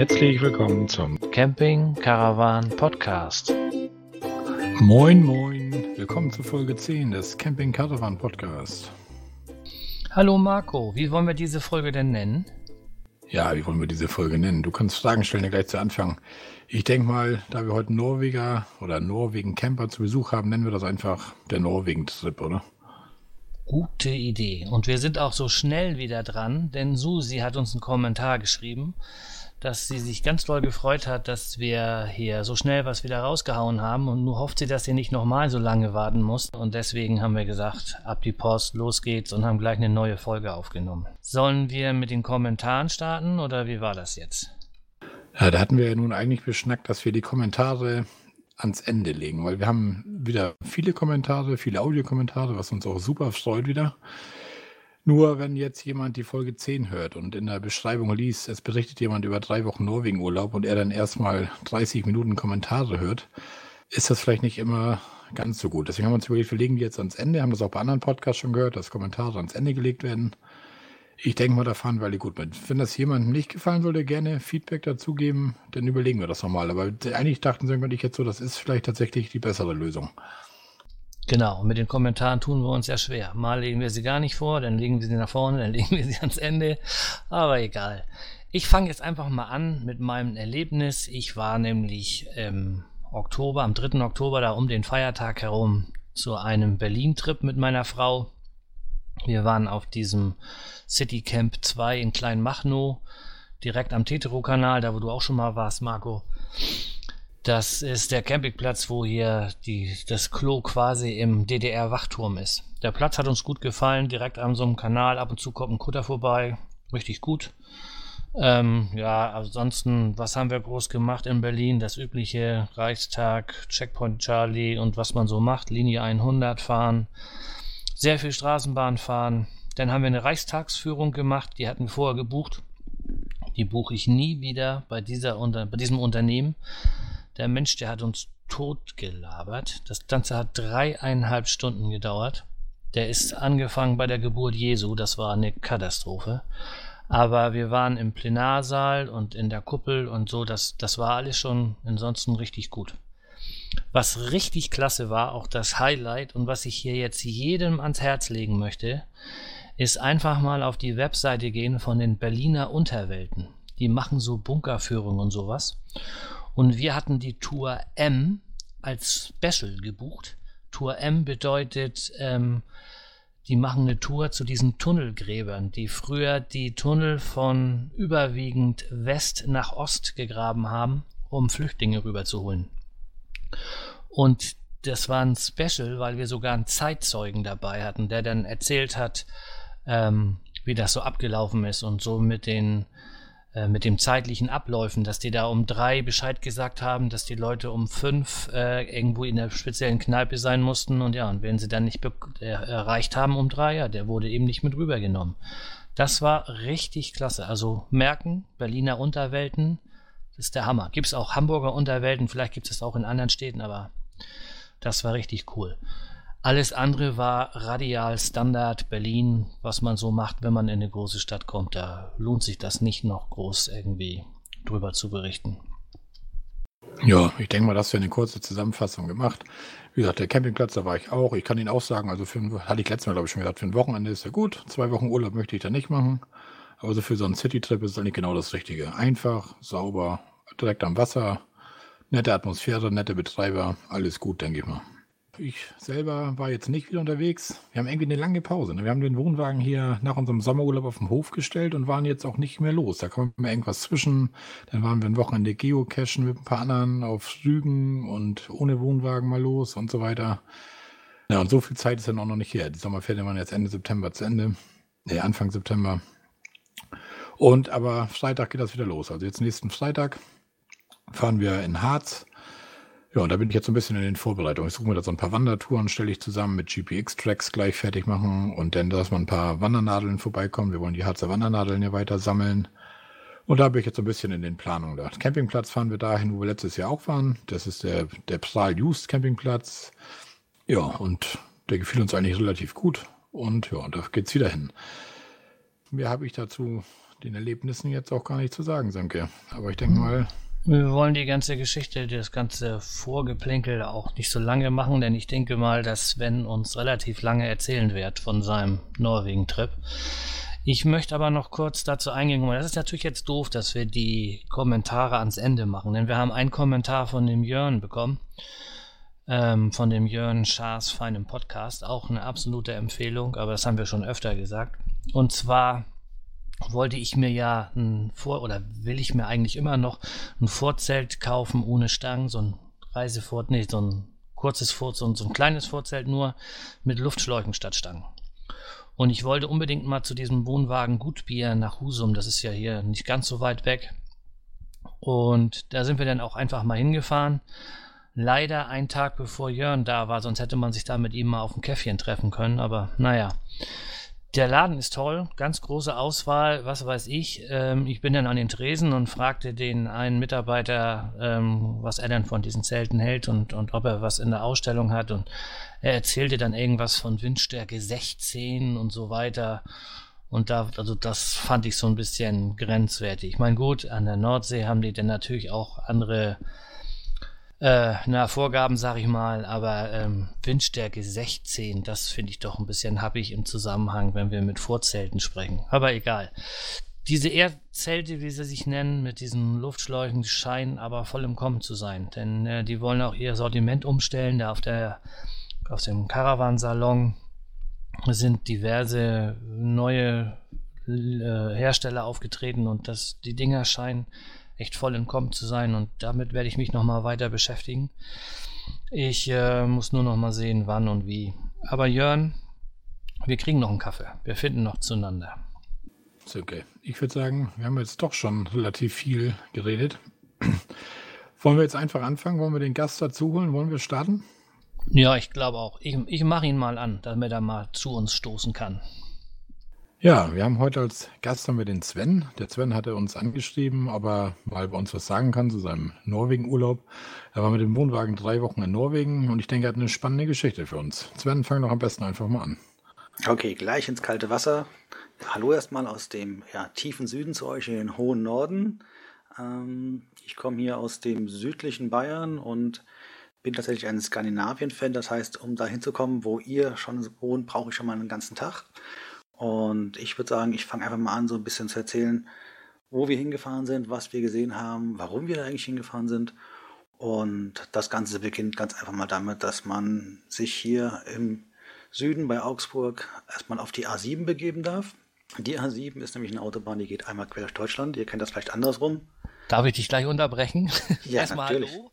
Herzlich willkommen zum Camping Caravan Podcast. Moin Moin, willkommen zu Folge 10 des Camping Caravan Podcast. Hallo Marco, wie wollen wir diese Folge denn nennen? Ja, wie wollen wir diese Folge nennen? Du kannst Fragen stellen ja gleich zu Anfang. Ich denke mal, da wir heute Norweger oder Norwegen Camper zu Besuch haben, nennen wir das einfach der Norwegen-Trip, oder? Gute Idee. Und wir sind auch so schnell wieder dran, denn Susi hat uns einen Kommentar geschrieben, dass sie sich ganz doll gefreut hat, dass wir hier so schnell was wieder rausgehauen haben und nur hofft sie, dass sie nicht nochmal so lange warten muss. Und deswegen haben wir gesagt, ab die Post, los geht's und haben gleich eine neue Folge aufgenommen. Sollen wir mit den Kommentaren starten oder wie war das jetzt? Ja, da hatten wir ja nun eigentlich beschnackt, dass wir die Kommentare ans Ende legen, weil wir haben wieder viele Kommentare, viele Audiokommentare, was uns auch super freut wieder. Nur wenn jetzt jemand die Folge 10 hört und in der Beschreibung liest, es berichtet jemand über drei Wochen Norwegen-Urlaub und er dann erstmal 30 Minuten Kommentare hört, ist das vielleicht nicht immer ganz so gut. Deswegen haben wir uns überlegt, wir legen die jetzt ans Ende, haben das auch bei anderen Podcasts schon gehört, dass Kommentare ans Ende gelegt werden. Ich denke mal, da fahren wir alle gut mit. Wenn das jemandem nicht gefallen sollte, gerne Feedback dazugeben, dann überlegen wir das nochmal. Aber eigentlich dachten sie ich jetzt so, das ist vielleicht tatsächlich die bessere Lösung. Genau, mit den Kommentaren tun wir uns ja schwer. Mal legen wir sie gar nicht vor, dann legen wir sie nach vorne, dann legen wir sie ans Ende. Aber egal. Ich fange jetzt einfach mal an mit meinem Erlebnis. Ich war nämlich im Oktober, am 3. Oktober, da um den Feiertag herum, zu einem Berlin-Trip mit meiner Frau. Wir waren auf diesem City Camp 2 in Kleinmachnow, direkt am Tetero-Kanal, da wo du auch schon mal warst, Marco. Das ist der Campingplatz, wo hier die, das Klo quasi im DDR-Wachturm ist. Der Platz hat uns gut gefallen, direkt an so einem Kanal. Ab und zu kommt ein Kutter vorbei. Richtig gut. Ähm, ja, ansonsten, was haben wir groß gemacht in Berlin? Das übliche Reichstag, Checkpoint Charlie und was man so macht. Linie 100 fahren. Sehr viel Straßenbahn fahren. Dann haben wir eine Reichstagsführung gemacht. Die hatten wir vorher gebucht. Die buche ich nie wieder bei, dieser, bei diesem Unternehmen der Mensch, der hat uns tot gelabert. Das Ganze hat dreieinhalb Stunden gedauert. Der ist angefangen bei der Geburt Jesu. Das war eine Katastrophe. Aber wir waren im Plenarsaal und in der Kuppel und so. Das, das war alles schon ansonsten richtig gut. Was richtig klasse war, auch das Highlight und was ich hier jetzt jedem ans Herz legen möchte, ist einfach mal auf die Webseite gehen von den Berliner Unterwelten. Die machen so Bunkerführungen und sowas. Und wir hatten die Tour M als Special gebucht. Tour M bedeutet, ähm, die machen eine Tour zu diesen Tunnelgräbern, die früher die Tunnel von überwiegend West nach Ost gegraben haben, um Flüchtlinge rüberzuholen. Und das war ein Special, weil wir sogar einen Zeitzeugen dabei hatten, der dann erzählt hat, ähm, wie das so abgelaufen ist und so mit den äh, mit dem zeitlichen Abläufen, dass die da um drei Bescheid gesagt haben, dass die Leute um fünf äh, irgendwo in der speziellen Kneipe sein mussten und ja, und wenn sie dann nicht äh, erreicht haben um drei, ja, der wurde eben nicht mit rübergenommen. Das war richtig klasse. Also merken, Berliner Unterwelten, das ist der Hammer. Gibt es auch Hamburger Unterwelten, vielleicht gibt es das auch in anderen Städten, aber das war richtig cool. Alles andere war radial Standard Berlin, was man so macht, wenn man in eine große Stadt kommt. Da lohnt sich das nicht noch groß irgendwie drüber zu berichten. Ja, ich denke mal, das wäre eine kurze Zusammenfassung gemacht. Wie gesagt, der Campingplatz, da war ich auch. Ich kann Ihnen auch sagen, also für, hatte ich letztes Mal, glaube ich, schon gesagt, für ein Wochenende ist er gut. Zwei Wochen Urlaub möchte ich da nicht machen. Aber so für so einen City-Trip ist eigentlich genau das Richtige. Einfach, sauber, direkt am Wasser, nette Atmosphäre, nette Betreiber, alles gut, denke ich mal. Ich selber war jetzt nicht wieder unterwegs. Wir haben irgendwie eine lange Pause. Ne? Wir haben den Wohnwagen hier nach unserem Sommerurlaub auf den Hof gestellt und waren jetzt auch nicht mehr los. Da kommt mir irgendwas zwischen. Dann waren wir ein Wochenende geocachen mit ein paar anderen auf Rügen und ohne Wohnwagen mal los und so weiter. Ja, und so viel Zeit ist dann auch noch nicht her. Die Sommerferien waren jetzt Ende September zu Ende. Nee, Anfang September. Und aber Freitag geht das wieder los. Also jetzt nächsten Freitag fahren wir in Harz ja, und da bin ich jetzt so ein bisschen in den Vorbereitungen. Ich suche mir da so ein paar Wandertouren, stelle ich zusammen mit GPX-Tracks gleich fertig machen und dann, dass man ein paar Wandernadeln vorbeikommen. Wir wollen die Harzer Wandernadeln ja weiter sammeln. Und da bin ich jetzt so ein bisschen in den Planungen da. Campingplatz fahren wir dahin, wo wir letztes Jahr auch waren. Das ist der, der Pral Just Campingplatz. Ja, und der gefiel uns eigentlich relativ gut. Und ja, da geht's wieder hin. Mehr habe ich dazu den Erlebnissen jetzt auch gar nicht zu sagen, Semke. Aber ich denke hm. mal. Wir wollen die ganze Geschichte, das ganze Vorgeplänkel auch nicht so lange machen, denn ich denke mal, dass Sven uns relativ lange erzählen wird von seinem Norwegen-Trip. Ich möchte aber noch kurz dazu eingehen, das ist natürlich jetzt doof, dass wir die Kommentare ans Ende machen, denn wir haben einen Kommentar von dem Jörn bekommen, ähm, von dem Jörn Schaas feinem Podcast, auch eine absolute Empfehlung, aber das haben wir schon öfter gesagt. Und zwar wollte ich mir ja ein Vor- oder will ich mir eigentlich immer noch ein Vorzelt kaufen ohne Stangen, so ein Reisefort, nee, so ein kurzes Vorzelt, ein, so ein kleines Vorzelt nur mit Luftschläuchen statt Stangen. Und ich wollte unbedingt mal zu diesem Wohnwagen Gutbier nach Husum. Das ist ja hier nicht ganz so weit weg. Und da sind wir dann auch einfach mal hingefahren. Leider einen Tag bevor Jörn da war, sonst hätte man sich da mit ihm mal auf ein Käffchen treffen können. Aber naja, der Laden ist toll, ganz große Auswahl, was weiß ich. Ähm, ich bin dann an den Tresen und fragte den einen Mitarbeiter, ähm, was er denn von diesen Zelten hält und, und ob er was in der Ausstellung hat. Und er erzählte dann irgendwas von Windstärke 16 und so weiter. Und da, also das fand ich so ein bisschen grenzwertig. Ich meine, gut, an der Nordsee haben die dann natürlich auch andere äh, na, Vorgaben, sag ich mal, aber ähm, Windstärke 16, das finde ich doch ein bisschen happig im Zusammenhang, wenn wir mit Vorzelten sprechen. Aber egal. Diese Erdzelte, wie sie sich nennen, mit diesen Luftschläuchen, scheinen aber voll im Kommen zu sein. Denn äh, die wollen auch ihr Sortiment umstellen. Da auf, der, auf dem Caravansalon sind diverse neue äh, Hersteller aufgetreten und das, die Dinger scheinen echt voll entkommen zu sein und damit werde ich mich nochmal weiter beschäftigen. Ich äh, muss nur noch mal sehen, wann und wie. Aber Jörn, wir kriegen noch einen Kaffee. Wir finden noch zueinander. Ist okay. Ich würde sagen, wir haben jetzt doch schon relativ viel geredet. Wollen wir jetzt einfach anfangen? Wollen wir den Gast dazu holen? Wollen wir starten? Ja, ich glaube auch. Ich, ich mache ihn mal an, damit er mal zu uns stoßen kann. Ja, wir haben heute als Gast haben wir den Sven. Der Sven hatte uns angeschrieben, ob er mal bei uns was sagen kann zu seinem Norwegen-Urlaub. Er war mit dem Wohnwagen drei Wochen in Norwegen und ich denke, er hat eine spannende Geschichte für uns. Sven, fang doch am besten einfach mal an. Okay, gleich ins kalte Wasser. Hallo erstmal aus dem ja, tiefen Süden zu euch in den hohen Norden. Ähm, ich komme hier aus dem südlichen Bayern und bin tatsächlich ein Skandinavien-Fan. Das heißt, um da hinzukommen, wo ihr schon wohnt, brauche ich schon mal einen ganzen Tag. Und ich würde sagen, ich fange einfach mal an, so ein bisschen zu erzählen, wo wir hingefahren sind, was wir gesehen haben, warum wir da eigentlich hingefahren sind. Und das Ganze beginnt ganz einfach mal damit, dass man sich hier im Süden bei Augsburg erstmal auf die A7 begeben darf. Die A7 ist nämlich eine Autobahn, die geht einmal quer durch Deutschland. Ihr kennt das vielleicht andersrum. Darf ich dich gleich unterbrechen? Ja, Erstmal natürlich. hallo.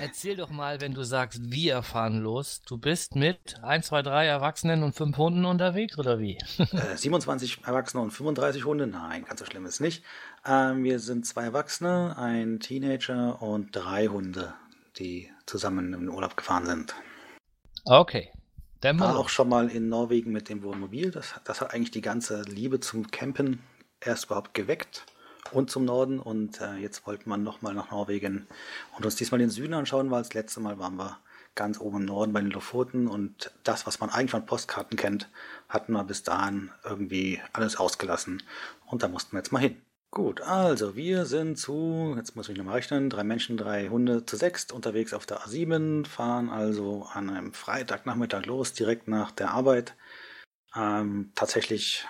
Erzähl doch mal, wenn du sagst, wir fahren los. Du bist mit 1, 2, 3 Erwachsenen und 5 Hunden unterwegs oder wie? Äh, 27 Erwachsene und 35 Hunde? Nein, ganz so schlimm ist nicht. Ähm, wir sind zwei Erwachsene, ein Teenager und drei Hunde, die zusammen im Urlaub gefahren sind. Okay. War auch schon mal in Norwegen mit dem Wohnmobil. Das, das hat eigentlich die ganze Liebe zum Campen erst überhaupt geweckt und zum Norden. Und äh, jetzt wollten wir nochmal nach Norwegen und uns diesmal den Süden anschauen, weil das letzte Mal waren wir ganz oben im Norden bei den Lofoten und das, was man eigentlich von Postkarten kennt, hatten wir bis dahin irgendwie alles ausgelassen. Und da mussten wir jetzt mal hin. Gut, also wir sind zu, jetzt muss ich nochmal rechnen, drei Menschen, drei Hunde zu sechst unterwegs auf der A7, fahren also an einem Freitagnachmittag los, direkt nach der Arbeit. Ähm, tatsächlich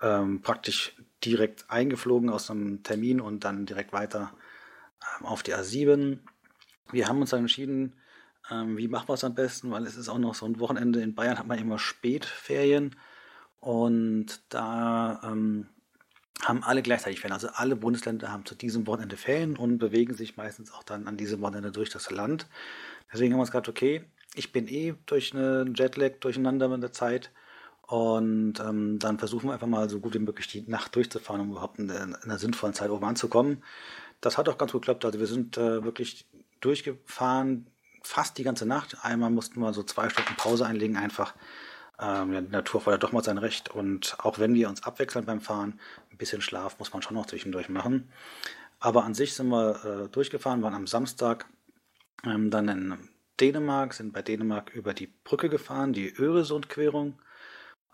ähm, praktisch direkt eingeflogen aus einem Termin und dann direkt weiter ähm, auf die A7. Wir haben uns dann entschieden, ähm, wie machen wir es am besten, weil es ist auch noch so ein Wochenende in Bayern, hat man immer Spätferien und da ähm, haben alle gleichzeitig Ferien. Also alle Bundesländer haben zu diesem Wochenende Ferien und bewegen sich meistens auch dann an diesem Wochenende durch das Land. Deswegen haben wir uns gedacht, okay, ich bin eh durch einen Jetlag durcheinander mit der Zeit und ähm, dann versuchen wir einfach mal so gut wie möglich die Nacht durchzufahren, um überhaupt in, in einer sinnvollen Zeit oben anzukommen. Das hat auch ganz gut geklappt. Also wir sind äh, wirklich durchgefahren, fast die ganze Nacht. Einmal mussten wir so zwei Stunden Pause einlegen, einfach. Ähm, die Natur fordert doch mal sein Recht. Und auch wenn wir uns abwechseln beim Fahren, ein bisschen Schlaf muss man schon noch zwischendurch machen. Aber an sich sind wir äh, durchgefahren, waren am Samstag ähm, dann in Dänemark, sind bei Dänemark über die Brücke gefahren, die Öresundquerung.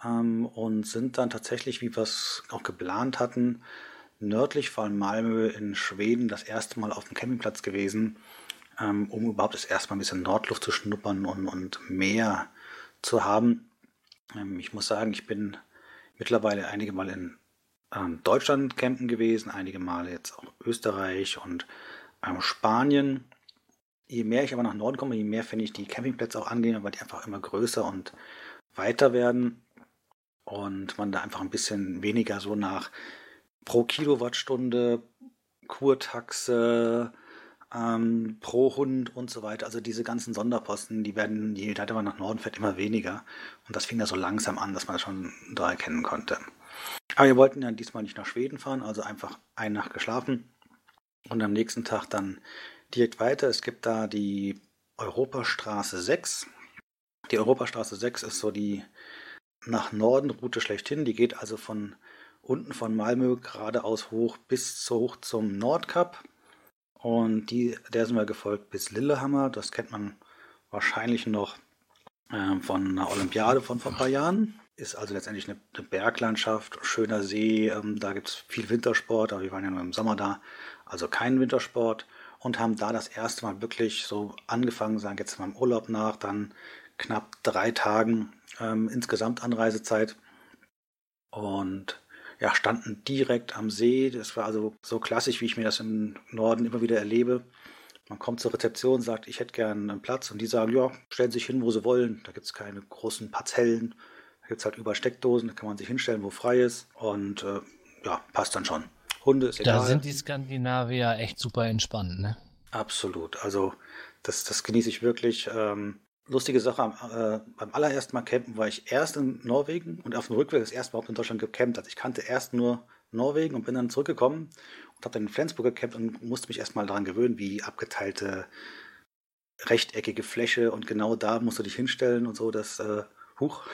Ähm, und sind dann tatsächlich, wie wir es auch geplant hatten, nördlich von Malmö in Schweden das erste Mal auf dem Campingplatz gewesen, ähm, um überhaupt das erste Mal ein bisschen Nordluft zu schnuppern und, und Meer zu haben. Ähm, ich muss sagen, ich bin mittlerweile einige Mal in ähm, Deutschland campen gewesen, einige Male jetzt auch Österreich und ähm, Spanien. Je mehr ich aber nach Norden komme, je mehr finde ich die Campingplätze auch angenehmer, weil die einfach immer größer und weiter werden und man da einfach ein bisschen weniger so nach pro Kilowattstunde, Kurtaxe, ähm, pro Hund und so weiter. Also diese ganzen Sonderposten, die werden, je weiter man nach Norden fährt, immer weniger. Und das fing da so langsam an, dass man das schon da erkennen konnte. Aber wir wollten ja diesmal nicht nach Schweden fahren, also einfach eine Nacht geschlafen und am nächsten Tag dann direkt weiter. Es gibt da die Europastraße 6. Die Europastraße 6 ist so die nach Norden Route schlechthin. Die geht also von unten von Malmö geradeaus hoch bis hoch zum Nordkap. Und die, der sind wir gefolgt bis Lillehammer. Das kennt man wahrscheinlich noch äh, von einer Olympiade von vor ein paar Jahren. Ist also letztendlich eine, eine Berglandschaft, schöner See. Ähm, da gibt es viel Wintersport, aber wir waren ja nur im Sommer da. Also kein Wintersport. Und haben da das erste Mal wirklich so angefangen, sagen jetzt mal im Urlaub nach, dann knapp drei Tagen ähm, insgesamt Anreisezeit. Und ja, standen direkt am See. Das war also so klassisch, wie ich mir das im Norden immer wieder erlebe. Man kommt zur Rezeption, sagt, ich hätte gerne einen Platz und die sagen, ja, stellen Sie sich hin, wo Sie wollen. Da gibt es keine großen Parzellen. Da gibt es halt über Steckdosen, da kann man sich hinstellen, wo frei ist. Und äh, ja, passt dann schon. Hunde ist egal. Da sind die Skandinavier echt super entspannt, ne? Absolut. Also das, das genieße ich wirklich. Ähm, lustige Sache, äh, beim allerersten Mal campen war ich erst in Norwegen und auf dem Rückweg das erste Mal überhaupt in Deutschland gecampt. Also ich kannte erst nur Norwegen und bin dann zurückgekommen und habe dann in Flensburg gecampt und musste mich erstmal daran gewöhnen, wie abgeteilte rechteckige Fläche und genau da musst du dich hinstellen und so. Das, äh, huch,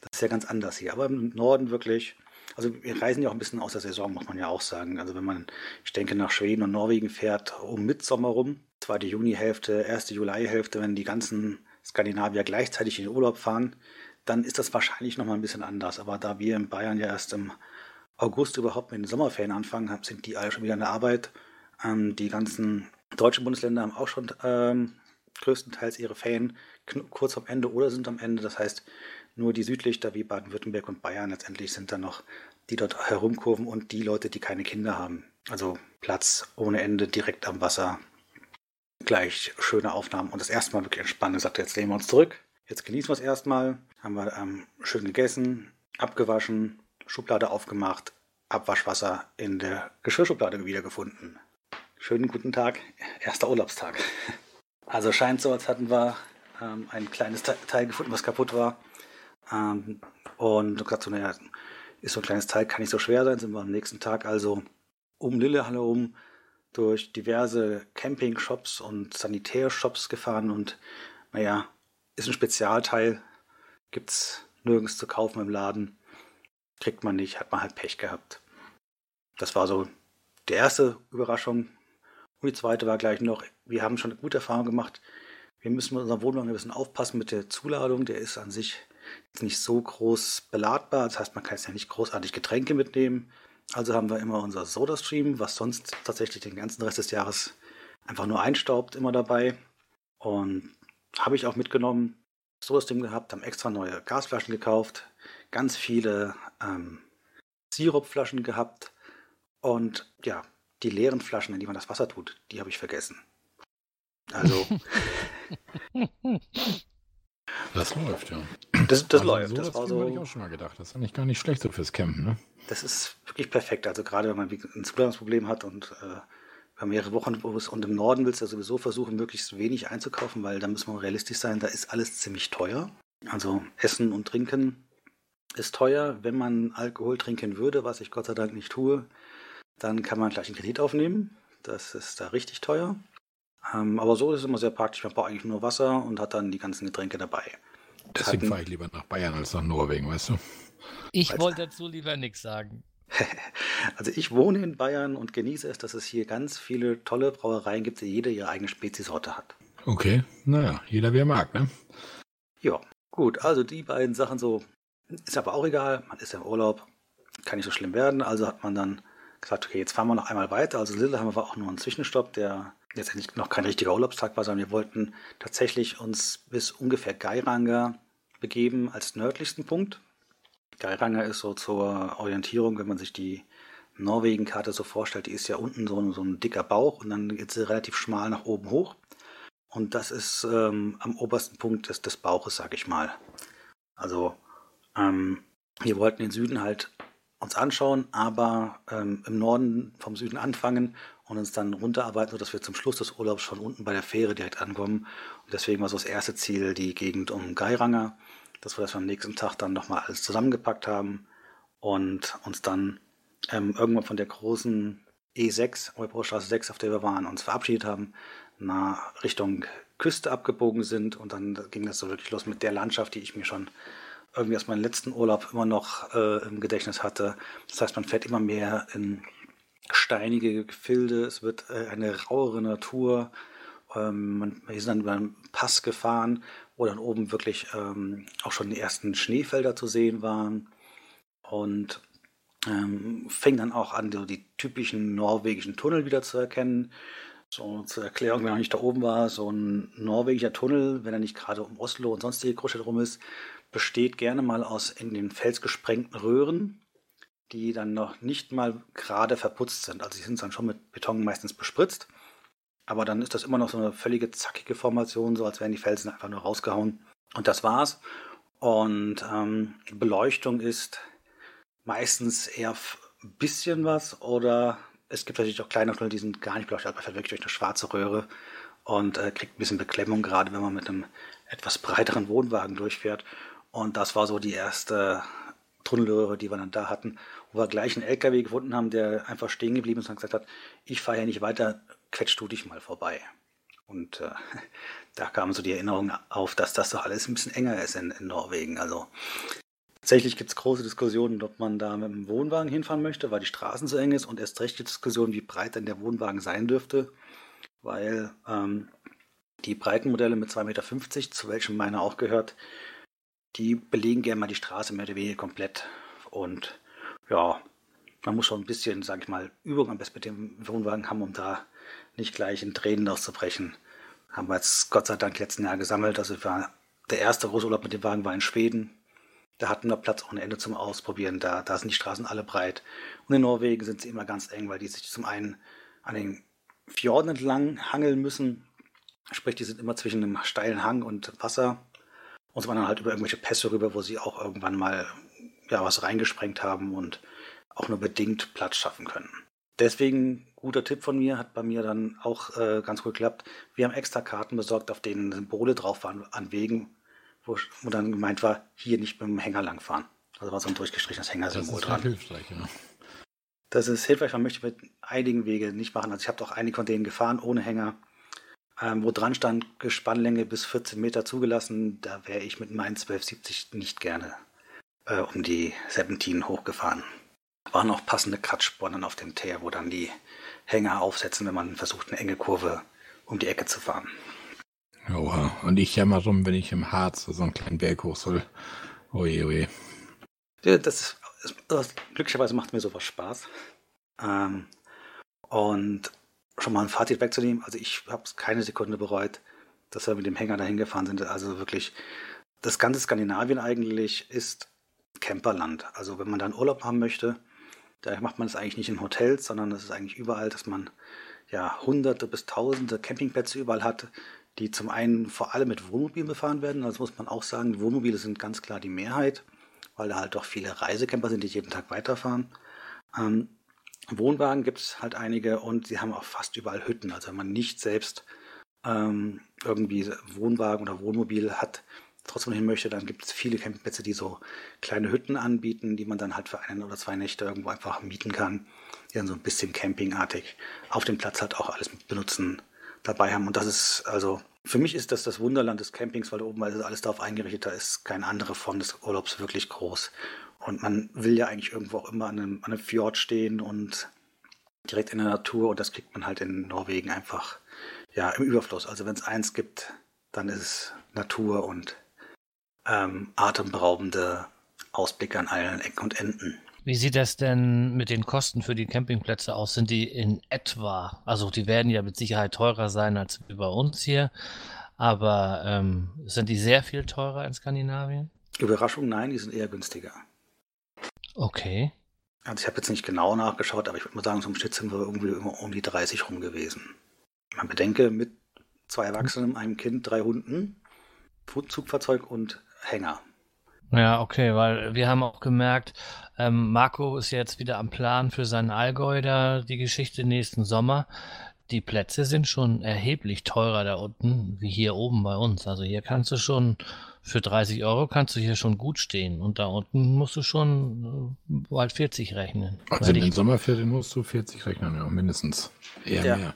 das ist ja ganz anders hier. Aber im Norden wirklich, also wir reisen ja auch ein bisschen aus der Saison, muss man ja auch sagen. Also wenn man, ich denke, nach Schweden und Norwegen fährt um Mitsommer rum, zweite Junihälfte, erste Julijhälfte, wenn die ganzen Skandinavier gleichzeitig in den Urlaub fahren, dann ist das wahrscheinlich nochmal ein bisschen anders. Aber da wir in Bayern ja erst im August überhaupt mit den Sommerferien anfangen, sind die alle schon wieder in der Arbeit. Ähm, die ganzen deutschen Bundesländer haben auch schon ähm, größtenteils ihre Ferien kurz am Ende oder sind am Ende. Das heißt, nur die Südlichter wie Baden-Württemberg und Bayern letztendlich sind dann noch die dort herumkurven und die Leute, die keine Kinder haben. Also Platz ohne Ende direkt am Wasser gleich schöne Aufnahmen und das erste Mal wirklich entspannt. Ich sagte, jetzt lehnen wir uns zurück, jetzt genießen wir es erstmal. Haben wir ähm, schön gegessen, abgewaschen, Schublade aufgemacht, Abwaschwasser in der Geschirrschublade wiedergefunden. Schönen guten Tag, erster Urlaubstag. Also scheint so, als hatten wir ähm, ein kleines Teil gefunden, was kaputt war. Ähm, und gesagt, so, naja, ist so ein kleines Teil, kann nicht so schwer sein. Sind wir am nächsten Tag also um Lillehalle um durch diverse Camping-Shops und Sanitärshops gefahren und naja, ist ein Spezialteil, gibt's nirgends zu kaufen im Laden, kriegt man nicht, hat man halt Pech gehabt. Das war so die erste Überraschung. Und die zweite war gleich noch, wir haben schon eine gute Erfahrung gemacht. Wir müssen mit unserem Wohnwagen ein bisschen aufpassen mit der Zuladung. Der ist an sich nicht so groß beladbar. Das heißt, man kann jetzt ja nicht großartig Getränke mitnehmen. Also haben wir immer unser SodaStream, was sonst tatsächlich den ganzen Rest des Jahres einfach nur einstaubt, immer dabei. Und habe ich auch mitgenommen, SodaStream gehabt, haben extra neue Gasflaschen gekauft, ganz viele ähm, Sirupflaschen gehabt und ja, die leeren Flaschen, in die man das Wasser tut, die habe ich vergessen. Also. Das läuft, ja. Das, das also läuft. So, das, war so. ich auch schon mal gedacht. Das ist eigentlich gar nicht schlecht so fürs Campen, ne? Das ist wirklich perfekt. Also gerade wenn man ein Zuladungsproblem hat und äh, mehrere Wochen und im Norden willst du ja sowieso versuchen, möglichst wenig einzukaufen, weil da muss man realistisch sein, da ist alles ziemlich teuer. Also Essen und Trinken ist teuer. Wenn man Alkohol trinken würde, was ich Gott sei Dank nicht tue, dann kann man gleich einen Kredit aufnehmen. Das ist da richtig teuer. Ähm, aber so ist es immer sehr praktisch. Man braucht eigentlich nur Wasser und hat dann die ganzen Getränke dabei. Deswegen fahre ich lieber nach Bayern als nach Norwegen, weißt du? Ich wollte dazu lieber nichts sagen. Also ich wohne in Bayern und genieße es, dass es hier ganz viele tolle Brauereien gibt, die jede ihre eigene Speziesorte hat. Okay, naja, jeder wie er mag, ne? Ja, gut, also die beiden Sachen so ist aber auch egal, man ist ja im Urlaub, kann nicht so schlimm werden. Also hat man dann gesagt, okay, jetzt fahren wir noch einmal weiter. Also Lillehammer war auch nur ein Zwischenstopp, der letztendlich noch kein richtiger Urlaubstag war, sondern wir wollten tatsächlich uns bis ungefähr Geiranger begeben als nördlichsten Punkt. Geiranger ist so zur Orientierung, wenn man sich die Norwegen-Karte so vorstellt, die ist ja unten so, ein, so ein dicker Bauch und dann geht sie relativ schmal nach oben hoch. Und das ist ähm, am obersten Punkt des, des Bauches, sag ich mal. Also ähm, wir wollten den Süden halt uns anschauen, aber ähm, im Norden vom Süden anfangen und uns dann runterarbeiten, sodass wir zum Schluss des Urlaubs schon unten bei der Fähre direkt ankommen. Und deswegen war so das erste Ziel die Gegend um Geiranger, dass wir das am nächsten Tag dann nochmal alles zusammengepackt haben und uns dann ähm, irgendwann von der großen E6, Europastraße 6, auf der wir waren, uns verabschiedet haben, nach Richtung Küste abgebogen sind und dann ging das so wirklich los mit der Landschaft, die ich mir schon irgendwie aus meinem letzten Urlaub immer noch äh, im Gedächtnis hatte. Das heißt, man fährt immer mehr in steinige Gefilde, es wird äh, eine rauere Natur. Ähm, wir sind dann über einen Pass gefahren, wo dann oben wirklich ähm, auch schon die ersten Schneefelder zu sehen waren. Und ähm, fing dann auch an, die typischen norwegischen Tunnel wieder zu erkennen. So zur Erklärung, wenn er nicht da oben war, so ein norwegischer Tunnel, wenn er nicht gerade um Oslo und sonstige Großstädte rum ist, besteht gerne mal aus in den Fels gesprengten Röhren, die dann noch nicht mal gerade verputzt sind. Also sie sind dann schon mit Beton meistens bespritzt. Aber dann ist das immer noch so eine völlige zackige Formation, so als wären die Felsen einfach nur rausgehauen. Und das war's. Und ähm, Beleuchtung ist meistens eher ein bisschen was oder es gibt natürlich auch kleine Tunnel, die sind gar nicht beleuchtet, aber fährt wirklich durch eine schwarze Röhre und äh, kriegt ein bisschen Beklemmung, gerade wenn man mit einem etwas breiteren Wohnwagen durchfährt. Und das war so die erste Tunnelröhre, die wir dann da hatten, wo wir gleich einen LKW gefunden haben, der einfach stehen geblieben ist und gesagt hat, ich fahre ja nicht weiter, quetsch du dich mal vorbei. Und äh, da kam so die Erinnerung auf, dass das doch alles ein bisschen enger ist in, in Norwegen. Also tatsächlich gibt es große Diskussionen, ob man da mit dem Wohnwagen hinfahren möchte, weil die Straßen so eng ist und erst recht die Diskussion, wie breit denn der Wohnwagen sein dürfte, weil ähm, die breiten Modelle mit 2,50 Meter, zu welchem meiner auch gehört, die belegen gerne mal die Straße mehr oder weniger komplett. Und ja, man muss schon ein bisschen, sag ich mal, Übung am besten mit dem Wohnwagen haben, um da nicht gleich in Tränen auszubrechen. Haben wir jetzt Gott sei Dank letzten Jahr gesammelt. Also war der erste große Urlaub mit dem Wagen war in Schweden. Da hatten wir Platz ohne Ende zum Ausprobieren. Da, da sind die Straßen alle breit. Und in Norwegen sind sie immer ganz eng, weil die sich zum einen an den Fjorden entlang hangeln müssen. Sprich, die sind immer zwischen einem steilen Hang und Wasser und man dann halt über irgendwelche Pässe rüber, wo sie auch irgendwann mal ja was reingesprengt haben und auch nur bedingt Platz schaffen können. Deswegen guter Tipp von mir, hat bei mir dann auch äh, ganz gut geklappt. Wir haben extra Karten besorgt, auf denen Symbole drauf waren an Wegen, wo, wo dann gemeint war, hier nicht mit dem Hänger langfahren. Also war so ein durchgestrichenes Hängersymbol dran. Das ist hilfreich, ja. Das ist hilfreich, man möchte mit einigen Wegen nicht machen. Also ich habe doch einige von denen gefahren ohne Hänger ähm, wo dran stand, Gespannlänge bis 14 Meter zugelassen, da wäre ich mit meinen 1270 nicht gerne äh, um die Serpentinen hochgefahren. Waren noch passende Kratzspornen auf dem Teer, wo dann die Hänger aufsetzen, wenn man versucht, eine enge Kurve um die Ecke zu fahren. Oha, und ich jammer rum, wenn ich im Harz so einen kleinen Berg hoch soll. Oje, oje. Ja, das, das, glücklicherweise macht mir sowas Spaß. Ähm, und schon mal ein Fazit wegzunehmen. Also ich habe es keine Sekunde bereut, dass wir mit dem Hänger dahin gefahren sind. Also wirklich, das ganze Skandinavien eigentlich ist Camperland. Also wenn man da einen Urlaub haben möchte, da macht man es eigentlich nicht in Hotels, sondern das ist eigentlich überall, dass man ja hunderte bis tausende Campingplätze überall hat, die zum einen vor allem mit Wohnmobilen befahren werden. Das muss man auch sagen, Wohnmobile sind ganz klar die Mehrheit, weil da halt doch viele Reisecamper sind, die jeden Tag weiterfahren. Ähm, Wohnwagen gibt es halt einige und sie haben auch fast überall Hütten. Also wenn man nicht selbst ähm, irgendwie Wohnwagen oder Wohnmobil hat, trotzdem hin möchte, dann gibt es viele Campingplätze, die so kleine Hütten anbieten, die man dann halt für ein oder zwei Nächte irgendwo einfach mieten kann, die dann so ein bisschen campingartig auf dem Platz halt auch alles benutzen dabei haben. Und das ist also, für mich ist das das Wunderland des Campings, weil oben ist alles darauf eingerichtet, da ist keine andere Form des Urlaubs wirklich groß. Und man will ja eigentlich irgendwo auch immer an einem, an einem Fjord stehen und direkt in der Natur. Und das kriegt man halt in Norwegen einfach ja, im Überfluss. Also wenn es eins gibt, dann ist es Natur und ähm, atemberaubende Ausblicke an allen Ecken und Enden. Wie sieht das denn mit den Kosten für die Campingplätze aus? Sind die in etwa, also die werden ja mit Sicherheit teurer sein als bei uns hier, aber ähm, sind die sehr viel teurer in Skandinavien? Überraschung, nein, die sind eher günstiger. Okay. Also ich habe jetzt nicht genau nachgeschaut, aber ich würde mal sagen, so im Schnitt sind wir irgendwie immer um die 30 rum gewesen. Man bedenke, mit zwei Erwachsenen, einem Kind, drei Hunden, Zugfahrzeug und Hänger. Ja, okay, weil wir haben auch gemerkt, ähm, Marco ist jetzt wieder am Plan für seinen Allgäu da, die Geschichte nächsten Sommer. Die Plätze sind schon erheblich teurer da unten, wie hier oben bei uns. Also hier kannst du schon, für 30 Euro kannst du hier schon gut stehen. Und da unten musst du schon äh, bald 40 rechnen. Also in den Sommerferien musst du 40 rechnen, ja, mindestens. Eher ja. mehr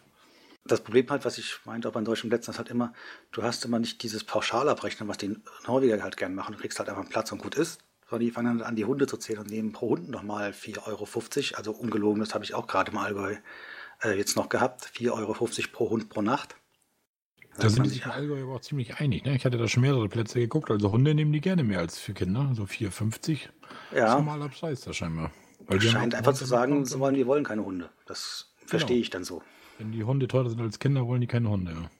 das Problem halt, was ich meinte auch bei deutschen Plätzen, ist halt immer, du hast immer nicht dieses Pauschalabrechnen, was die Norweger halt gerne machen. Du kriegst halt einfach einen Platz und gut ist. Sondern die fangen dann an, die Hunde zu zählen und nehmen pro Hund nochmal 4,50 Euro. Also ungelogen, das habe ich auch gerade im Allgäu äh, jetzt noch gehabt. 4,50 Euro pro Hund pro Nacht. Da sind sich im Allgäu aber auch ziemlich einig. Ne? Ich hatte da schon mehrere Plätze geguckt. Also Hunde nehmen die gerne mehr als für Kinder. So 4,50. Ja. ist normaler Preis da scheinbar. Weil scheint einfach zu sagen, so wollen, wir wollen keine Hunde. Das verstehe genau. ich dann so. Wenn die Hunde teurer sind als Kinder, wollen die keine Hunde.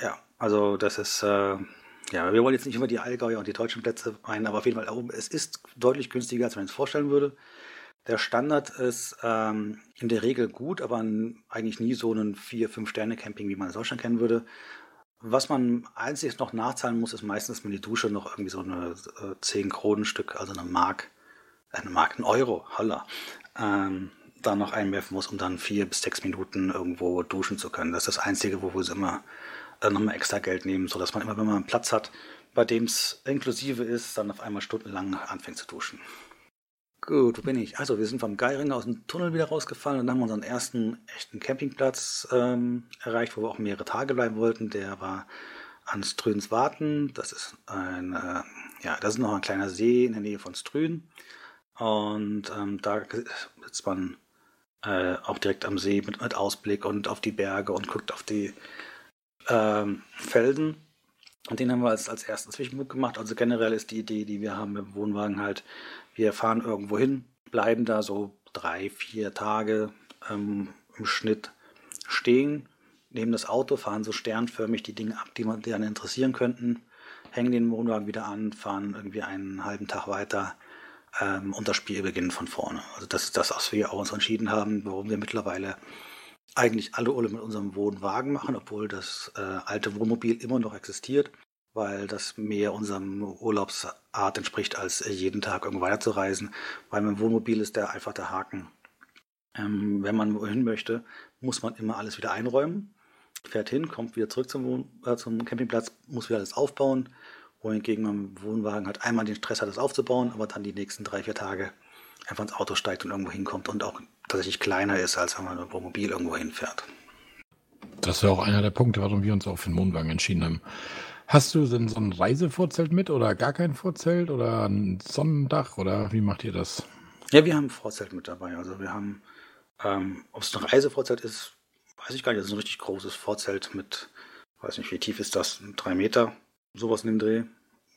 Ja, also das ist, äh, ja, wir wollen jetzt nicht immer die Allgäuer und die deutschen Plätze meinen, aber auf jeden Fall, es ist deutlich günstiger, als man es vorstellen würde. Der Standard ist ähm, in der Regel gut, aber eigentlich nie so ein 4-5-Sterne-Camping, wie man in Deutschland kennen würde. Was man einzig noch nachzahlen muss, ist meistens, wenn die Dusche noch irgendwie so eine äh, 10 Kronenstück, also eine Mark, eine Mark, ein Euro, holla, ähm, dann noch einwerfen muss, um dann vier bis sechs Minuten irgendwo duschen zu können. Das ist das Einzige, wo wir immer äh, nochmal extra Geld nehmen, sodass man immer, wenn man einen Platz hat, bei dem es inklusive ist, dann auf einmal stundenlang anfängt zu duschen. Gut, wo bin ich? Also, wir sind vom Geiring aus dem Tunnel wieder rausgefallen und haben unseren ersten echten Campingplatz ähm, erreicht, wo wir auch mehrere Tage bleiben wollten. Der war an Strüns Warten. Das ist ein, äh, ja, das ist noch ein kleiner See in der Nähe von Strün. Und ähm, da sitzt man äh, auch direkt am See mit, mit, Ausblick und auf die Berge und guckt auf die ähm, Felsen. Und den haben wir als, als ersten Zwischenpunkt gemacht. Also generell ist die Idee, die wir haben im Wohnwagen halt, wir fahren irgendwo hin, bleiben da so drei, vier Tage ähm, im Schnitt stehen, nehmen das Auto, fahren so sternförmig die Dinge ab, die man die einen interessieren könnten, hängen den Wohnwagen wieder an, fahren irgendwie einen halben Tag weiter ähm, und das Spiel beginnt von vorne. Also das ist das, was wir auch uns entschieden haben, warum wir mittlerweile eigentlich alle Urlaub mit unserem Wohnwagen machen, obwohl das äh, alte Wohnmobil immer noch existiert, weil das mehr unserem Urlaubsart entspricht, als äh, jeden Tag irgendwo weiterzureisen. Weil mit dem Wohnmobil ist der einfach der Haken. Ähm, wenn man wohin möchte, muss man immer alles wieder einräumen, fährt hin, kommt wieder zurück zum, äh, zum Campingplatz, muss wieder alles aufbauen wohingegen man im Wohnwagen halt einmal den Stress hat, das aufzubauen, aber dann die nächsten drei, vier Tage einfach ins Auto steigt und irgendwo hinkommt und auch tatsächlich kleiner ist, als wenn man mit dem Wohnmobil irgendwo hinfährt. Das ist ja auch einer der Punkte, warum wir uns auch für den Wohnwagen entschieden haben. Hast du denn so ein Reisevorzelt mit oder gar kein Vorzelt oder ein Sonnendach oder wie macht ihr das? Ja, wir haben ein Vorzelt mit dabei. Also wir haben, ähm, ob es ein Reisevorzelt ist, weiß ich gar nicht. Das ist ein richtig großes Vorzelt mit, weiß nicht, wie tief ist das? Drei Meter Sowas in dem Dreh. Ähm,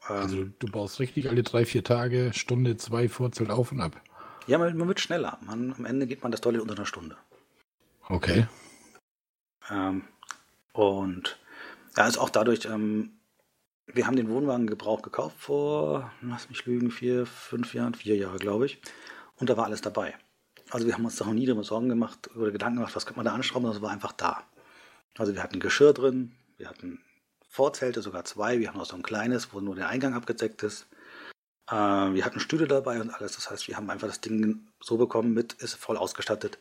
also du baust richtig alle drei, vier Tage, Stunde, zwei Vorzelt auf und ab. Ja, man, man wird schneller. Man, am Ende geht man das deutlich unter einer Stunde. Okay. Ähm, und ja, ist auch dadurch, ähm, wir haben den Wohnwagen Gebrauch gekauft vor, lass mich lügen, vier, fünf Jahren, vier Jahre, glaube ich. Und da war alles dabei. Also wir haben uns da noch nie darüber Sorgen gemacht, oder Gedanken gemacht, was könnte man da anschrauben, das war einfach da. Also wir hatten Geschirr drin, wir hatten Vorzelte, sogar zwei. Wir haben auch so ein kleines, wo nur der Eingang abgedeckt ist. Äh, wir hatten Stühle dabei und alles. Das heißt, wir haben einfach das Ding so bekommen mit, ist voll ausgestattet.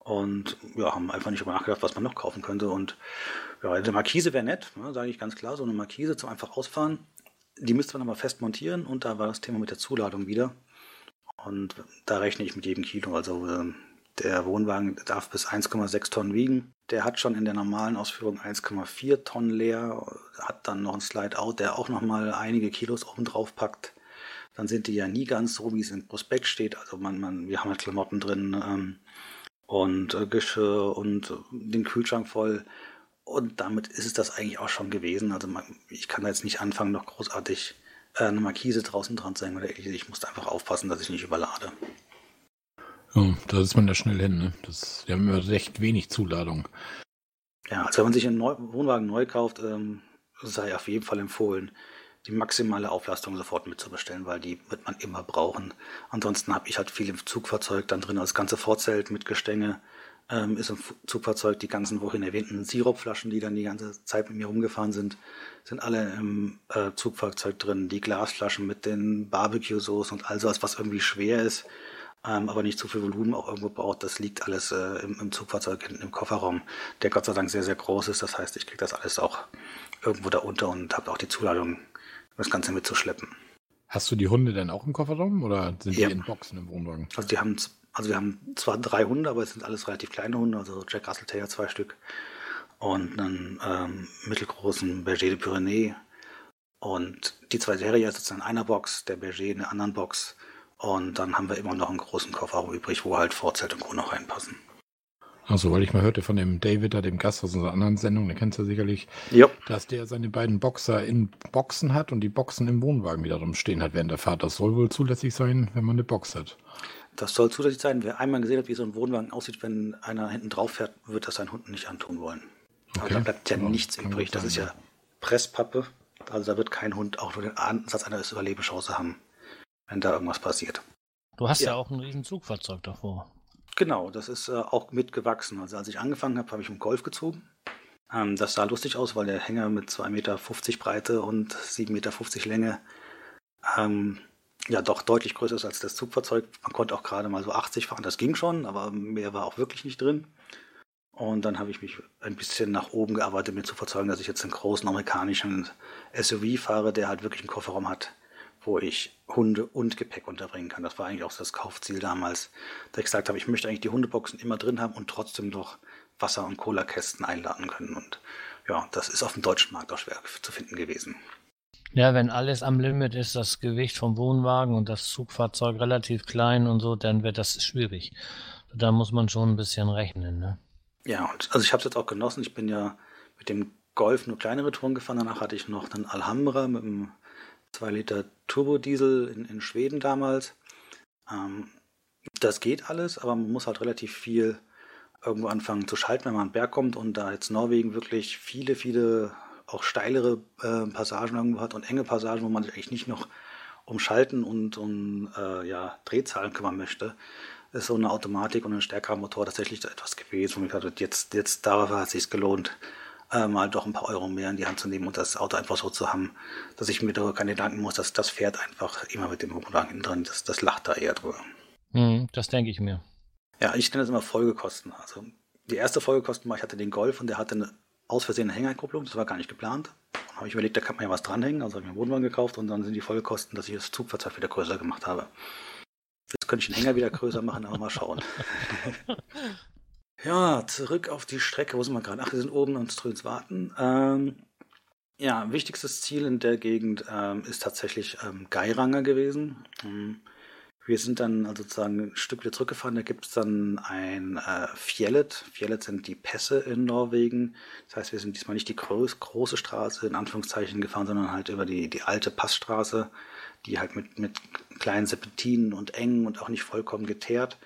Und ja, haben einfach nicht darüber nachgedacht, was man noch kaufen könnte. Und ja, eine Markise wäre nett, ne, sage ich ganz klar. So eine Markise zum einfach ausfahren. Die müsste man aber fest montieren und da war das Thema mit der Zuladung wieder. Und da rechne ich mit jedem Kilo. Also äh, der Wohnwagen darf bis 1,6 Tonnen wiegen. Der hat schon in der normalen Ausführung 1,4 Tonnen leer, hat dann noch einen Slide-Out, der auch nochmal einige Kilos oben drauf packt. Dann sind die ja nie ganz so, wie es im Prospekt steht. Also man, man, wir haben halt Klamotten drin ähm, und äh, Geschirr und den Kühlschrank voll. Und damit ist es das eigentlich auch schon gewesen. Also man, ich kann da jetzt nicht anfangen, noch großartig äh, eine Markise draußen dran zu hängen oder ähnliches. Ich musste einfach aufpassen, dass ich nicht überlade. Ja, da ist man ja schnell hin. Ne? Das, die haben immer recht wenig Zuladung. Ja, also wenn man sich einen Neu Wohnwagen neu kauft, ähm, sei auf jeden Fall empfohlen, die maximale Auflastung sofort mitzubestellen, weil die wird man immer brauchen. Ansonsten habe ich halt viel im Zugfahrzeug dann drin, das ganze Vorzelt mit Gestänge ähm, ist im Zugfahrzeug. Die ganzen vorhin erwähnten Siropflaschen, die dann die ganze Zeit mit mir rumgefahren sind, sind alle im äh, Zugfahrzeug drin. Die Glasflaschen mit den Barbecue-Soßen und all sowas, was irgendwie schwer ist, ähm, aber nicht zu viel Volumen auch irgendwo braucht. Das liegt alles äh, im, im, Zugfahrzeug hinten im Kofferraum, der Gott sei Dank sehr, sehr groß ist. Das heißt, ich kriege das alles auch irgendwo da unter und habe auch die Zuladung, das Ganze mitzuschleppen. Hast du die Hunde denn auch im Kofferraum oder sind ja. die in Boxen im Wohnwagen? Also die haben also wir haben zwar drei Hunde, aber es sind alles relativ kleine Hunde, also Jack Russell Terrier zwei Stück und einen ähm, mittelgroßen Berger de Pyrénées und die zwei Terrier sitzen in einer Box, der Berger in der anderen Box und dann haben wir immer noch einen großen Kofferraum übrig, wo halt Vorzelt und Co. noch reinpassen. Also, weil ich mal hörte von dem David, da dem Gast aus unserer anderen Sendung, den kennst du sicherlich, jo. dass der seine beiden Boxer in Boxen hat und die Boxen im Wohnwagen wiederum stehen hat während der Fahrt. Das soll wohl zulässig sein, wenn man eine Box hat. Das soll zusätzlich sein. Wer einmal gesehen hat, wie so ein Wohnwagen aussieht, wenn einer hinten drauf fährt, wird das seinen Hunden nicht antun wollen. Okay. Aber da bleibt ja, ja nichts übrig. Das ist ja Presspappe. Also da wird kein Hund auch nur den Ansatz einer Überlebenschance haben, wenn da irgendwas passiert. Du hast ja, ja auch ein riesen Zugfahrzeug davor. Genau, das ist äh, auch mitgewachsen. Also als ich angefangen habe, habe ich einen Golf gezogen. Ähm, das sah lustig aus, weil der Hänger mit 2,50 Meter Breite und 7,50 Meter Länge ähm, ja doch deutlich größer ist als das Zugfahrzeug. Man konnte auch gerade mal so 80 fahren, das ging schon, aber mehr war auch wirklich nicht drin. Und dann habe ich mich ein bisschen nach oben gearbeitet, mir zu verzeugen, dass ich jetzt einen großen amerikanischen SUV fahre, der halt wirklich einen Kofferraum hat, wo ich Hunde und Gepäck unterbringen kann. Das war eigentlich auch das Kaufziel damals, da ich gesagt habe, ich möchte eigentlich die Hundeboxen immer drin haben und trotzdem noch Wasser- und Cola-Kästen einladen können. Und ja, das ist auf dem deutschen Markt auch schwer zu finden gewesen. Ja, wenn alles am Limit ist, das Gewicht vom Wohnwagen und das Zugfahrzeug relativ klein und so, dann wird das schwierig. Da muss man schon ein bisschen rechnen, ne? Ja, und also ich habe es jetzt auch genossen. Ich bin ja mit dem Golf nur kleinere Touren gefahren. Danach hatte ich noch einen Alhambra mit einem 2 Liter Turbodiesel in, in Schweden damals. Ähm, das geht alles, aber man muss halt relativ viel irgendwo anfangen zu schalten, wenn man an den Berg kommt. Und da jetzt Norwegen wirklich viele, viele auch steilere äh, Passagen irgendwo hat und enge Passagen, wo man sich eigentlich nicht noch um Schalten und äh, ja, Drehzahlen kümmern möchte, ist so eine Automatik und ein stärkerer Motor tatsächlich etwas gewesen, wo ich gesagt jetzt, jetzt darauf hat es sich gelohnt, äh, mal doch ein paar Euro mehr in die Hand zu nehmen und das Auto einfach so zu haben, dass ich mir darüber keine Gedanken muss, dass das fährt einfach immer mit dem innen drin, das, das lacht da eher drüber. Hm, das denke ich mir. Ja, ich nenne das immer Folgekosten. Also die erste Folgekosten war, ich hatte den Golf und der hatte eine aus Versehen eine Hängekupplung, das war gar nicht geplant. Dann habe ich überlegt, da kann man ja was dranhängen, also habe ich mir einen Wohnwagen gekauft und dann sind die Vollkosten, dass ich das Zugfahrzeug wieder größer gemacht habe. Jetzt könnte ich den Hänger wieder größer machen, aber mal schauen. ja, zurück auf die Strecke, wo sind wir gerade? Ach, wir sind oben und Ströns warten. Ähm, ja, wichtigstes Ziel in der Gegend ähm, ist tatsächlich ähm, Geiranger gewesen. Ähm, wir sind dann also sozusagen ein Stück wieder zurückgefahren. Da gibt es dann ein äh, Fjellet. Fjellet sind die Pässe in Norwegen. Das heißt, wir sind diesmal nicht die groß, große Straße in Anführungszeichen gefahren, sondern halt über die, die alte Passstraße, die halt mit, mit kleinen Serpentinen und eng und auch nicht vollkommen geteert.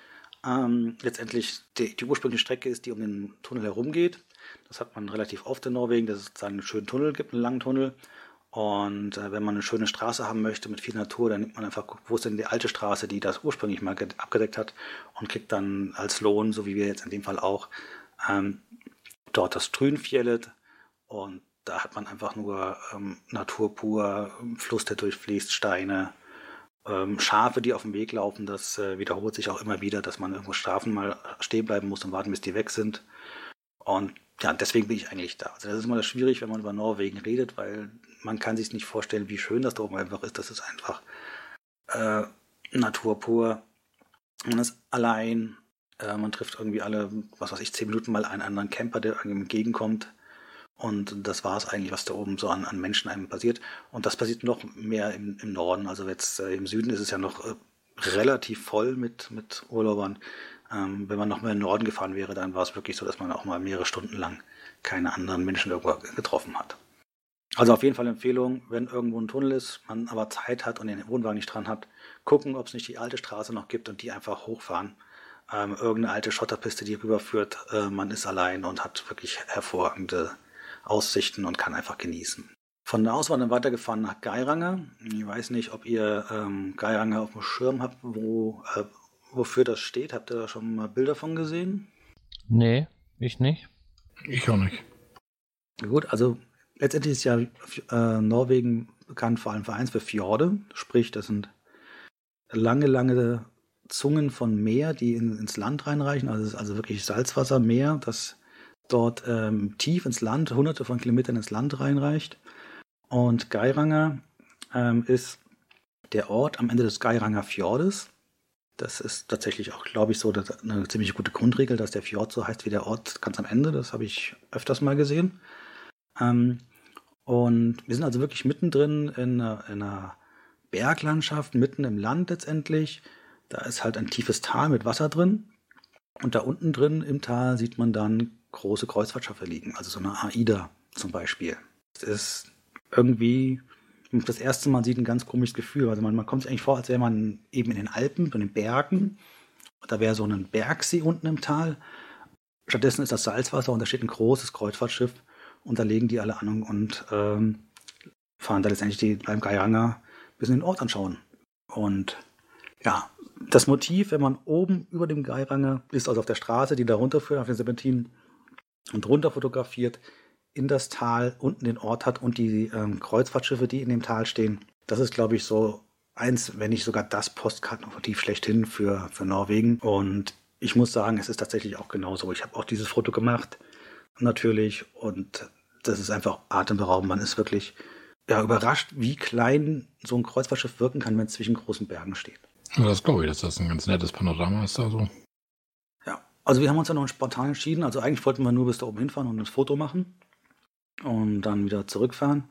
Ähm, letztendlich die, die ursprüngliche Strecke ist, die um den Tunnel herumgeht. Das hat man relativ oft in Norwegen, dass es sozusagen einen schönen Tunnel gibt, einen langen Tunnel. Und äh, wenn man eine schöne Straße haben möchte mit viel Natur, dann nimmt man einfach, wo ist denn die alte Straße, die das ursprünglich mal abgedeckt hat und kriegt dann als Lohn, so wie wir jetzt in dem Fall auch, ähm, dort das Trünfjellet. Und da hat man einfach nur ähm, Natur pur, Fluss, der durchfließt, Steine, ähm, Schafe, die auf dem Weg laufen. Das äh, wiederholt sich auch immer wieder, dass man irgendwo Strafen mal stehen bleiben muss und warten, bis die weg sind. Und ja, deswegen bin ich eigentlich da. Also das ist immer schwierig, wenn man über Norwegen redet, weil man kann sich nicht vorstellen, wie schön das da oben einfach ist. Das ist einfach äh, Natur pur. Man ist allein. Äh, man trifft irgendwie alle, was weiß ich, zehn Minuten mal einen anderen Camper, der einem entgegenkommt. Und das war es eigentlich, was da oben so an, an, Menschen einem passiert. Und das passiert noch mehr im, im Norden. Also jetzt äh, im Süden ist es ja noch äh, relativ voll mit, mit Urlaubern. Ähm, wenn man noch mehr in den Norden gefahren wäre, dann war es wirklich so, dass man auch mal mehrere Stunden lang keine anderen Menschen irgendwo getroffen hat. Also auf jeden Fall Empfehlung, wenn irgendwo ein Tunnel ist, man aber Zeit hat und den Wohnwagen nicht dran hat, gucken, ob es nicht die alte Straße noch gibt und die einfach hochfahren. Ähm, irgendeine alte Schotterpiste, die rüberführt, äh, man ist allein und hat wirklich hervorragende Aussichten und kann einfach genießen. Von da aus war dann weitergefahren nach Geiranger. Ich weiß nicht, ob ihr ähm, Geiranger auf dem Schirm habt, wo, äh, wofür das steht. Habt ihr da schon mal Bilder von gesehen? Nee, ich nicht. Ich auch nicht. Gut, also letztendlich ist ja äh, Norwegen bekannt vor allem für eins, für Fjorde. Sprich, das sind lange, lange Zungen von Meer, die in, ins Land reinreichen. Also es ist also wirklich Salzwassermeer, das dort ähm, tief ins Land, hunderte von Kilometern ins Land reinreicht. Und Geiranger ähm, ist der Ort am Ende des Geiranger Fjordes. Das ist tatsächlich auch, glaube ich, so eine ziemlich gute Grundregel, dass der Fjord so heißt wie der Ort ganz am Ende. Das habe ich öfters mal gesehen. Ähm, und wir sind also wirklich mittendrin in in einer Berglandschaft, mitten im Land letztendlich. Da ist halt ein tiefes Tal mit Wasser drin. Und da unten drin im Tal sieht man dann große Kreuzfahrtschiffe liegen, also so eine AIDA zum Beispiel. Das ist irgendwie das erste Mal sieht ein ganz komisches Gefühl. Also man, man kommt sich eigentlich vor, als wäre man eben in den Alpen, in den Bergen. Da wäre so ein Bergsee unten im Tal. Stattdessen ist das Salzwasser und da steht ein großes Kreuzfahrtschiff und da legen die alle an und ähm, fahren da letztendlich die beim Gayanga bis in den Ort anschauen. Und ja, das Motiv, wenn man oben über dem Geiranger ist, also auf der Straße, die da runterführt, auf den Serpentin und runter fotografiert, in das Tal unten den Ort hat und die ähm, Kreuzfahrtschiffe, die in dem Tal stehen. Das ist, glaube ich, so eins, wenn nicht sogar das Postkartenmotiv schlechthin für, für Norwegen. Und ich muss sagen, es ist tatsächlich auch genauso. Ich habe auch dieses Foto gemacht, natürlich, und das ist einfach atemberaubend. Man ist wirklich ja, überrascht, wie klein so ein Kreuzfahrtschiff wirken kann, wenn es zwischen großen Bergen steht. Ja, das glaube ich, dass das ein ganz nettes Panorama ist. Ja, also wir haben uns ja noch spontan entschieden. Also eigentlich wollten wir nur bis da oben hinfahren und ein Foto machen und dann wieder zurückfahren.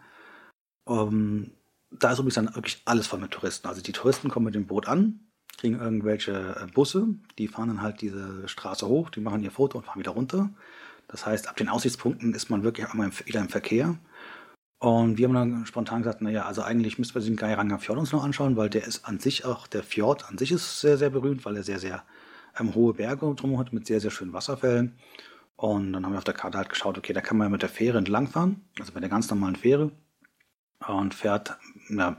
Ähm, da ist übrigens dann wirklich alles voll mit Touristen. Also die Touristen kommen mit dem Boot an, kriegen irgendwelche äh, Busse, die fahren dann halt diese Straße hoch, die machen ihr Foto und fahren wieder runter. Das heißt, ab den Aussichtspunkten ist man wirklich einmal wieder im Verkehr. Und wir haben dann spontan gesagt, naja, also eigentlich müssten wir den Geiranger Fjord uns noch anschauen, weil der ist an sich auch, der Fjord an sich ist sehr, sehr berühmt, weil er sehr, sehr ähm, hohe Berge drumherum hat mit sehr, sehr schönen Wasserfällen. Und dann haben wir auf der Karte halt geschaut, okay, da kann man mit der Fähre entlangfahren, also mit der ganz normalen Fähre, und fährt ja,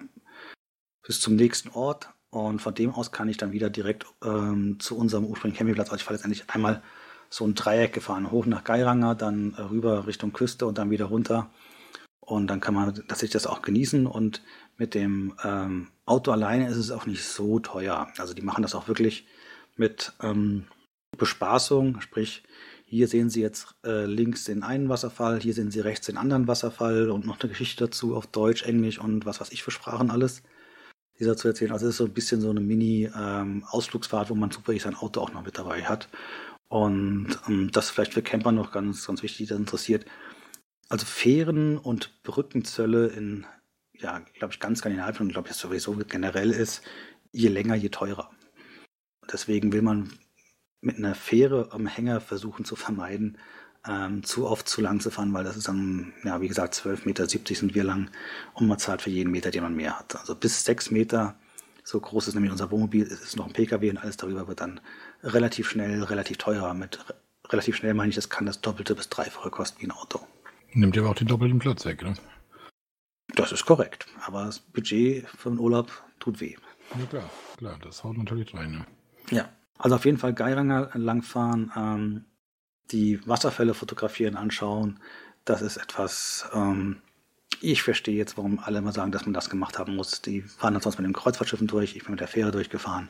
bis zum nächsten Ort. Und von dem aus kann ich dann wieder direkt ähm, zu unserem ursprünglichen Campingplatz. Also ich fahre letztendlich einmal so ein Dreieck gefahren, hoch nach Geiranger, dann äh, rüber Richtung Küste und dann wieder runter. Und dann kann man tatsächlich das auch genießen. Und mit dem ähm, Auto alleine ist es auch nicht so teuer. Also die machen das auch wirklich mit ähm, Bespaßung, sprich hier sehen Sie jetzt äh, links den einen Wasserfall, hier sehen Sie rechts den anderen Wasserfall und noch eine Geschichte dazu auf Deutsch, Englisch und was weiß ich für Sprachen alles. Dieser zu erzählen. Also es ist so ein bisschen so eine Mini-Ausflugsfahrt, ähm, wo man zufällig sein Auto auch noch mit dabei hat. Und ähm, das vielleicht für Camper noch ganz, ganz wichtig, das interessiert. Also Fähren und Brückenzölle in, ja, glaube ich, ganz Skandinavien und glaube ich, sowieso generell ist, je länger, je teurer. Deswegen will man mit einer Fähre am Hänger versuchen zu vermeiden, ähm, zu oft zu lang zu fahren, weil das ist dann, ja, wie gesagt, 12,70 Meter sind wir lang und man zahlt für jeden Meter, den man mehr hat. Also bis 6 Meter, so groß ist nämlich unser Wohnmobil, es ist noch ein Pkw und alles darüber wird dann relativ schnell, relativ teurer. Mit relativ schnell meine ich, das kann das Doppelte bis Dreifache kosten wie ein Auto. Nimmt ja auch den doppelten Platz weg, ne? Das ist korrekt, aber das Budget für einen Urlaub tut weh. Ja klar, klar, das haut natürlich rein, ne? Ja. Also auf jeden Fall Geiranger langfahren, ähm, die Wasserfälle fotografieren, anschauen. Das ist etwas, ähm, ich verstehe jetzt, warum alle immer sagen, dass man das gemacht haben muss. Die fahren dann sonst mit den Kreuzfahrtschiffen durch, ich bin mit der Fähre durchgefahren.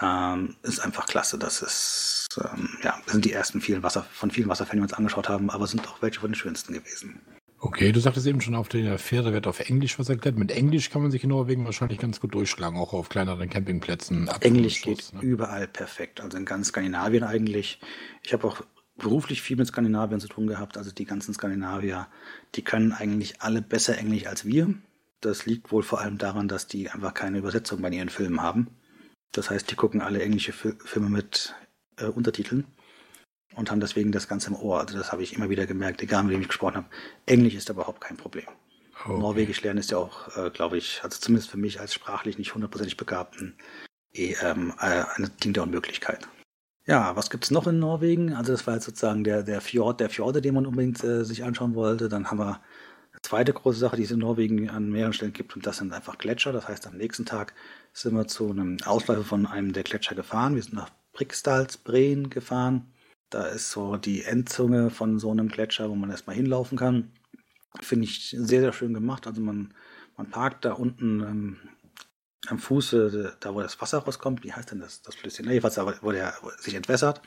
Ähm, ist einfach klasse. Das ist, ähm, ja, das sind die ersten vielen Wasser, von vielen Wasserfällen, die wir uns angeschaut haben, aber sind auch welche von den schönsten gewesen. Okay, du sagtest eben schon, auf der Fähre wird auf Englisch was erklärt. Mit Englisch kann man sich in Norwegen wahrscheinlich ganz gut durchschlagen, auch auf kleineren Campingplätzen. Englisch geht ne? überall perfekt, also in ganz Skandinavien eigentlich. Ich habe auch beruflich viel mit Skandinavien zu tun gehabt, also die ganzen Skandinavier, die können eigentlich alle besser Englisch als wir. Das liegt wohl vor allem daran, dass die einfach keine Übersetzung bei ihren Filmen haben. Das heißt, die gucken alle englische Filme mit äh, Untertiteln und haben deswegen das Ganze im Ohr. Also das habe ich immer wieder gemerkt, egal mit wem ich gesprochen habe. Englisch ist überhaupt kein Problem. Okay. Norwegisch lernen ist ja auch, äh, glaube ich, also zumindest für mich als sprachlich nicht hundertprozentig begabten, eh, ähm, äh, eine Ding der Unmöglichkeit. Ja, was gibt es noch in Norwegen? Also das war jetzt sozusagen der, der Fjord der Fjorde, den man unbedingt äh, sich anschauen wollte. Dann haben wir eine zweite große Sache, die es in Norwegen an mehreren Stellen gibt, und das sind einfach Gletscher. Das heißt, am nächsten Tag sind wir zu einem Ausläufer von einem der Gletscher gefahren. Wir sind nach Briksdalsbreen gefahren. Da ist so die Endzunge von so einem Gletscher, wo man erstmal hinlaufen kann. Finde ich sehr, sehr schön gemacht. Also man, man parkt da unten ähm, am Fuße, da wo das Wasser rauskommt, wie heißt denn das, das Flüsschen? Nee, jedenfalls, wo der sich entwässert.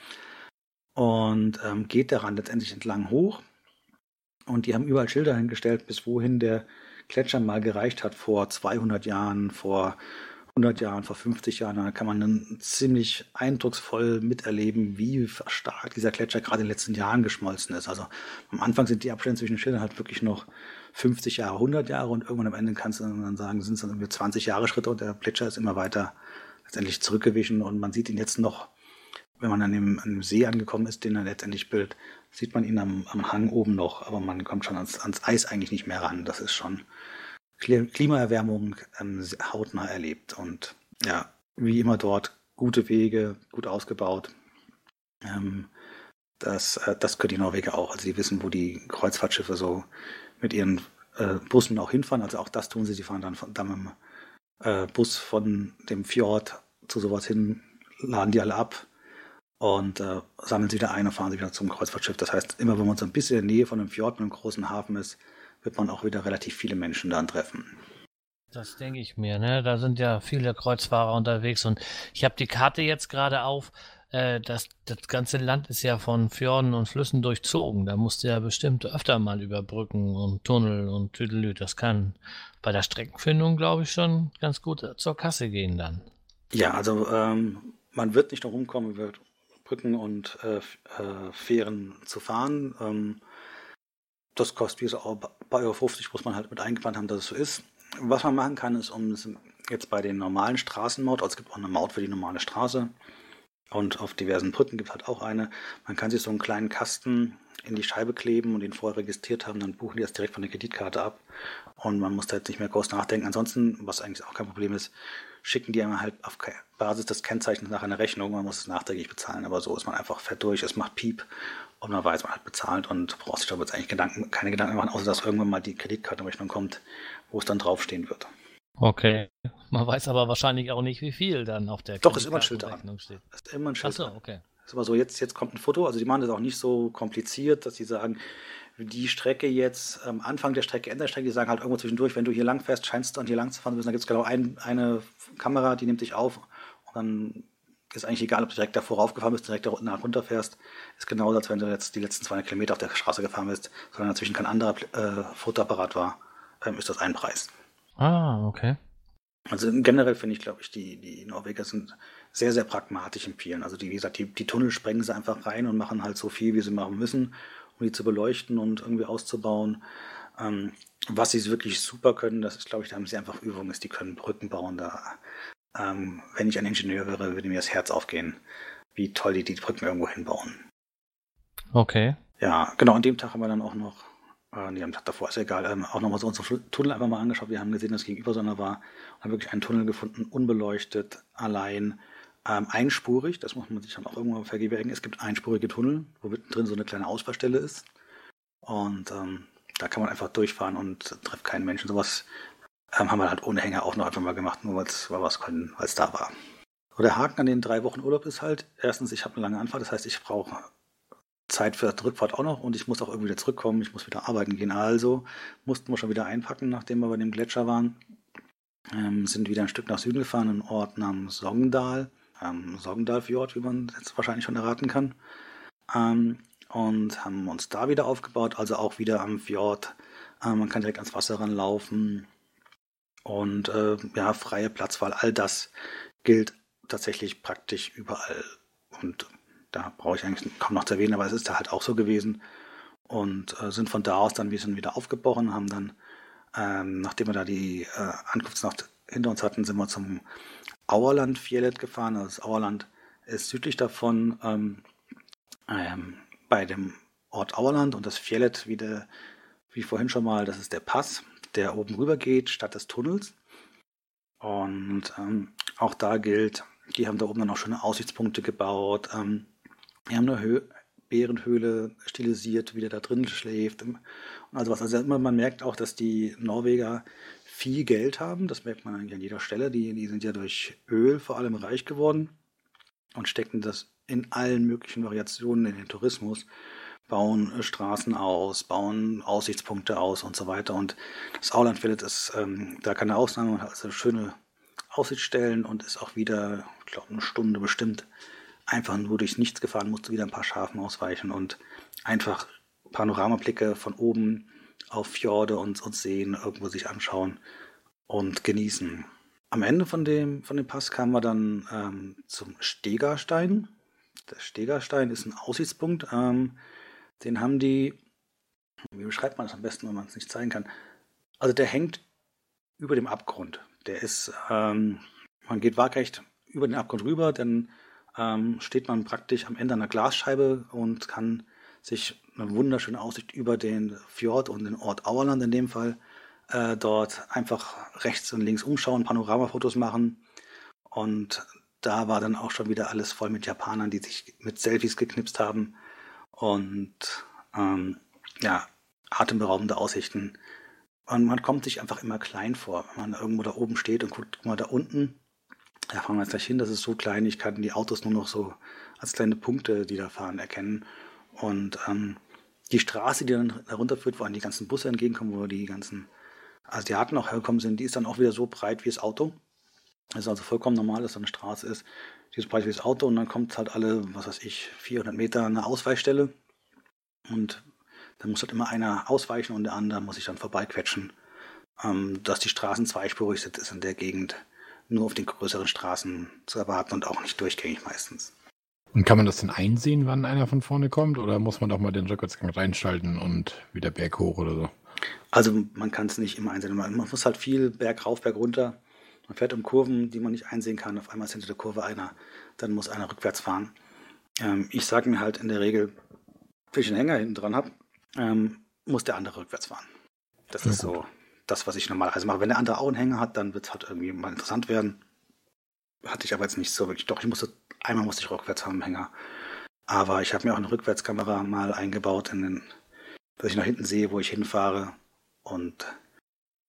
Und ähm, geht daran letztendlich entlang hoch. Und die haben überall Schilder hingestellt, bis wohin der Gletscher mal gereicht hat vor 200 Jahren, vor 100 Jahren, vor 50 Jahren. Da kann man dann ziemlich eindrucksvoll miterleben, wie stark dieser Gletscher gerade in den letzten Jahren geschmolzen ist. Also am Anfang sind die Abstände zwischen den Schildern halt wirklich noch 50 Jahre, 100 Jahre und irgendwann am Ende kannst du dann sagen, sind es dann irgendwie 20 Jahre Schritte und der Gletscher ist immer weiter letztendlich zurückgewichen und man sieht ihn jetzt noch, wenn man an dem, an dem See angekommen ist, den er letztendlich bildet, sieht man ihn am, am Hang oben noch, aber man kommt schon ans, ans Eis eigentlich nicht mehr ran. Das ist schon Klimaerwärmung ähm, hautnah erlebt und ja, wie immer dort gute Wege, gut ausgebaut. Ähm, das, äh, das können die Norweger auch. Also die wissen, wo die Kreuzfahrtschiffe so mit ihren äh, Bussen auch hinfahren. Also auch das tun sie. Sie fahren dann, von, dann mit dem äh, Bus von dem Fjord zu sowas hin, laden die alle ab und äh, sammeln sie wieder ein und fahren sie wieder zum Kreuzfahrtschiff. Das heißt, immer wenn man so ein bisschen in der Nähe von einem Fjord mit einem großen Hafen ist, wird man auch wieder relativ viele Menschen dann treffen. Das denke ich mir, ne? Da sind ja viele Kreuzfahrer unterwegs und ich habe die Karte jetzt gerade auf. Äh, das, das ganze Land ist ja von Fjorden und Flüssen durchzogen. Da musst du ja bestimmt öfter mal über Brücken und Tunnel und Tüdelü. Das kann bei der Streckenfindung, glaube ich, schon ganz gut zur Kasse gehen dann. Ja, also ähm, man wird nicht darum kommen, über Brücken und äh, äh, Fähren zu fahren. Ähm, das kostet wie gesagt auch ein paar Euro 50, muss man halt mit eingeplant haben, dass es so ist. Was man machen kann, ist, um jetzt bei den normalen Straßenmaut, also es gibt auch eine Maut für die normale Straße, und auf diversen Brücken gibt es halt auch eine. Man kann sich so einen kleinen Kasten in die Scheibe kleben und den vorher registriert haben, dann buchen die das direkt von der Kreditkarte ab. Und man muss da jetzt nicht mehr groß nachdenken. Ansonsten, was eigentlich auch kein Problem ist, schicken die einmal halt auf Basis des Kennzeichens nach einer Rechnung. Man muss es nachträglich bezahlen, aber so ist man einfach fett durch. Es macht Piep und man weiß, man hat bezahlt und braucht sich darüber jetzt eigentlich Gedanken, keine Gedanken machen, außer dass irgendwann mal die Kreditkartenrechnung kommt, wo es dann draufstehen wird. Okay. Man weiß aber wahrscheinlich auch nicht, wie viel dann auf der Doch, ist immer ein Schild dran. Steht. Ist immer ein Schild Achso, okay. Ist aber so, jetzt, jetzt kommt ein Foto. Also die machen das auch nicht so kompliziert, dass sie sagen, die Strecke jetzt, am Anfang der Strecke, Ende der Strecke, die sagen halt irgendwo zwischendurch, wenn du hier lang fährst, scheinst du an hier lang zu fahren, dann gibt es genau ein, eine Kamera, die nimmt dich auf und dann ist eigentlich egal, ob du direkt davor raufgefahren bist, direkt da unten runter fährst. Ist genauso, als wenn du jetzt die letzten 200 Kilometer auf der Straße gefahren bist, sondern dazwischen kein anderer äh, Fotoapparat war, ähm, ist das ein Preis. Ah, okay. Also generell finde ich, glaube ich, die, die Norweger sind sehr, sehr pragmatisch in vielen. Also die, wie gesagt, die, die Tunnel sprengen sie einfach rein und machen halt so viel, wie sie machen müssen, um die zu beleuchten und irgendwie auszubauen. Ähm, was sie wirklich super können, das ist, glaube ich, da haben sie einfach Übung, ist, die können Brücken bauen. Da, ähm, wenn ich ein Ingenieur wäre, würde mir das Herz aufgehen, wie toll die die Brücken irgendwo hinbauen. Okay. Ja, genau, an dem Tag haben wir dann auch noch äh, nee, am Tag davor ist egal, ähm, auch nochmal so unsere Tunnel einfach mal angeschaut. Wir haben gesehen, dass gegenüber so einer war und haben wirklich einen Tunnel gefunden, unbeleuchtet, allein, ähm, einspurig. Das muss man sich dann auch irgendwann vergewärtigen. Es gibt einspurige Tunnel, wo drin so eine kleine Ausfahrstelle ist. Und ähm, da kann man einfach durchfahren und trifft keinen Menschen. Sowas ähm, haben wir halt ohne Hänger auch noch einfach mal gemacht, nur weil es weil es da war. So, der Haken an den drei Wochen Urlaub ist halt, erstens, ich habe eine lange Anfahrt, das heißt, ich brauche Zeit für die Rückfahrt auch noch und ich muss auch irgendwie wieder zurückkommen, ich muss wieder arbeiten gehen. Also mussten wir schon wieder einpacken, nachdem wir bei dem Gletscher waren. Ähm, sind wieder ein Stück nach Süden gefahren, einen Ort namens Sogndal, ähm, Sogndalfjord, wie man jetzt wahrscheinlich schon erraten kann. Ähm, und haben uns da wieder aufgebaut, also auch wieder am Fjord. Ähm, man kann direkt ans Wasser ranlaufen und äh, ja, freie Platzwahl, all das gilt tatsächlich praktisch überall. Und da brauche ich eigentlich kaum noch zu erwähnen, aber es ist da halt auch so gewesen. Und äh, sind von da aus dann ein wieder aufgebrochen, haben dann, ähm, nachdem wir da die äh, Ankunftsnacht hinter uns hatten, sind wir zum Auerland Fjellet gefahren. Also das Auerland ist südlich davon ähm, ähm, bei dem Ort Auerland und das Fjellet, wie, der, wie vorhin schon mal, das ist der Pass, der oben rüber geht, statt des Tunnels. Und ähm, auch da gilt, die haben da oben dann auch schöne Aussichtspunkte gebaut. Ähm, die haben eine Hö Bärenhöhle stilisiert, wie der da drin schläft. Und also was. Also man merkt auch, dass die Norweger viel Geld haben. Das merkt man eigentlich an jeder Stelle. Die, die sind ja durch Öl vor allem reich geworden und stecken das in allen möglichen Variationen in den Tourismus bauen äh, Straßen aus, bauen Aussichtspunkte aus und so weiter. Und das Auland findet es ähm, da keine Ausnahme und hat also schöne Aussichtsstellen und ist auch wieder, ich glaube, eine Stunde bestimmt einfach nur durchs Nichts gefahren, musste wieder ein paar Schafen ausweichen und einfach Panoramablicke von oben auf Fjorde und, und Seen irgendwo sich anschauen und genießen. Am Ende von dem, von dem Pass kamen wir dann ähm, zum Stegerstein. Der Stegerstein ist ein Aussichtspunkt, ähm, den haben die, wie beschreibt man das am besten, wenn man es nicht zeigen kann? Also der hängt über dem Abgrund. Der ist, ähm, man geht waagrecht über den Abgrund rüber, dann ähm, steht man praktisch am Ende einer Glasscheibe und kann sich eine wunderschöne Aussicht über den Fjord und den Ort Auerland in dem Fall äh, dort einfach rechts und links umschauen, Panoramafotos machen. Und da war dann auch schon wieder alles voll mit Japanern, die sich mit Selfies geknipst haben. Und ähm, ja, atemberaubende Aussichten. Und man kommt sich einfach immer klein vor, wenn man irgendwo da oben steht und guckt mal da unten. Da fahren wir jetzt gleich hin, das ist so klein, ich kann die Autos nur noch so als kleine Punkte, die da fahren, erkennen. Und ähm, die Straße, die dann herunterführt, wo an die ganzen Busse entgegenkommen, wo die ganzen Asiaten auch hergekommen sind, die ist dann auch wieder so breit wie das Auto. Es ist also vollkommen normal, dass so eine Straße ist. Die ist breit wie das Auto und dann kommt halt alle, was weiß ich, 400 Meter eine Ausweichstelle. Und dann muss halt immer einer ausweichen und der andere muss sich dann vorbeiquetschen. Ähm, dass die Straßen zweispurig sind, ist in der Gegend nur auf den größeren Straßen zu erwarten und auch nicht durchgängig meistens. Und kann man das denn einsehen, wann einer von vorne kommt? Oder muss man doch mal den Rückwärtsgang reinschalten und wieder Berg hoch oder so? Also man kann es nicht immer einsehen. Man muss halt viel Berg rauf, Berg runter. Man fährt um Kurven, die man nicht einsehen kann. Auf einmal ist hinter der Kurve einer, dann muss einer rückwärts fahren. Ähm, ich sage mir halt in der Regel, wenn ich einen Hänger hinten dran habe, ähm, muss der andere rückwärts fahren. Das ja, ist gut. so das, was ich normalerweise mache. Wenn der andere auch einen Hänger hat, dann wird es halt irgendwie mal interessant werden. Hatte ich aber jetzt nicht so wirklich. Doch, ich musste, einmal musste ich rückwärts haben, Hänger. Aber ich habe mir auch eine Rückwärtskamera mal eingebaut, in den, dass ich nach hinten sehe, wo ich hinfahre. Und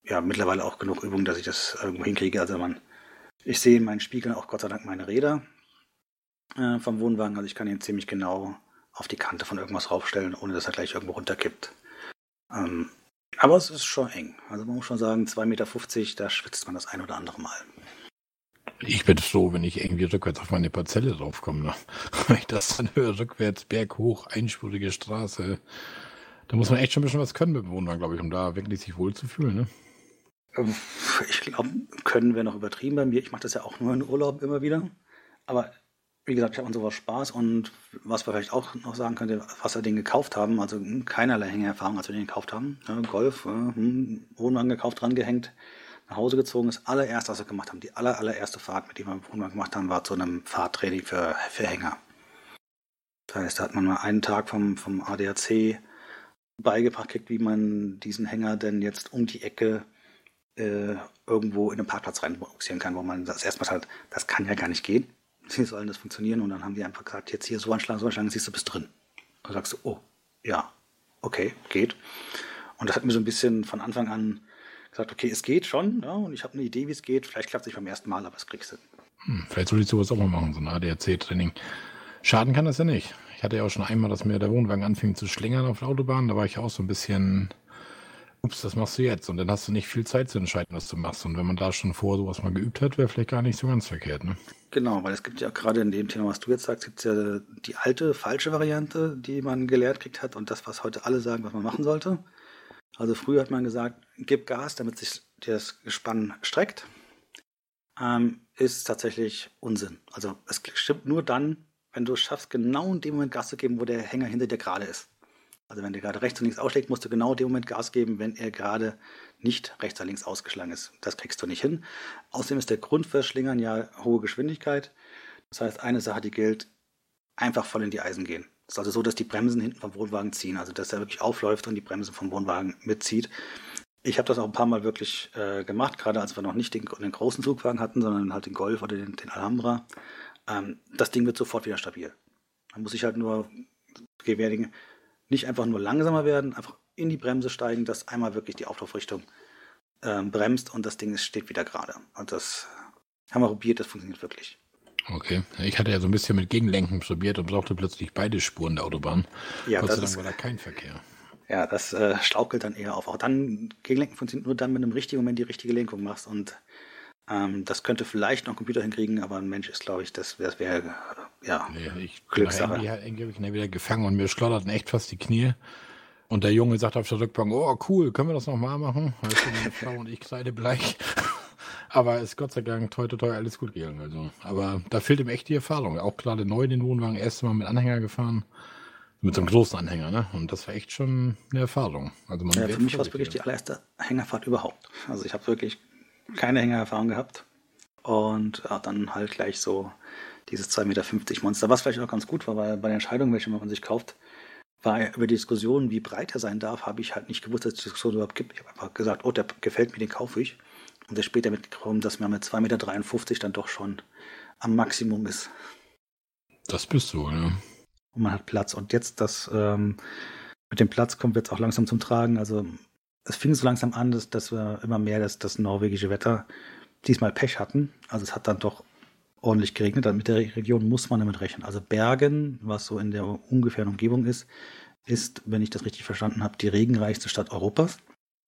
ja, mittlerweile auch genug Übung, dass ich das irgendwo hinkriege. Also man, ich sehe in meinen Spiegeln auch Gott sei Dank meine Räder äh, vom Wohnwagen. Also ich kann ihn ziemlich genau auf die Kante von irgendwas raufstellen, ohne dass er gleich irgendwo runterkippt. Ähm, aber es ist schon eng. Also man muss schon sagen, 2,50 Meter, da schwitzt man das ein oder andere Mal. Ich bin froh, wenn ich irgendwie rückwärts auf meine Parzelle draufkomme. Ne? Wenn ich das dann höre, rückwärts, berghoch, einspurige Straße. Da muss man echt schon ein bisschen was können mit dem Wohnwagen, glaube ich, um da wirklich sich wohlzufühlen. Ne? Ähm, ich glaube, können wir noch übertrieben bei mir. Ich mache das ja auch nur in Urlaub immer wieder. Aber wie gesagt, ich habe an sowas Spaß und was wir vielleicht auch noch sagen könnte, was wir den gekauft haben, also keinerlei Hängererfahrung, als wir den gekauft haben. Ja, Golf, äh, hm, Wohnwagen gekauft, drangehängt, nach Hause gezogen. Das allererste, was wir gemacht haben, die aller, allererste Fahrt, mit der wir im Wohnwagen gemacht haben, war zu einem Fahrtraining für, für Hänger. Das heißt, da hat man mal einen Tag vom, vom ADAC beigebracht wie man diesen Hänger denn jetzt um die Ecke äh, irgendwo in den Parkplatz reinboxieren kann, wo man das erstmal hat, das kann ja gar nicht gehen wie soll das funktionieren? Und dann haben die einfach gesagt, jetzt hier so anschlagen, so anschlagen, siehst du, bist drin. Und sagst du, oh, ja, okay, geht. Und das hat mir so ein bisschen von Anfang an gesagt, okay, es geht schon, ja, und ich habe eine Idee, wie es geht. Vielleicht klappt es nicht beim ersten Mal, aber es kriegst du. Hm, vielleicht soll ich sowas auch mal machen, so ein ADAC-Training. Schaden kann das ja nicht. Ich hatte ja auch schon einmal, dass mir der Wohnwagen anfing zu schlingern auf der Autobahn. Da war ich auch so ein bisschen ups, das machst du jetzt. Und dann hast du nicht viel Zeit zu entscheiden, was du machst. Und wenn man da schon vor sowas mal geübt hat, wäre vielleicht gar nicht so ganz verkehrt. Ne? Genau, weil es gibt ja gerade in dem Thema, was du jetzt sagst, gibt es ja die alte, falsche Variante, die man gelehrt kriegt hat und das, was heute alle sagen, was man machen sollte. Also früher hat man gesagt, gib Gas, damit sich das Gespann streckt. Ähm, ist tatsächlich Unsinn. Also es stimmt nur dann, wenn du es schaffst, genau in dem Moment Gas zu geben, wo der Hänger hinter dir gerade ist. Also wenn der gerade rechts und links ausschlägt, musst du genau in dem Moment Gas geben, wenn er gerade nicht rechts oder links ausgeschlagen ist. Das kriegst du nicht hin. Außerdem ist der Grund für Schlingern ja hohe Geschwindigkeit. Das heißt, eine Sache, die gilt, einfach voll in die Eisen gehen. Es ist also so, dass die Bremsen hinten vom Wohnwagen ziehen. Also dass er wirklich aufläuft und die Bremsen vom Wohnwagen mitzieht. Ich habe das auch ein paar Mal wirklich äh, gemacht, gerade als wir noch nicht den, den, großen Zugwagen hatten, sondern halt den Golf oder den, den Alhambra. Ähm, das Ding wird sofort wieder stabil. Man muss sich halt nur gewährleisten, nicht einfach nur langsamer werden, einfach in die Bremse steigen, dass einmal wirklich die Auflaufrichtung ähm, bremst und das Ding steht wieder gerade. Und das haben wir probiert, das funktioniert wirklich. Okay, ich hatte ja so ein bisschen mit Gegenlenken probiert und brauchte plötzlich beide Spuren der Autobahn. Ja, Gott sei Dank war da kein Verkehr. Ja, das äh, staukelt dann eher auf. Auch dann, Gegenlenken funktioniert nur dann, wenn du im richtigen Moment die richtige Lenkung machst. Und ähm, das könnte vielleicht noch ein Computer hinkriegen, aber ein Mensch ist, glaube ich, das wäre, wär, ja, nee, ich Glückssache. Ich habe wieder gefangen und mir schlotterten echt fast die Knie. Und der Junge sagt auf der Rückbank, oh cool, können wir das nochmal machen? Meine Frau und ich bleich. Aber ist Gott sei Dank toi, toi, toi alles gut gegangen. Also. Aber da fehlt ihm echt die Erfahrung. Auch gerade neu den Wohnwagen, erste Mal mit Anhänger gefahren. Mit so einem großen Anhänger, ne? Und das war echt schon eine Erfahrung. Also man ja, für mich war es wirklich die allererste Hängerfahrt überhaupt. Also ich habe wirklich keine Hängererfahrung gehabt. Und ja, dann halt gleich so dieses 2,50 Meter Monster, was vielleicht auch ganz gut war, weil bei der Entscheidung, welche man sich kauft, war über die Diskussion, wie breit er sein darf, habe ich halt nicht gewusst, dass es die Diskussion überhaupt gibt. Ich habe einfach gesagt, oh, der gefällt mir, den kaufe ich. Und er später mitgekommen, dass man mit 2,53 Meter dann doch schon am Maximum ist. Das bist du, ja. Und man hat Platz. Und jetzt das ähm, mit dem Platz kommt jetzt auch langsam zum Tragen. Also es fing so langsam an, dass, dass wir immer mehr das, das norwegische Wetter diesmal Pech hatten. Also es hat dann doch ordentlich geregnet. Mit der Region muss man damit rechnen. Also Bergen, was so in der ungefähren Umgebung ist, ist, wenn ich das richtig verstanden habe, die regenreichste Stadt Europas.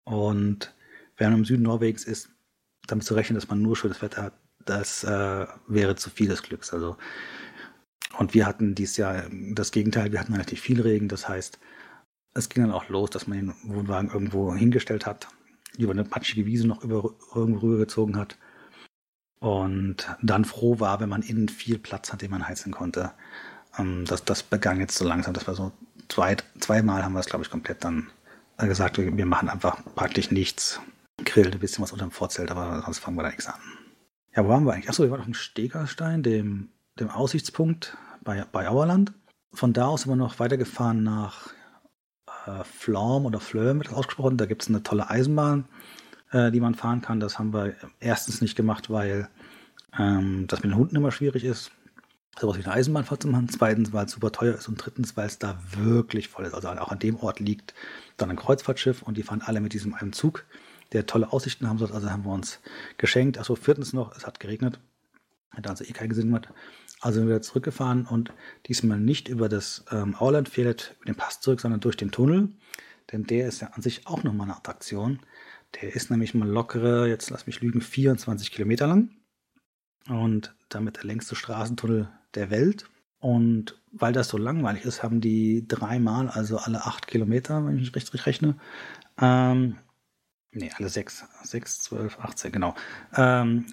Und wer im Süden Norwegens ist, damit zu rechnen, dass man nur schönes Wetter hat, das äh, wäre zu viel des Glücks. Also und wir hatten dieses Jahr das Gegenteil, wir hatten relativ viel Regen, das heißt, es ging dann auch los, dass man den Wohnwagen irgendwo hingestellt hat, über eine patschige Wiese noch über, irgendwo rübergezogen hat und dann froh war, wenn man innen viel Platz hat, den man heizen konnte. Ähm, das, das begann jetzt so langsam, das war so zwei, zweimal haben wir es, glaube ich, komplett dann gesagt, wir machen einfach praktisch nichts grillt ein bisschen was unter dem Vorzelt, aber sonst fangen wir da nichts an. Ja, wo waren wir eigentlich? Achso, wir waren auf dem Stegerstein, dem, dem Aussichtspunkt bei, bei Auerland. Von da aus sind wir noch weitergefahren nach äh, oder Flöm wird ausgesprochen. Da gibt es eine tolle Eisenbahn, äh, die man fahren kann. Das haben wir erstens nicht gemacht, weil ähm, das mit den Hunden immer schwierig ist, sowas wie eine Eisenbahnfahrt zu machen. Zweitens, weil es super teuer ist. Und drittens, weil es da wirklich voll ist. Also auch an dem Ort liegt dann ein Kreuzfahrtschiff und die fahren alle mit diesem einen Zug der tolle Aussichten haben soll. Also haben wir uns geschenkt. Achso, viertens noch, es hat geregnet. Hat also eh keinen Sinn gemacht. Also sind wir wieder zurückgefahren und diesmal nicht über das ähm, Auerlandfeld, über den Pass zurück, sondern durch den Tunnel. Denn der ist ja an sich auch nochmal eine Attraktion. Der ist nämlich mal lockere, jetzt lass mich lügen, 24 Kilometer lang. Und damit der längste Straßentunnel der Welt. Und weil das so langweilig ist, haben die dreimal, also alle acht Kilometer, wenn ich richtig rechne, ähm, nee, alle sechs, sechs, zwölf, 18, genau, ähm,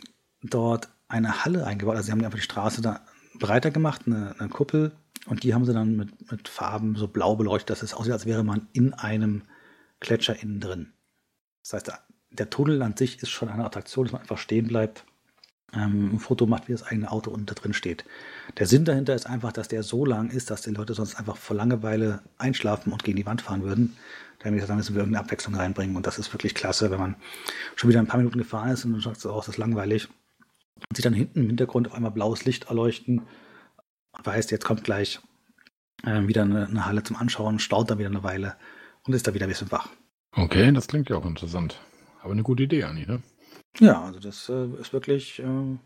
dort eine Halle eingebaut. Also sie haben einfach die Straße da breiter gemacht, eine, eine Kuppel, und die haben sie dann mit, mit Farben so blau beleuchtet, dass es aussieht, als wäre man in einem Gletscher innen drin. Das heißt, der Tunnel an sich ist schon eine Attraktion, dass man einfach stehen bleibt, ähm, ein Foto macht, wie das eigene Auto unten da drin steht. Der Sinn dahinter ist einfach, dass der so lang ist, dass die Leute sonst einfach vor Langeweile einschlafen und gegen die Wand fahren würden. Da haben wir gesagt, da müssen wir irgendeine Abwechslung reinbringen. Und das ist wirklich klasse, wenn man schon wieder ein paar Minuten gefahren ist und dann sagt, oh, das ist langweilig. Und sich dann hinten im Hintergrund auf einmal blaues Licht erleuchten und weiß, jetzt kommt gleich äh, wieder eine, eine, Halle zum Anschauen, staut da wieder eine Weile und ist da wieder ein bisschen wach. Okay, das klingt ja auch interessant. Aber eine gute Idee, Anni, ne? Ja, also das äh, ist wirklich äh,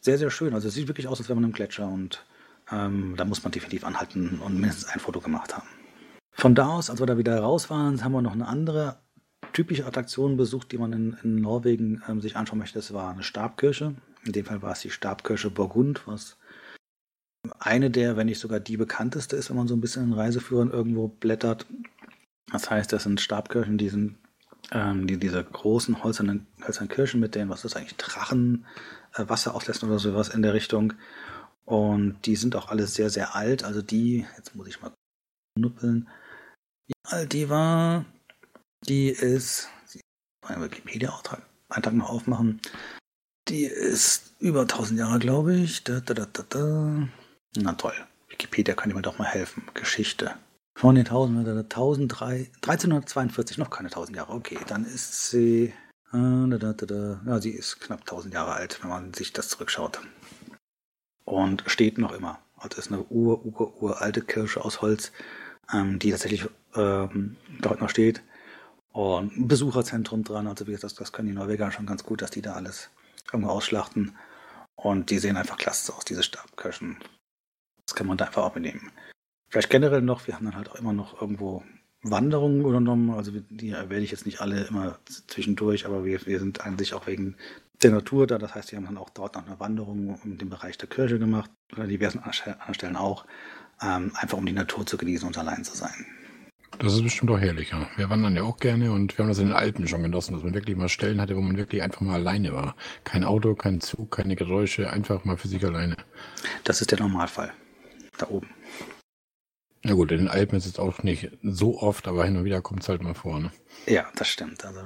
sehr, sehr schön. Also es sieht wirklich aus, als wäre man im Gletscher und ähm, da muss man definitiv anhalten und mindestens ein Foto gemacht haben. Von da aus, als wir da wieder raus waren, haben wir noch eine andere typische Attraktion besucht, die man in, in Norwegen ähm, sich anschauen möchte. Das war eine Stabkirche. In dem Fall war es die Stabkirche Burgund, was eine der, wenn nicht sogar die bekannteste ist, wenn man so ein bisschen in Reiseführern irgendwo blättert. Das heißt, das sind Stabkirchen, die sind ähm, die, diese großen holzernen, hölzernen Kirchen mit den, was ist eigentlich, Drachen, äh, Wasser auslassen oder sowas in der Richtung. Und die sind auch alle sehr, sehr alt. Also die, jetzt muss ich mal nuppeln, alt die war. Die ist, einen Wikipedia-Eintrag noch aufmachen. Die ist über 1000 Jahre, glaube ich. Da, da, da. Na toll. Wikipedia kann mir doch mal helfen. Geschichte. Von den 1000, 1342, noch keine 1000 Jahre. Okay, dann ist sie, äh, ja, sie ist knapp 1000 Jahre alt, wenn man sich das zurückschaut. Und steht noch immer. Also ist eine ur, ur, uralte Kirche aus Holz, ähm, die tatsächlich ähm, dort noch steht. Und ein Besucherzentrum dran. Also wie gesagt, das, das können die Norweger schon ganz gut, dass die da alles irgendwo ausschlachten. Und die sehen einfach klasse aus, diese Stabkirchen. Das kann man da einfach auch mitnehmen. Vielleicht generell noch, wir haben dann halt auch immer noch irgendwo Wanderungen unternommen. Also die erwähne ich jetzt nicht alle immer zwischendurch, aber wir, wir sind an sich auch wegen der Natur da. Das heißt, wir haben dann auch dort noch eine Wanderung in dem Bereich der Kirche gemacht oder diversen anderen Stellen auch, ähm, einfach um die Natur zu genießen und allein zu sein. Das ist bestimmt auch herrlich, ja. Wir wandern ja auch gerne und wir haben das in den Alpen schon genossen, dass man wirklich mal Stellen hatte, wo man wirklich einfach mal alleine war. Kein Auto, kein Zug, keine Geräusche, einfach mal für sich alleine. Das ist der Normalfall. Da oben. Na gut, in den Alpen ist es auch nicht so oft, aber hin und wieder kommt es halt mal vor, ne? Ja, das stimmt. Also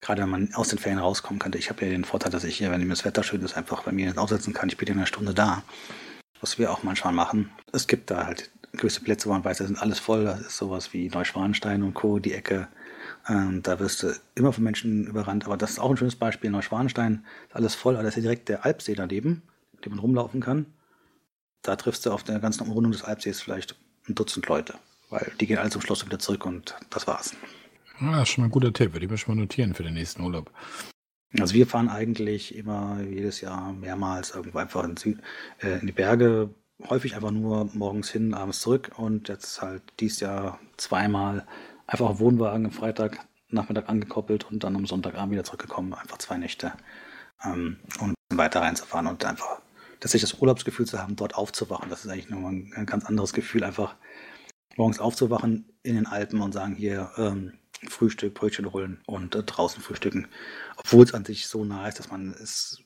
gerade wenn man aus den Ferien rauskommen könnte. Ich habe ja den Vorteil, dass ich hier, wenn das Wetter schön ist, einfach bei mir aussetzen kann. Ich bin in einer Stunde da. Was wir auch manchmal machen. Es gibt da halt gewisse Plätze, wo man weiß, da sind alles voll. Das ist sowas wie Neuschwanstein und Co., die Ecke. Ähm, da wirst du immer von Menschen überrannt. Aber das ist auch ein schönes Beispiel. Neuschwanstein ist alles voll, aber da ist ja direkt der Alpsee daneben, den man rumlaufen kann. Da triffst du auf der ganzen Umrundung des Alpsees vielleicht ein Dutzend Leute. Weil die gehen alle zum Schloss und wieder zurück und das war's. Ja, schon mal ein guter Tipp. Würde ich mir schon mal notieren für den nächsten Urlaub. Also wir fahren eigentlich immer jedes Jahr mehrmals irgendwo einfach in, Süd, äh, in die Berge, häufig einfach nur morgens hin, abends zurück und jetzt halt dieses Jahr zweimal einfach Wohnwagen am Freitag Nachmittag angekoppelt und dann am Sonntagabend wieder zurückgekommen, einfach zwei Nächte ähm, und weiter reinzufahren und einfach tatsächlich das Urlaubsgefühl zu haben, dort aufzuwachen. Das ist eigentlich nochmal ein ganz anderes Gefühl, einfach morgens aufzuwachen in den Alpen und sagen, hier ähm, Frühstück, Brötchen holen und äh, draußen frühstücken. Obwohl es an sich so nah ist, dass man es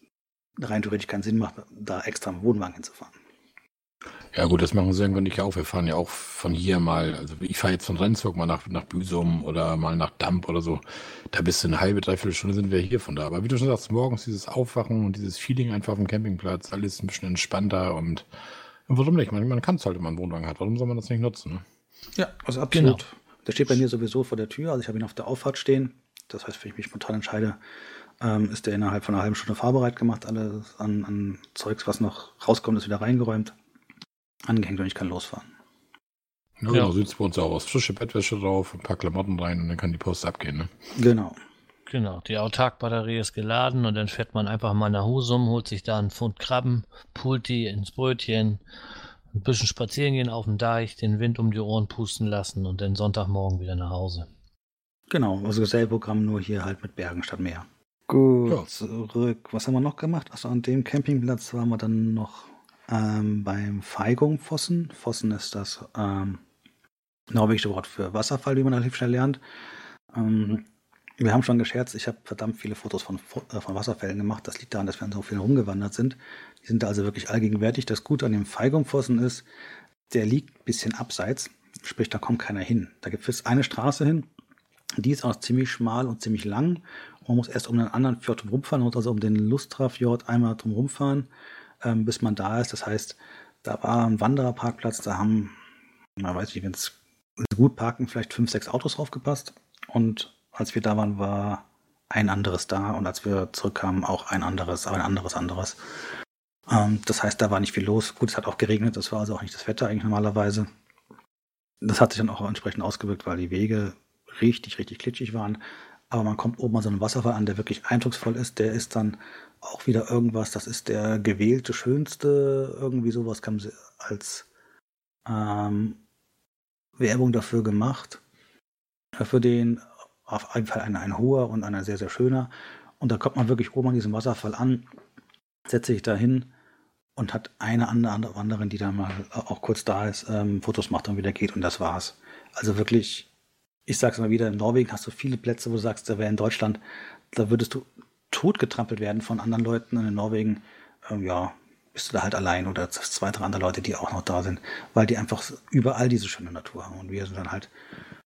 rein theoretisch keinen Sinn macht, da extra im Wohnwagen hinzufahren. Ja gut, das machen sie irgendwann nicht auch. Wir fahren ja auch von hier mal, also ich fahre jetzt von Rendsburg mal nach, nach Büsum oder mal nach Damp oder so. Da bist du eine halbe, dreiviertel Stunde sind wir hier von da. Aber wie du schon sagst, morgens dieses Aufwachen und dieses Feeling einfach auf dem Campingplatz, alles ein bisschen entspannter und warum nicht? Man, man kann es halt, wenn man einen Wohnwagen hat. Warum soll man das nicht nutzen? Ne? Ja, also absolut. Genau. Der steht bei mir sowieso vor der Tür. Also ich habe ihn auf der Auffahrt stehen. Das heißt, wenn ich mich spontan entscheide, ähm, ist der innerhalb von einer halben Stunde fahrbereit gemacht. Alles an, an Zeugs, was noch rauskommt, ist wieder reingeräumt angehängt und ich kann losfahren. Ja, genau, ja. sieht es bei uns auch aus. Frische Bettwäsche drauf, ein paar Klamotten rein und dann kann die Post abgehen. Ne? Genau. Genau, die Autarkbatterie ist geladen und dann fährt man einfach mal nach Husum, holt sich da einen Pfund Krabben, pult die ins Brötchen, ein bisschen spazieren gehen auf dem Deich, den Wind um die Ohren pusten lassen und dann Sonntagmorgen wieder nach Hause. Genau, also dasselbe Programm, nur hier halt mit Bergen statt Meer. Gut, ja. zurück. Was haben wir noch gemacht? Also an dem Campingplatz waren wir dann noch ähm, beim Feigungfossen. Fossen ist das ähm, norwegische Wort für Wasserfall, wie man relativ schnell lernt. Ähm, wir haben schon gescherzt, ich habe verdammt viele Fotos von, äh, von Wasserfällen gemacht. Das liegt daran, dass wir an so viel rumgewandert sind. Die sind da also wirklich allgegenwärtig. Das Gute an dem Feigungfossen ist, der liegt ein bisschen abseits, sprich, da kommt keiner hin. Da gibt es eine Straße hin, die ist auch ziemlich schmal und ziemlich lang. Man muss erst um einen anderen Fjord rumfahren, man muss also um den Lustra-Fjord einmal drum rumfahren ähm, bis man da ist. Das heißt, da war ein Wandererparkplatz, da haben, man weiß nicht, wenn es gut parken, vielleicht fünf, sechs Autos draufgepasst. Und als wir da waren, war ein anderes da und als wir zurückkamen, auch ein anderes, aber ein anderes anderes. Ähm, das heißt, da war nicht viel los. Gut, es hat auch geregnet, das war also auch nicht das Wetter eigentlich normalerweise. Das hat sich dann auch entsprechend ausgewirkt, weil die Wege richtig, richtig klitschig waren. Aber man kommt oben an so einem Wasserfall an, der wirklich eindrucksvoll ist. Der ist dann auch wieder irgendwas, das ist der gewählte Schönste. Irgendwie sowas kam sie als ähm, Werbung dafür gemacht. Für den auf jeden Fall ein, ein hoher und einer sehr, sehr schöner. Und da kommt man wirklich oben an diesem Wasserfall an, setzt sich da hin und hat eine andere Wanderin, die dann mal auch kurz da ist, ähm, Fotos macht und wieder geht und das war's. Also wirklich ich sag's mal wieder, in Norwegen hast du viele Plätze, wo du sagst, da wäre in Deutschland, da würdest du totgetrampelt werden von anderen Leuten. Und in Norwegen, ähm, ja, bist du da halt allein oder zwei, drei andere Leute, die auch noch da sind, weil die einfach überall diese schöne Natur haben. Und wir sind dann halt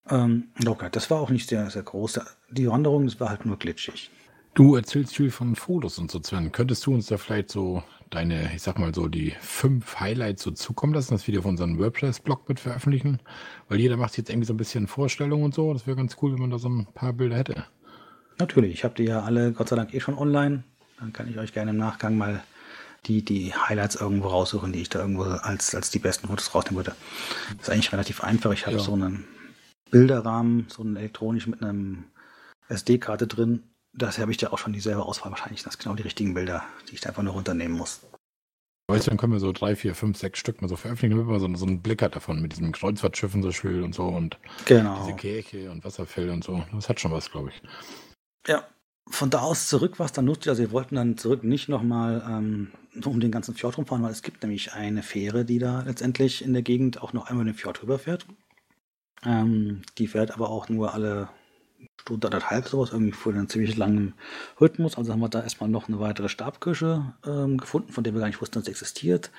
ähm, locker. Das war auch nicht sehr, sehr groß. Die Wanderung, das war halt nur glitschig. Du erzählst viel von Fotos und so, Sven. Könntest du uns da vielleicht so deine, ich sag mal so, die fünf Highlights so zukommen lassen, dass wir die auf unseren WordPress-Blog mit veröffentlichen? Weil jeder macht jetzt irgendwie so ein bisschen Vorstellungen und so. Das wäre ganz cool, wenn man da so ein paar Bilder hätte. Natürlich, ich habe die ja alle Gott sei Dank eh schon online. Dann kann ich euch gerne im Nachgang mal die, die Highlights irgendwo raussuchen, die ich da irgendwo als, als die besten Fotos rausnehmen würde. Das ist eigentlich relativ einfach. Ich habe ja. so einen Bilderrahmen, so einen elektronischen mit einem SD-Karte drin. Das habe ich da auch schon dieselbe Auswahl. Wahrscheinlich das genau die richtigen Bilder, die ich da einfach nur runternehmen muss. Weißt du, dann können wir so drei, vier, fünf, sechs Stück mal so veröffentlichen, damit man so, so einen Blick hat davon mit diesem Kreuzfahrtschiffen so schön und so und genau. diese Kirche und Wasserfälle und so. Das hat schon was, glaube ich. Ja, von da aus zurück war es dann lustig. Also wir wollten dann zurück nicht nochmal ähm, um den ganzen Fjord rumfahren, weil es gibt nämlich eine Fähre, die da letztendlich in der Gegend auch noch einmal den Fjord rüberfährt. Ähm, die fährt aber auch nur alle Stunde anderthalb sowas, irgendwie für einen ziemlich langen Rhythmus. Also haben wir da erstmal noch eine weitere Stabkirche ähm, gefunden, von der wir gar nicht wussten, dass sie existiert.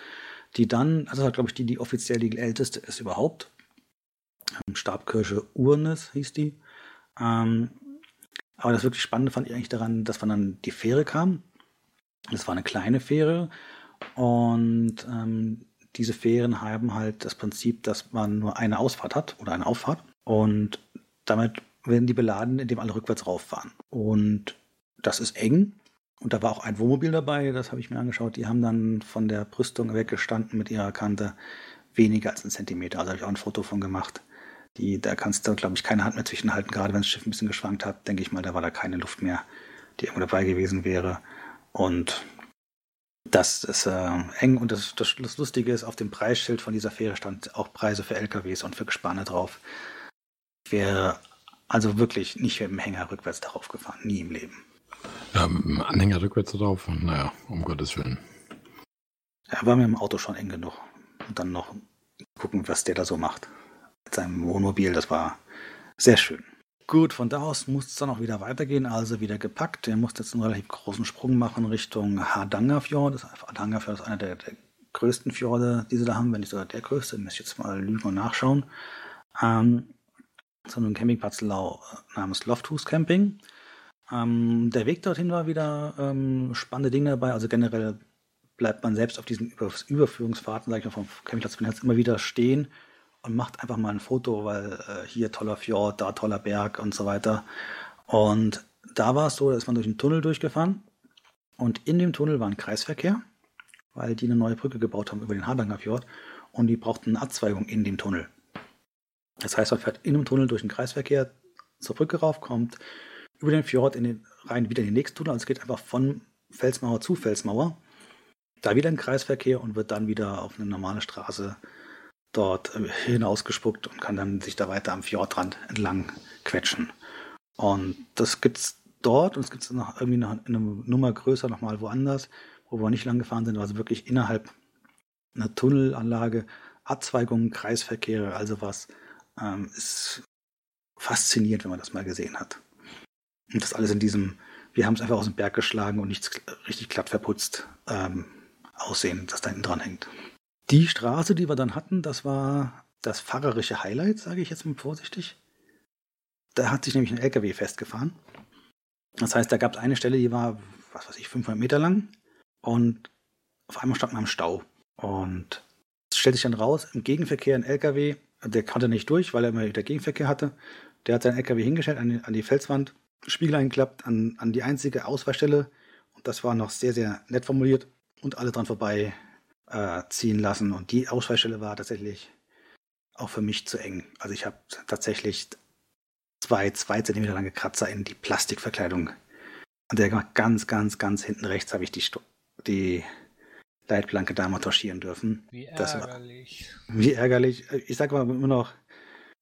Die dann, also glaube ich die, die offiziell die älteste ist überhaupt. Ähm, Stabkirche Urnes hieß die. Ähm, aber das wirklich Spannende fand ich eigentlich daran, dass man dann die Fähre kam. Das war eine kleine Fähre und ähm, diese Fähren haben halt das Prinzip, dass man nur eine Ausfahrt hat oder eine Auffahrt und damit werden die beladen, indem alle rückwärts rauffahren. Und das ist eng. Und da war auch ein Wohnmobil dabei, das habe ich mir angeschaut. Die haben dann von der Brüstung weggestanden mit ihrer Kante weniger als einen Zentimeter. Also habe ich auch ein Foto von gemacht. Die, da kannst du, glaube ich, keine Hand mehr zwischenhalten. Gerade wenn das Schiff ein bisschen geschwankt hat, denke ich mal, da war da keine Luft mehr, die irgendwo dabei gewesen wäre. Und das ist äh, eng. Und das, das, das Lustige ist, auf dem Preisschild von dieser Fähre stand auch Preise für LKWs und für Gespanne drauf. Wäre also wirklich nicht mit dem Hänger rückwärts darauf gefahren, nie im Leben. Ja, mit dem Anhänger rückwärts drauf, naja, um Gottes Willen. Ja, war mir im Auto schon eng genug. Und dann noch gucken, was der da so macht mit seinem Wohnmobil. Das war sehr schön. Gut, von da aus musste es dann auch wieder weitergehen, also wieder gepackt. Er musste jetzt einen relativ großen Sprung machen Richtung Hardangerfjord. Hardangerfjord ist einer der, der, größten Fjorde, die sie da haben, wenn nicht sogar der größte. Müsste ich jetzt mal lügen und nachschauen. Ähm, so einem Campingplatz namens Lofthus Camping. Ähm, der Weg dorthin war wieder ähm, spannende Dinge dabei. Also generell bleibt man selbst auf diesen Überführungsfahrten, sage ich mal, vom Campingplatz bin jetzt immer wieder stehen und macht einfach mal ein Foto, weil äh, hier toller Fjord, da toller Berg und so weiter. Und da war es so, da ist man durch einen Tunnel durchgefahren und in dem Tunnel war ein Kreisverkehr, weil die eine neue Brücke gebaut haben über den Hardanger Fjord und die brauchten eine Abzweigung in dem Tunnel. Das heißt, man fährt in einem Tunnel durch den Kreisverkehr zur Brücke rauf, kommt über den Fjord in den, rein wieder in den nächsten Tunnel. Also es geht einfach von Felsmauer zu Felsmauer. Da wieder ein Kreisverkehr und wird dann wieder auf eine normale Straße dort äh, hinausgespuckt und kann dann sich da weiter am Fjordrand entlang quetschen. Und das gibt's dort und es gibt es noch irgendwie noch eine Nummer größer nochmal woanders, wo wir nicht lang gefahren sind, also wirklich innerhalb einer Tunnelanlage, Abzweigungen, Kreisverkehre, also was ähm, ist faszinierend, wenn man das mal gesehen hat. Und das alles in diesem, wir haben es einfach aus dem Berg geschlagen und nichts richtig glatt verputzt ähm, aussehen, das da hinten dran hängt. Die Straße, die wir dann hatten, das war das fahrerische Highlight, sage ich jetzt mal vorsichtig. Da hat sich nämlich ein LKW festgefahren. Das heißt, da gab es eine Stelle, die war, was weiß ich, 500 Meter lang. Und auf einmal stand man am Stau. Und es stellt sich dann raus, im Gegenverkehr ein LKW, der konnte nicht durch, weil er immer wieder Gegenverkehr hatte. Der hat seinen LKW hingestellt an die, an die Felswand, Spiegel eingeklappt, an, an die einzige Auswahlstelle. Und das war noch sehr, sehr nett formuliert. Und alle dran vorbei äh, ziehen lassen. Und die Ausfallstelle war tatsächlich auch für mich zu eng. Also ich habe tatsächlich zwei, zwei Zentimeter lange Kratzer in die Plastikverkleidung. Und der ganz, ganz, ganz hinten rechts habe ich die, die Leitplanke da mal touchieren dürfen. Wie ärgerlich. War, wie ärgerlich. Ich sage mal immer noch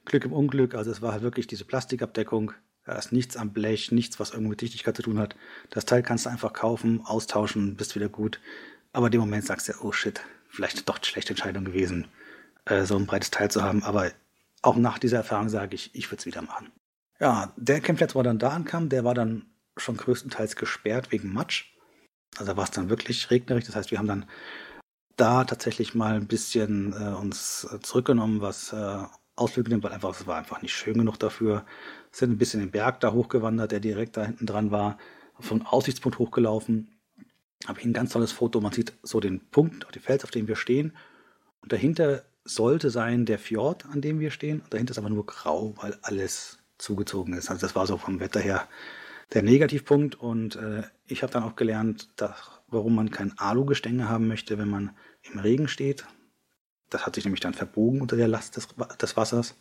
Glück im Unglück. Also es war halt wirklich diese Plastikabdeckung. Da ist nichts am Blech, nichts, was irgendwie mit Dichtigkeit zu tun hat. Das Teil kannst du einfach kaufen, austauschen, bist wieder gut. Aber in dem Moment sagst du, oh shit, vielleicht doch eine schlechte Entscheidung gewesen, äh, so ein breites Teil zu haben. Aber auch nach dieser Erfahrung sage ich, ich würde es wieder machen. Ja, der Campplatz, wo er dann da ankam, der war dann schon größtenteils gesperrt wegen Matsch. Also war es dann wirklich regnerisch. Das heißt, wir haben dann da tatsächlich mal ein bisschen äh, uns zurückgenommen, was äh, Ausflüge nimmt, weil einfach es war einfach nicht schön genug dafür. Sind ein bisschen den Berg da hochgewandert, der direkt da hinten dran war, vom Aussichtspunkt hochgelaufen habe ich ein ganz tolles Foto. Man sieht so den Punkt, die Fels, auf dem wir stehen. Und dahinter sollte sein der Fjord, an dem wir stehen. Und dahinter ist aber nur grau, weil alles zugezogen ist. Also das war so vom Wetter her der Negativpunkt. Und äh, ich habe dann auch gelernt, dass, warum man kein Alugestänge haben möchte, wenn man im Regen steht. Das hat sich nämlich dann verbogen unter der Last des, des Wassers.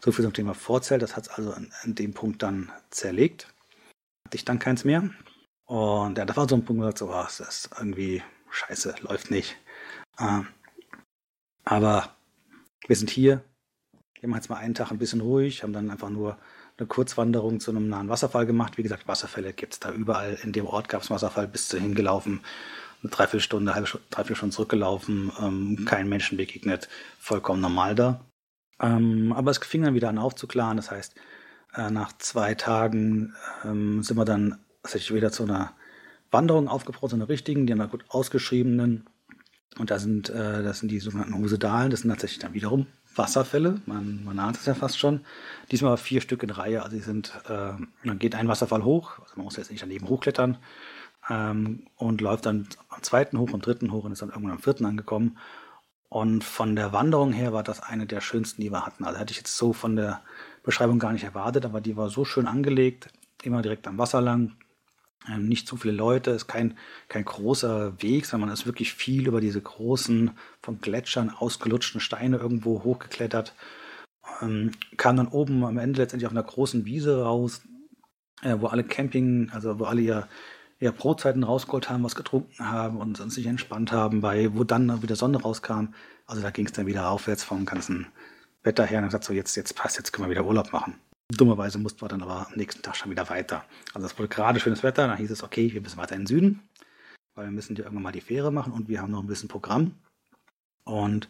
So viel zum Thema Vorzelt. Das hat es also an, an, dem Punkt dann zerlegt. Hatte ich dann keins mehr. Und ja, das war so ein Punkt, wo ich so, oh, das ist irgendwie scheiße, läuft nicht. Ähm, aber wir sind hier. Wir machen jetzt mal einen Tag ein bisschen ruhig, haben dann einfach nur eine Kurzwanderung zu einem nahen Wasserfall gemacht. Wie gesagt, Wasserfälle gibt es da überall. In dem Ort gab es Wasserfall, bis dahin gelaufen, eine Dreiviertelstunde, halbe Stunde, Dreiviertelstunde zurückgelaufen, ähm, keinen Menschen begegnet, vollkommen normal da. Ähm, aber es fing dann wieder an aufzuklaren. Das heißt, äh, nach zwei Tagen ähm, sind wir dann tatsächlich wieder zu einer Wanderung aufgebaut, so einer richtigen, die haben gut ausgeschriebenen. Und da sind, äh, das sind die sogenannten Husedalen, das sind tatsächlich dann wiederum Wasserfälle, man, man ahnt es ja fast schon. Diesmal vier Stück in Reihe, also die sind, äh, dann geht ein Wasserfall hoch, also man muss jetzt nicht daneben hochklettern ähm, und läuft dann am zweiten hoch, am dritten hoch und ist dann irgendwann am vierten angekommen. Und von der Wanderung her war das eine der schönsten, die wir hatten. Also hätte ich jetzt so von der Beschreibung gar nicht erwartet, aber die war so schön angelegt, immer direkt am Wasser lang. Ähm, nicht zu viele Leute, ist kein, kein großer Weg, sondern man ist wirklich viel über diese großen, von Gletschern ausgelutschten Steine irgendwo hochgeklettert. Ähm, kam dann oben am Ende letztendlich auf einer großen Wiese raus, äh, wo alle Camping, also wo alle ihr, ihr Brotzeiten rausgeholt haben, was getrunken haben und, sich entspannt haben, bei wo dann wieder Sonne rauskam. Also da ging es dann wieder aufwärts vom ganzen Wetter her und dann gesagt, so jetzt, jetzt passt, jetzt können wir wieder Urlaub machen. Dummerweise mussten wir dann aber am nächsten Tag schon wieder weiter. Also es wurde gerade schönes Wetter, dann hieß es, okay, wir müssen weiter in den Süden, weil wir müssen ja irgendwann mal die Fähre machen und wir haben noch ein bisschen Programm. Und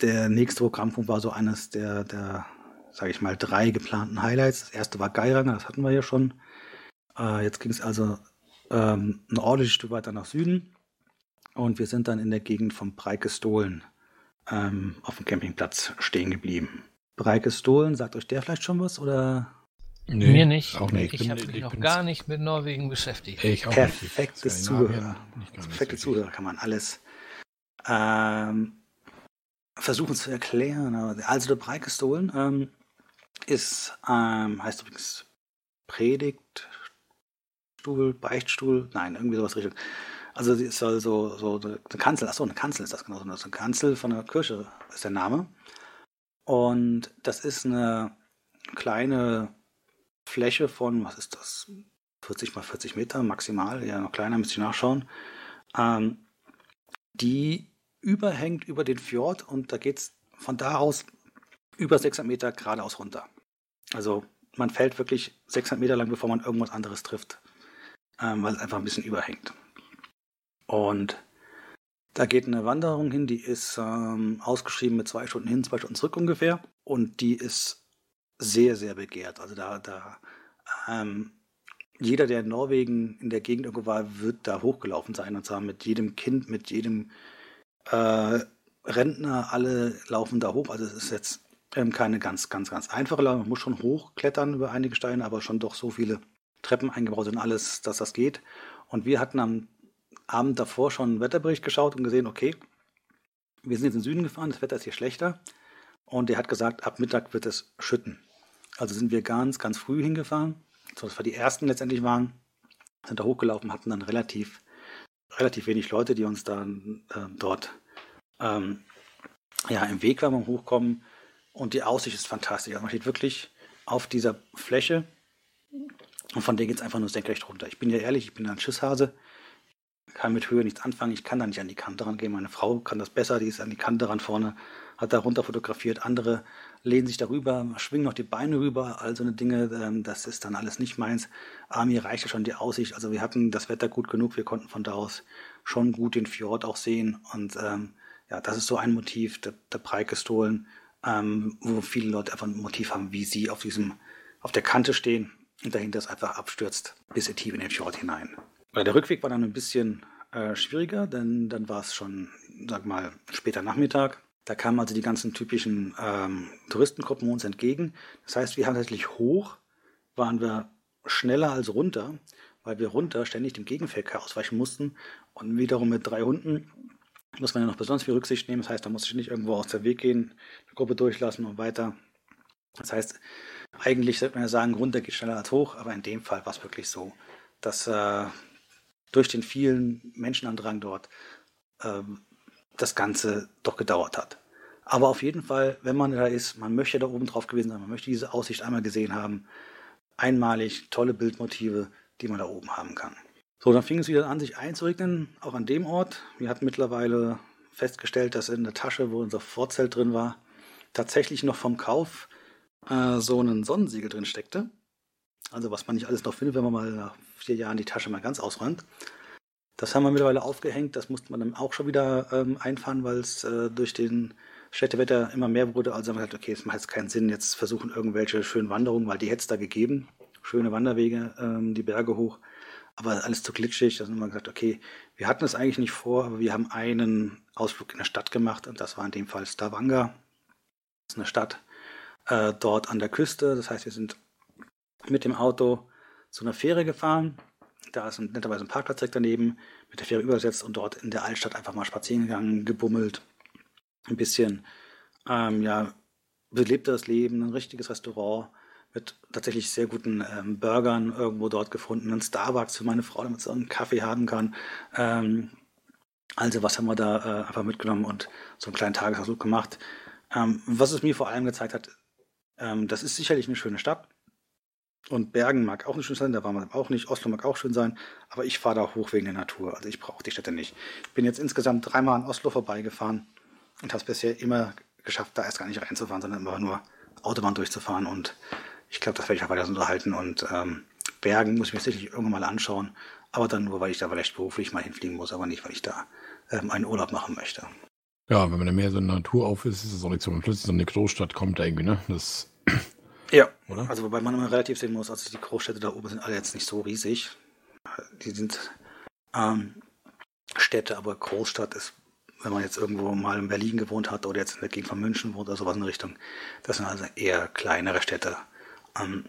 der nächste Programmpunkt war so eines der, der sage ich mal, drei geplanten Highlights. Das erste war Geiranger, das hatten wir ja schon. Äh, jetzt ging es also ähm, ein ordentliches Stück weiter nach Süden. Und wir sind dann in der Gegend von Breikestolen ähm, auf dem Campingplatz stehen geblieben. Breike Stohlen, sagt euch der vielleicht schon was? Oder? Nee, Mir nicht. Auch nicht. Ich, ich habe mich noch gar nicht mit Norwegen beschäftigt. Ich auch Perfektes Zuhörer. Perfekte Zuhörer kann man alles ähm, versuchen zu erklären. Also der Breikestolen ähm, ist, ähm, heißt übrigens Predigtstuhl, Beichtstuhl, nein, irgendwie sowas Richtung. Also es soll so, so eine Kanzel, achso, eine Kanzel ist das genau, so eine Kanzel von der Kirche ist der Name. Und das ist eine kleine Fläche von, was ist das? 40 mal 40 Meter maximal, ja noch kleiner, müsste ich nachschauen. Ähm, die überhängt über den Fjord und da geht es von da aus über 600 Meter geradeaus runter. Also man fällt wirklich 600 Meter lang, bevor man irgendwas anderes trifft, ähm, weil es einfach ein bisschen überhängt. Und da geht eine Wanderung hin, die ist ähm, ausgeschrieben mit zwei Stunden hin, zwei Stunden zurück ungefähr. Und die ist sehr, sehr begehrt. Also da, da ähm, jeder, der in Norwegen in der Gegend irgendwo war, wird da hochgelaufen sein. Und zwar mit jedem Kind, mit jedem äh, Rentner, alle laufen da hoch. Also es ist jetzt ähm, keine ganz, ganz, ganz einfache Lage. Man muss schon hochklettern über einige Steine, aber schon doch so viele Treppen eingebaut sind, alles, dass das geht. Und wir hatten am Abend davor schon einen Wetterbericht geschaut und gesehen, okay, wir sind jetzt in den Süden gefahren, das Wetter ist hier schlechter. Und er hat gesagt, ab Mittag wird es schütten. Also sind wir ganz, ganz früh hingefahren, so dass wir die ersten letztendlich waren, sind da hochgelaufen, hatten dann relativ, relativ wenig Leute, die uns dann äh, dort ähm, ja, im Weg waren beim Hochkommen. Und die Aussicht ist fantastisch. Also man steht wirklich auf dieser Fläche und von der geht es einfach nur senkrecht runter. Ich bin ja ehrlich, ich bin ein Schisshase kann mit Höhe nichts anfangen. Ich kann da nicht an die Kante rangehen. Meine Frau kann das besser, die ist an die Kante ran vorne, hat da runter fotografiert. Andere lehnen sich darüber, schwingen noch die Beine rüber, all so eine Dinge. Ähm, das ist dann alles nicht meins. Aber mir reichte schon die Aussicht. Also wir hatten das Wetter gut genug. Wir konnten von da aus schon gut den Fjord auch sehen. Und ähm, ja, das ist so ein Motiv der, der Preikestolen, ähm, wo viele Leute einfach ein Motiv haben, wie sie auf diesem, auf der Kante stehen und dahinter es einfach abstürzt bis tief in den Fjord hinein. Der Rückweg war dann ein bisschen äh, schwieriger, denn dann war es schon, sag mal, später Nachmittag. Da kamen also die ganzen typischen ähm, Touristengruppen uns entgegen. Das heißt, wir haben tatsächlich hoch, waren wir schneller als runter, weil wir runter ständig dem Gegenverkehr ausweichen mussten und wiederum mit drei Hunden muss man ja noch besonders viel Rücksicht nehmen. Das heißt, da muss ich nicht irgendwo aus der Weg gehen, die Gruppe durchlassen und weiter. Das heißt, eigentlich sollte man ja sagen, runter geht schneller als hoch, aber in dem Fall war es wirklich so, dass äh, durch den vielen Menschenandrang dort äh, das Ganze doch gedauert hat. Aber auf jeden Fall, wenn man da ist, man möchte da oben drauf gewesen sein, man möchte diese Aussicht einmal gesehen haben. Einmalig tolle Bildmotive, die man da oben haben kann. So, dann fing es wieder an, sich einzuregnen, auch an dem Ort. Wir hatten mittlerweile festgestellt, dass in der Tasche, wo unser Vorzelt drin war, tatsächlich noch vom Kauf äh, so ein Sonnensiegel drin steckte. Also was man nicht alles noch findet, wenn man mal nach vier Jahren die Tasche mal ganz ausräumt. Das haben wir mittlerweile aufgehängt. Das musste man dann auch schon wieder ähm, einfahren, weil es äh, durch den Städtewetter immer mehr wurde. Also haben wir gesagt, okay, es macht jetzt keinen Sinn, jetzt versuchen irgendwelche schönen Wanderungen, weil die hätte es da gegeben. Schöne Wanderwege, ähm, die Berge hoch. Aber alles zu glitschig. Da haben wir gesagt, okay, wir hatten es eigentlich nicht vor, aber wir haben einen Ausflug in der Stadt gemacht und das war in dem Fall Stavanger. Das ist eine Stadt äh, dort an der Küste. Das heißt, wir sind mit dem Auto zu einer Fähre gefahren da ist netterweise ein Parkplatz direkt daneben, mit der Fähre übersetzt und dort in der Altstadt einfach mal spazieren gegangen, gebummelt, ein bisschen, ähm, ja, belebteres Leben, ein richtiges Restaurant mit tatsächlich sehr guten ähm, Burgern irgendwo dort gefunden, ein Starbucks für meine Frau, damit sie einen Kaffee haben kann. Ähm, also was haben wir da äh, einfach mitgenommen und so einen kleinen Tagesausflug gemacht. Ähm, was es mir vor allem gezeigt hat, ähm, das ist sicherlich eine schöne Stadt. Und Bergen mag auch nicht schön sein, da war man auch nicht. Oslo mag auch schön sein, aber ich fahre da hoch wegen der Natur. Also ich brauche die Städte nicht. Ich bin jetzt insgesamt dreimal an Oslo vorbeigefahren und habe es bisher immer geschafft, da erst gar nicht reinzufahren, sondern immer nur Autobahn durchzufahren. Und ich glaube, das werde ich auch weiter unterhalten. Und ähm, Bergen muss ich mir sicherlich irgendwann mal anschauen, aber dann nur, weil ich da vielleicht beruflich mal hinfliegen muss, aber nicht, weil ich da ähm, einen Urlaub machen möchte. Ja, wenn man da mehr so in der Natur auf ist, ist es auch nicht so, wenn plötzlich so eine Großstadt kommt da irgendwie, ne? Das ja, oder? Also wobei man immer relativ sehen muss, also die Großstädte da oben sind alle jetzt nicht so riesig. Die sind ähm, Städte, aber Großstadt ist, wenn man jetzt irgendwo mal in Berlin gewohnt hat oder jetzt in der Gegend von München wohnt oder sowas in der Richtung, das sind also eher kleinere Städte. Ähm,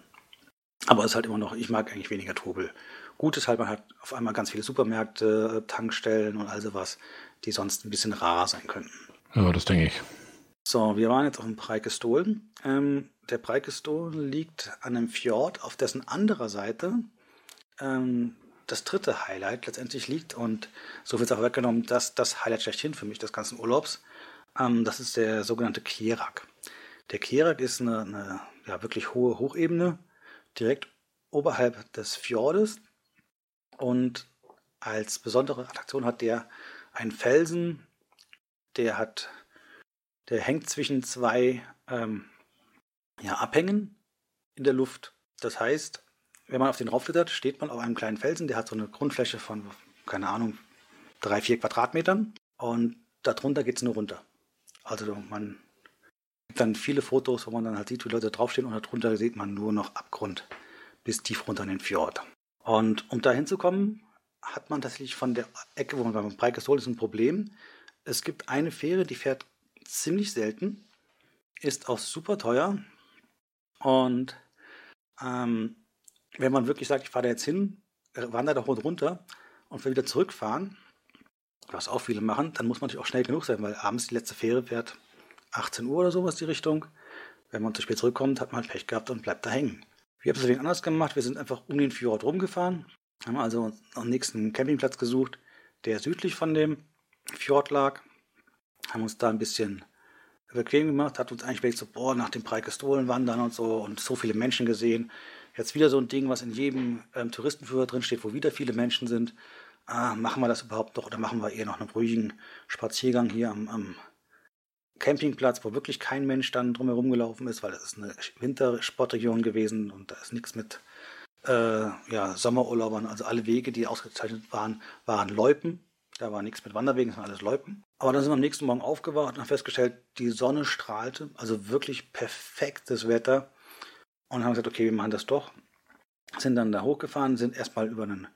aber es ist halt immer noch, ich mag eigentlich weniger Trubel. Gut ist halt, man hat auf einmal ganz viele Supermärkte, Tankstellen und all sowas, die sonst ein bisschen rar sein könnten. Ja, das denke ich. So, wir waren jetzt auf dem Preikestolen. Ähm, der Preikestolen liegt an einem Fjord, auf dessen anderer Seite ähm, das dritte Highlight letztendlich liegt. Und so wird es auch weggenommen, dass das Highlight schlechthin für mich des ganzen Urlaubs, ähm, das ist der sogenannte Kierak. Der Kierak ist eine, eine ja, wirklich hohe Hochebene, direkt oberhalb des Fjordes. Und als besondere Attraktion hat der einen Felsen, der hat der hängt zwischen zwei ähm, ja, Abhängen in der Luft. Das heißt, wenn man auf den raufklettert, steht man auf einem kleinen Felsen, der hat so eine Grundfläche von, keine Ahnung, drei, vier Quadratmetern und darunter geht es nur runter. Also man gibt dann viele Fotos, wo man dann halt sieht, wie Leute draufstehen und darunter sieht man nur noch Abgrund bis tief runter in den Fjord. Und um da hinzukommen, hat man tatsächlich von der Ecke, wo man beim Breikesol ist, ein Problem. Es gibt eine Fähre, die fährt ziemlich selten, ist auch super teuer und ähm, wenn man wirklich sagt, ich fahre da jetzt hin, wandere da runter und will wieder zurückfahren, was auch viele machen, dann muss man natürlich auch schnell genug sein, weil abends die letzte Fähre fährt 18 Uhr oder sowas die Richtung. Wenn man zu spät zurückkommt, hat man halt Pech gehabt und bleibt da hängen. Wir haben es deswegen anders gemacht. Wir sind einfach um den Fjord rumgefahren, haben also den nächsten Campingplatz gesucht, der südlich von dem Fjord lag haben uns da ein bisschen bequem gemacht, hat uns eigentlich überlegt, so, boah, nach dem Preikestolen wandern und so und so viele Menschen gesehen. Jetzt wieder so ein Ding, was in jedem ähm, Touristenführer drin steht, wo wieder viele Menschen sind. Ah, machen wir das überhaupt noch oder machen wir eher noch einen ruhigen Spaziergang hier am, am Campingplatz, wo wirklich kein Mensch dann drumherum gelaufen ist, weil das ist eine Wintersportregion gewesen und da ist nichts mit äh, ja, Sommerurlaubern. Also alle Wege, die ausgezeichnet waren, waren Loipen. Da war nichts mit Wanderwegen, das waren alles Loipen. Aber dann sind wir am nächsten Morgen aufgewacht und haben festgestellt, die Sonne strahlte, also wirklich perfektes Wetter. Und haben gesagt, okay, wir machen das doch. Sind dann da hochgefahren, sind erstmal über einen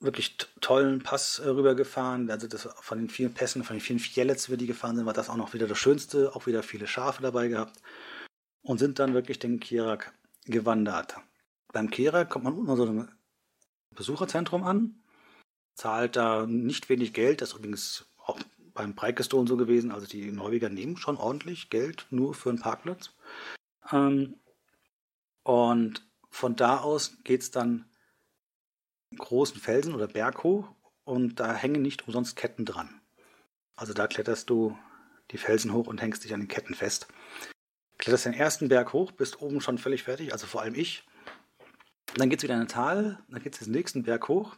wirklich tollen Pass äh, rübergefahren. Also das von den vielen Pässen, von den vielen Fjellets, wie die gefahren sind, war das auch noch wieder das Schönste. Auch wieder viele Schafe dabei gehabt. Und sind dann wirklich den Kirak gewandert. Beim Kirak kommt man unten so eine Besucherzentrum an, zahlt da nicht wenig Geld, das ist übrigens auch beim Preikestolen so gewesen, also die Norweger nehmen schon ordentlich Geld nur für einen Parkplatz. Ähm, und von da aus geht es dann großen Felsen oder Berg hoch und da hängen nicht umsonst Ketten dran. Also da kletterst du die Felsen hoch und hängst dich an den Ketten fest. Kletterst den ersten Berg hoch, bist oben schon völlig fertig, also vor allem ich. Dann geht es wieder in ein Tal, dann geht es den nächsten Berg hoch,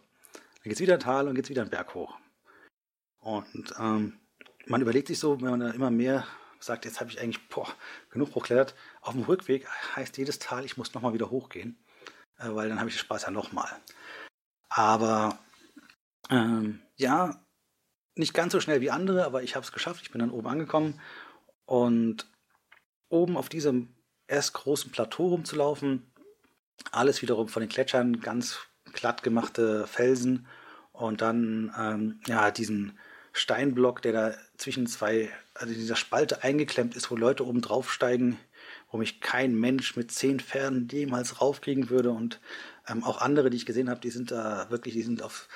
dann geht es wieder ein Tal und geht es wieder einen Berg hoch. Und ähm, man überlegt sich so, wenn man da immer mehr sagt, jetzt habe ich eigentlich boah, genug hochklettert. Auf dem Rückweg heißt jedes Tal, ich muss nochmal wieder hochgehen, äh, weil dann habe ich den Spaß ja nochmal. Aber ähm, ja, nicht ganz so schnell wie andere, aber ich habe es geschafft. Ich bin dann oben angekommen und oben auf diesem erst großen Plateau rumzulaufen, alles wiederum von den Gletschern ganz glatt gemachte Felsen und dann ähm, ja diesen Steinblock, der da zwischen zwei, also dieser Spalte eingeklemmt ist, wo Leute oben draufsteigen, wo mich kein Mensch mit zehn Pferden jemals raufkriegen würde und ähm, auch andere, die ich gesehen habe, die sind da wirklich, die sind auf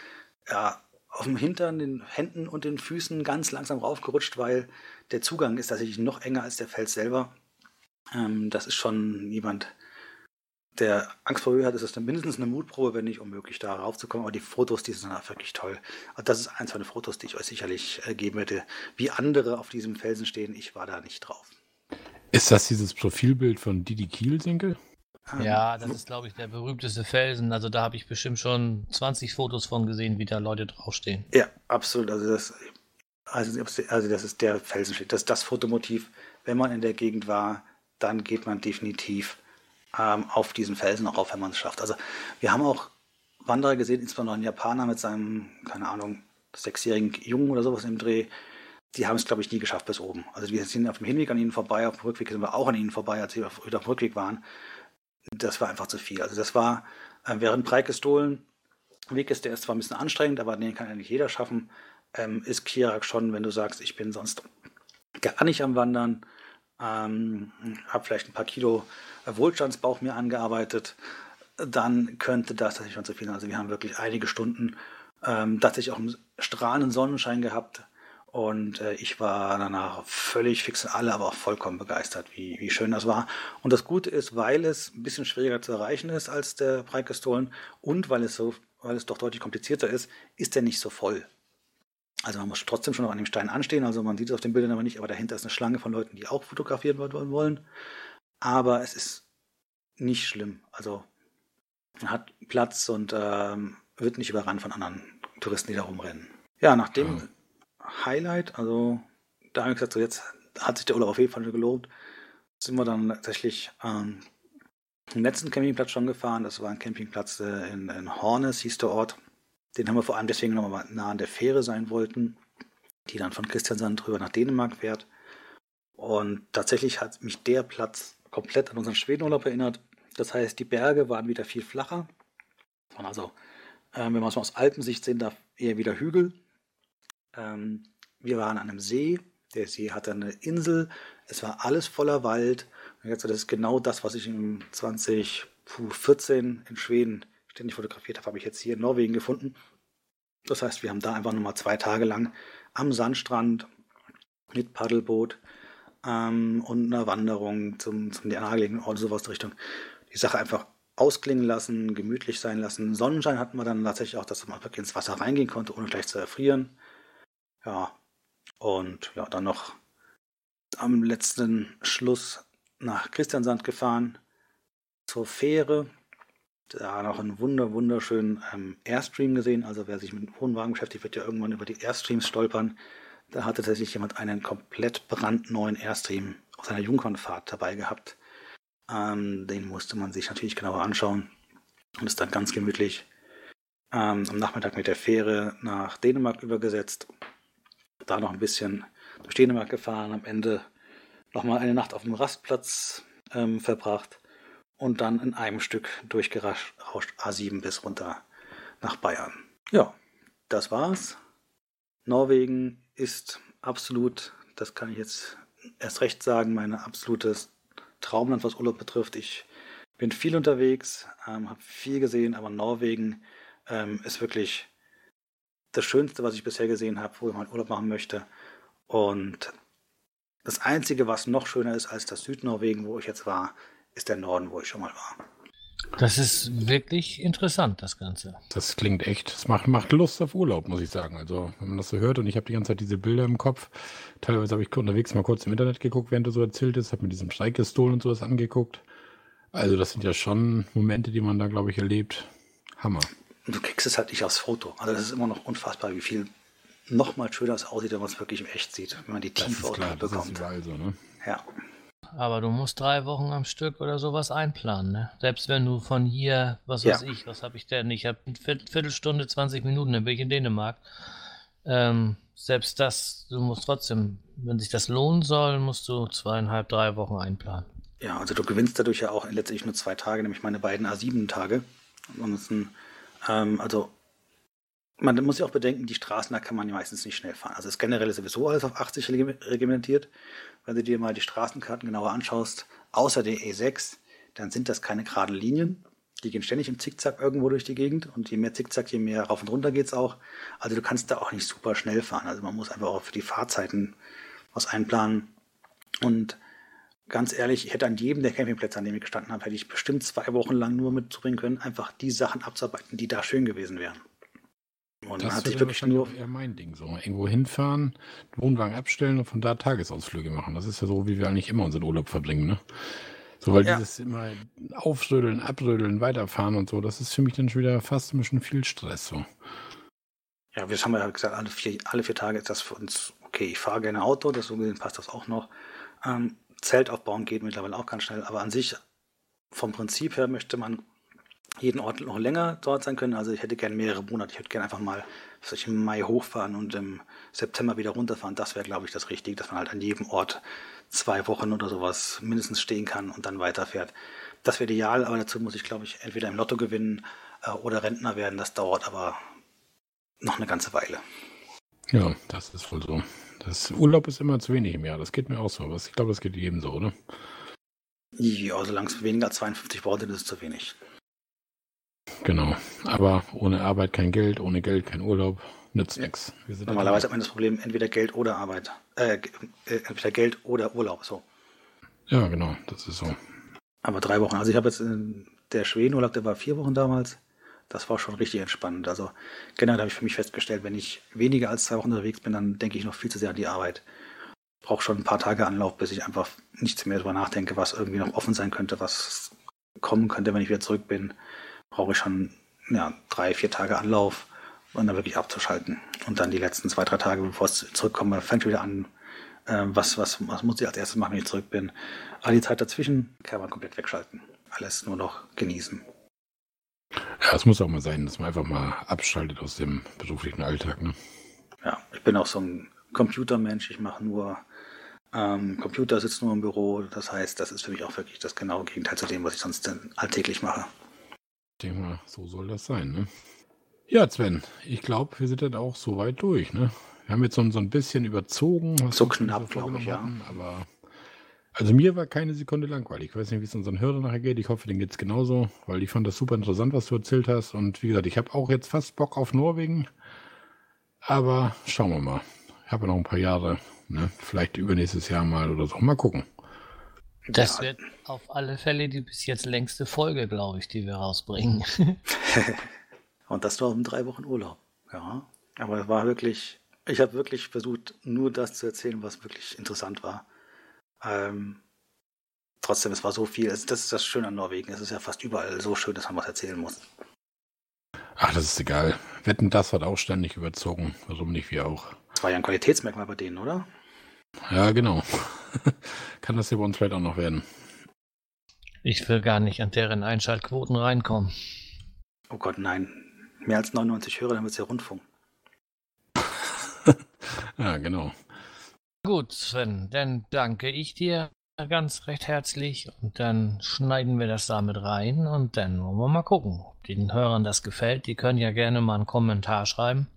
ja, auf dem Hintern, den Händen und den Füßen ganz langsam raufgerutscht, weil der Zugang ist tatsächlich noch enger als der Fels selber. Ähm, das ist schon jemand, der Angst vor Höhe hat, ist das dann mindestens eine Mutprobe, wenn nicht unmöglich, da raufzukommen. Aber die Fotos, die sind wirklich toll. Und das ist eins von den Fotos, die ich euch sicherlich äh, geben werde. Wie andere auf diesem Felsen stehen, ich war da nicht drauf. Ist das dieses Profilbild von Didi Kielsinkel? Ähm, ja, das ist, glaube ich, der berühmteste Felsen. Also da habe ich bestimmt schon 20 Fotos von gesehen, wie da Leute draufstehen. Ja, absolut. Also das, also, also das ist der Felsenstich. Das ist das Fotomotiv. Wenn man in der Gegend war, dann geht man definitiv ähm, auf diesen Felsen auch auf, wenn man es schafft. Also wir haben auch Wanderer gesehen, insbesondere ein Japaner mit seinem, keine Ahnung, sechsjährigen Jungen oder sowas im Dreh. Die haben es, glaube ich, nie geschafft bis oben. Also wir sind auf dem Hinweg an ihnen vorbei, auf dem Rückweg sind wir auch an ihnen vorbei, als sie auf, auf dem Rückweg waren das war einfach zu viel. Also das war, äh, während Preikestolen Weg ist, der ist zwar ein bisschen anstrengend, aber den kann nicht jeder schaffen, ähm, ist Kirak schon, wenn du sagst, ich bin sonst gar nicht am Wandern, ähm, habe vielleicht ein paar Kilo Wohlstandsbauch mir angearbeitet, dann könnte das tatsächlich schon zu viel sein. Also wir haben wirklich einige Stunden ähm, tatsächlich auch einen strahlenden Sonnenschein gehabt, und äh, ich war danach völlig fix alle, aber auch vollkommen begeistert, wie, wie schön das war. Und das Gute ist, weil es ein bisschen schwieriger zu erreichen ist als der Breitgestohlen und weil es so, weil es doch deutlich komplizierter ist, ist er nicht so voll. Also man muss trotzdem schon noch an dem Stein anstehen, also man sieht es auf den Bildern aber nicht, aber dahinter ist eine Schlange von Leuten, die auch fotografieren wollen. Aber es ist nicht schlimm. Also man hat Platz und ähm, wird nicht überrannt von anderen Touristen, die da rumrennen. Ja, nachdem Highlight. Also da habe ich gesagt, so jetzt hat sich der Urlaub auf jeden Fall gelohnt. Sind wir dann tatsächlich ähm, im letzten Campingplatz schon gefahren. Das war ein Campingplatz äh, in, in Hornes, hieß der Ort. Den haben wir vor allem deswegen nochmal nah an der Fähre sein wollten, die dann von Christiansand drüber nach Dänemark fährt. Und tatsächlich hat mich der Platz komplett an unseren Schwedenurlaub erinnert. Das heißt, die Berge waren wieder viel flacher. Also, äh, wenn man es mal aus Alpensicht sehen darf, eher wieder Hügel. Ähm, wir waren an einem See. Der See hatte eine Insel. Es war alles voller Wald. Und jetzt, das ist genau das, was ich im 2014 in Schweden ständig fotografiert habe, habe ich jetzt hier in Norwegen gefunden. Das heißt, wir haben da einfach nochmal zwei Tage lang am Sandstrand mit Paddelboot ähm, und einer Wanderung zum, zum nahegelegenen Ort, sowas in Richtung. Die Sache einfach ausklingen lassen, gemütlich sein lassen. Sonnenschein hatten wir dann tatsächlich auch, dass man wirklich ins Wasser reingehen konnte, ohne gleich zu erfrieren. Ja, und ja, dann noch am letzten Schluss nach Christiansand gefahren zur Fähre. Da noch einen wunder, wunderschönen ähm, Airstream gesehen. Also wer sich mit Wohnwagen beschäftigt, wird ja irgendwann über die Airstreams stolpern. Da hatte tatsächlich jemand einen komplett brandneuen Airstream auf seiner Jungfernfahrt dabei gehabt. Ähm, den musste man sich natürlich genauer anschauen und ist dann ganz gemütlich ähm, am Nachmittag mit der Fähre nach Dänemark übergesetzt da noch ein bisschen durch Dänemark gefahren, am Ende nochmal eine Nacht auf dem Rastplatz ähm, verbracht und dann in einem Stück durchgerauscht A7 bis runter nach Bayern. Ja, das war's. Norwegen ist absolut, das kann ich jetzt erst recht sagen, mein absolutes Traumland, was Urlaub betrifft. Ich bin viel unterwegs, ähm, habe viel gesehen, aber Norwegen ähm, ist wirklich das Schönste, was ich bisher gesehen habe, wo ich mal Urlaub machen möchte. Und das Einzige, was noch schöner ist als das Südnorwegen, wo ich jetzt war, ist der Norden, wo ich schon mal war. Das ist wirklich interessant, das Ganze. Das klingt echt, das macht, macht Lust auf Urlaub, muss ich sagen. Also, wenn man das so hört und ich habe die ganze Zeit diese Bilder im Kopf. Teilweise habe ich unterwegs mal kurz im Internet geguckt, während du so erzählt hast, habe mir diesen Streik gestohlen und sowas angeguckt. Also, das sind ja schon Momente, die man da, glaube ich, erlebt. Hammer. Und du kriegst es halt nicht aufs Foto. Also, das ist immer noch unfassbar, wie viel noch mal schöner es aussieht, wenn man es wirklich im Echt sieht, wenn man die Tiefe bekommt. Das ist überall so, ne? Ja. Aber du musst drei Wochen am Stück oder sowas einplanen, ne? Selbst wenn du von hier, was weiß ja. ich, was habe ich denn? Ich habe eine Viertelstunde, 20 Minuten, dann bin ich in Dänemark. Ähm, selbst das, du musst trotzdem, wenn sich das lohnen soll, musst du zweieinhalb, drei Wochen einplanen. Ja, also du gewinnst dadurch ja auch letztlich nur zwei Tage, nämlich meine beiden A7-Tage. Ähm, also man muss ja auch bedenken, die Straßen, da kann man ja meistens nicht schnell fahren. Also das generell ist sowieso alles auf 80 reglementiert. Wenn du dir mal die Straßenkarten genauer anschaust, außer der E6, dann sind das keine geraden Linien. Die gehen ständig im Zickzack irgendwo durch die Gegend und je mehr Zickzack, je mehr rauf und runter geht's auch. Also du kannst da auch nicht super schnell fahren. Also man muss einfach auch für die Fahrzeiten was einplanen. Und ganz ehrlich, ich hätte an jedem der Campingplätze, an dem ich gestanden habe, hätte ich bestimmt zwei Wochen lang nur mitzubringen können, einfach die Sachen abzuarbeiten, die da schön gewesen wären. Und das hatte ich wirklich nur eher mein Ding. So irgendwo hinfahren, Wohnwagen abstellen und von da Tagesausflüge machen. Das ist ja so, wie wir eigentlich immer unseren Urlaub verbringen, ne? So, weil ja. dieses immer aufrödeln, abrödeln, weiterfahren und so, das ist für mich dann schon wieder fast ein bisschen viel Stress. So. Ja, wir haben ja gesagt, alle vier, alle vier Tage ist das für uns okay. Ich fahre gerne Auto, das so gesehen passt das auch noch. Ähm, Zelt aufbauen geht mittlerweile auch ganz schnell, aber an sich vom Prinzip her möchte man jeden Ort noch länger dort sein können. Also ich hätte gerne mehrere Monate. Ich hätte gerne einfach mal ich, im Mai hochfahren und im September wieder runterfahren. Das wäre, glaube ich, das Richtige, dass man halt an jedem Ort zwei Wochen oder sowas mindestens stehen kann und dann weiterfährt. Das wäre ideal, aber dazu muss ich, glaube ich, entweder im Lotto gewinnen äh, oder Rentner werden. Das dauert aber noch eine ganze Weile. Ja, das ist wohl so. Das Urlaub ist immer zu wenig im Jahr. Das geht mir auch so. Aber ich glaube, das geht jedem so, oder? Ja, solange es weniger als 52 Worte ist, ist es zu wenig. Genau. Aber ohne Arbeit kein Geld, ohne Geld kein Urlaub, nützt ja. nichts. Normalerweise hat man das Problem entweder Geld oder Arbeit. Äh, äh, entweder Geld oder Urlaub, so. Ja, genau, das ist so. Aber drei Wochen. Also ich habe jetzt der Schwedenurlaub, der war vier Wochen damals. Das war schon richtig entspannend. Also generell habe ich für mich festgestellt, wenn ich weniger als zwei Wochen unterwegs bin, dann denke ich noch viel zu sehr an die Arbeit. Ich brauche schon ein paar Tage Anlauf, bis ich einfach nichts mehr darüber nachdenke, was irgendwie noch offen sein könnte, was kommen könnte, wenn ich wieder zurück bin brauche ich schon ja, drei, vier Tage Anlauf, um dann wirklich abzuschalten. Und dann die letzten zwei, drei Tage, bevor es zurückkomme, fängt wieder an, äh, was, was, was muss ich als erstes machen, wenn ich zurück bin. Aber die Zeit dazwischen kann man komplett wegschalten. Alles nur noch genießen. Ja, es muss auch mal sein, dass man einfach mal abschaltet aus dem beruflichen Alltag. Ne? Ja, ich bin auch so ein Computermensch. Ich mache nur ähm, Computer, sitze nur im Büro. Das heißt, das ist für mich auch wirklich das genaue Gegenteil zu dem, was ich sonst alltäglich mache. Ich denke mal, so soll das sein, ne? Ja, Sven, ich glaube, wir sind dann auch so weit durch, ne? Wir haben jetzt so, so ein bisschen überzogen. so knapp, glaube ich, ja. Hatten, aber also mir war keine Sekunde langweilig. Ich weiß nicht, wie es unseren Hörern nachher geht. Ich hoffe, denen geht es genauso, weil ich fand das super interessant, was du erzählt hast. Und wie gesagt, ich habe auch jetzt fast Bock auf Norwegen. Aber schauen wir mal. Ich habe ja noch ein paar Jahre. Ne? Vielleicht übernächstes Jahr mal oder so. Mal gucken. Das ja. wird auf alle Fälle die bis jetzt längste Folge, glaube ich, die wir rausbringen. Und das war um drei Wochen Urlaub. Ja, aber es war wirklich, ich habe wirklich versucht, nur das zu erzählen, was wirklich interessant war. Ähm, trotzdem, es war so viel. Das ist das Schöne an Norwegen. Es ist ja fast überall so schön, dass man was erzählen muss. Ach, das ist egal. Wetten, das hat auch ständig überzogen. Warum nicht wir auch? Das war ja ein Qualitätsmerkmal bei denen, oder? Ja, genau. Kann das hier bei uns vielleicht auch noch werden. Ich will gar nicht an deren Einschaltquoten reinkommen. Oh Gott, nein. Mehr als 99 Hörer, dann wird es ja Rundfunk. ja, genau. Gut, Sven, dann danke ich dir ganz recht herzlich und dann schneiden wir das damit rein und dann wollen wir mal gucken, ob den Hörern das gefällt. Die können ja gerne mal einen Kommentar schreiben.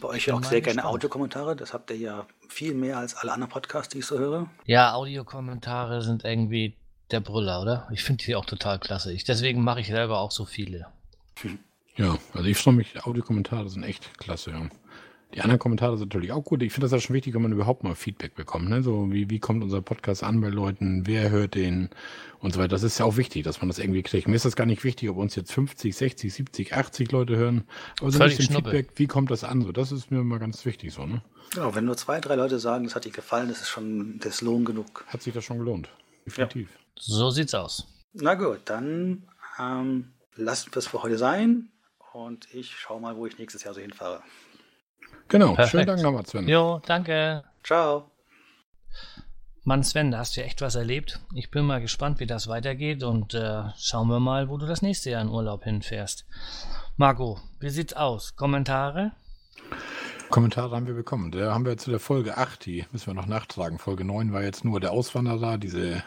Bei euch ja auch sehr gerne Audiokommentare, das habt ihr ja viel mehr als alle anderen Podcasts, die ich so höre. Ja, Audiokommentare sind irgendwie der Brüller, oder? Ich finde die auch total klasse. Ich, deswegen mache ich selber auch so viele. Ja, also ich freue mich, Audiokommentare sind echt klasse. Ja. Die anderen Kommentare sind natürlich auch gut. Ich finde das ja schon wichtig, wenn man überhaupt mal Feedback bekommt. Ne? So wie, wie kommt unser Podcast an bei Leuten, wer hört den und so weiter. Das ist ja auch wichtig, dass man das irgendwie kriegt. Mir ist das gar nicht wichtig, ob uns jetzt 50, 60, 70, 80 Leute hören. Aber so ein bisschen Feedback, wie kommt das an? So, das ist mir immer ganz wichtig so, ne? Genau, wenn nur zwei, drei Leute sagen, es hat dir gefallen, das ist schon das Lohn genug. Hat sich das schon gelohnt. Definitiv. Ja. So sieht's aus. Na gut, dann ähm, lassen wir es für heute sein und ich schaue mal, wo ich nächstes Jahr so hinfahre. Genau, Perfekt. schönen Dank nochmal, Sven. Jo, danke. Ciao. Mann, Sven, da hast du ja echt was erlebt. Ich bin mal gespannt, wie das weitergeht und äh, schauen wir mal, wo du das nächste Jahr in Urlaub hinfährst. Marco, wie sieht's aus? Kommentare? Kommentare haben wir bekommen. Da haben wir zu der Folge 8, die müssen wir noch nachtragen. Folge 9 war jetzt nur der Auswanderer, diese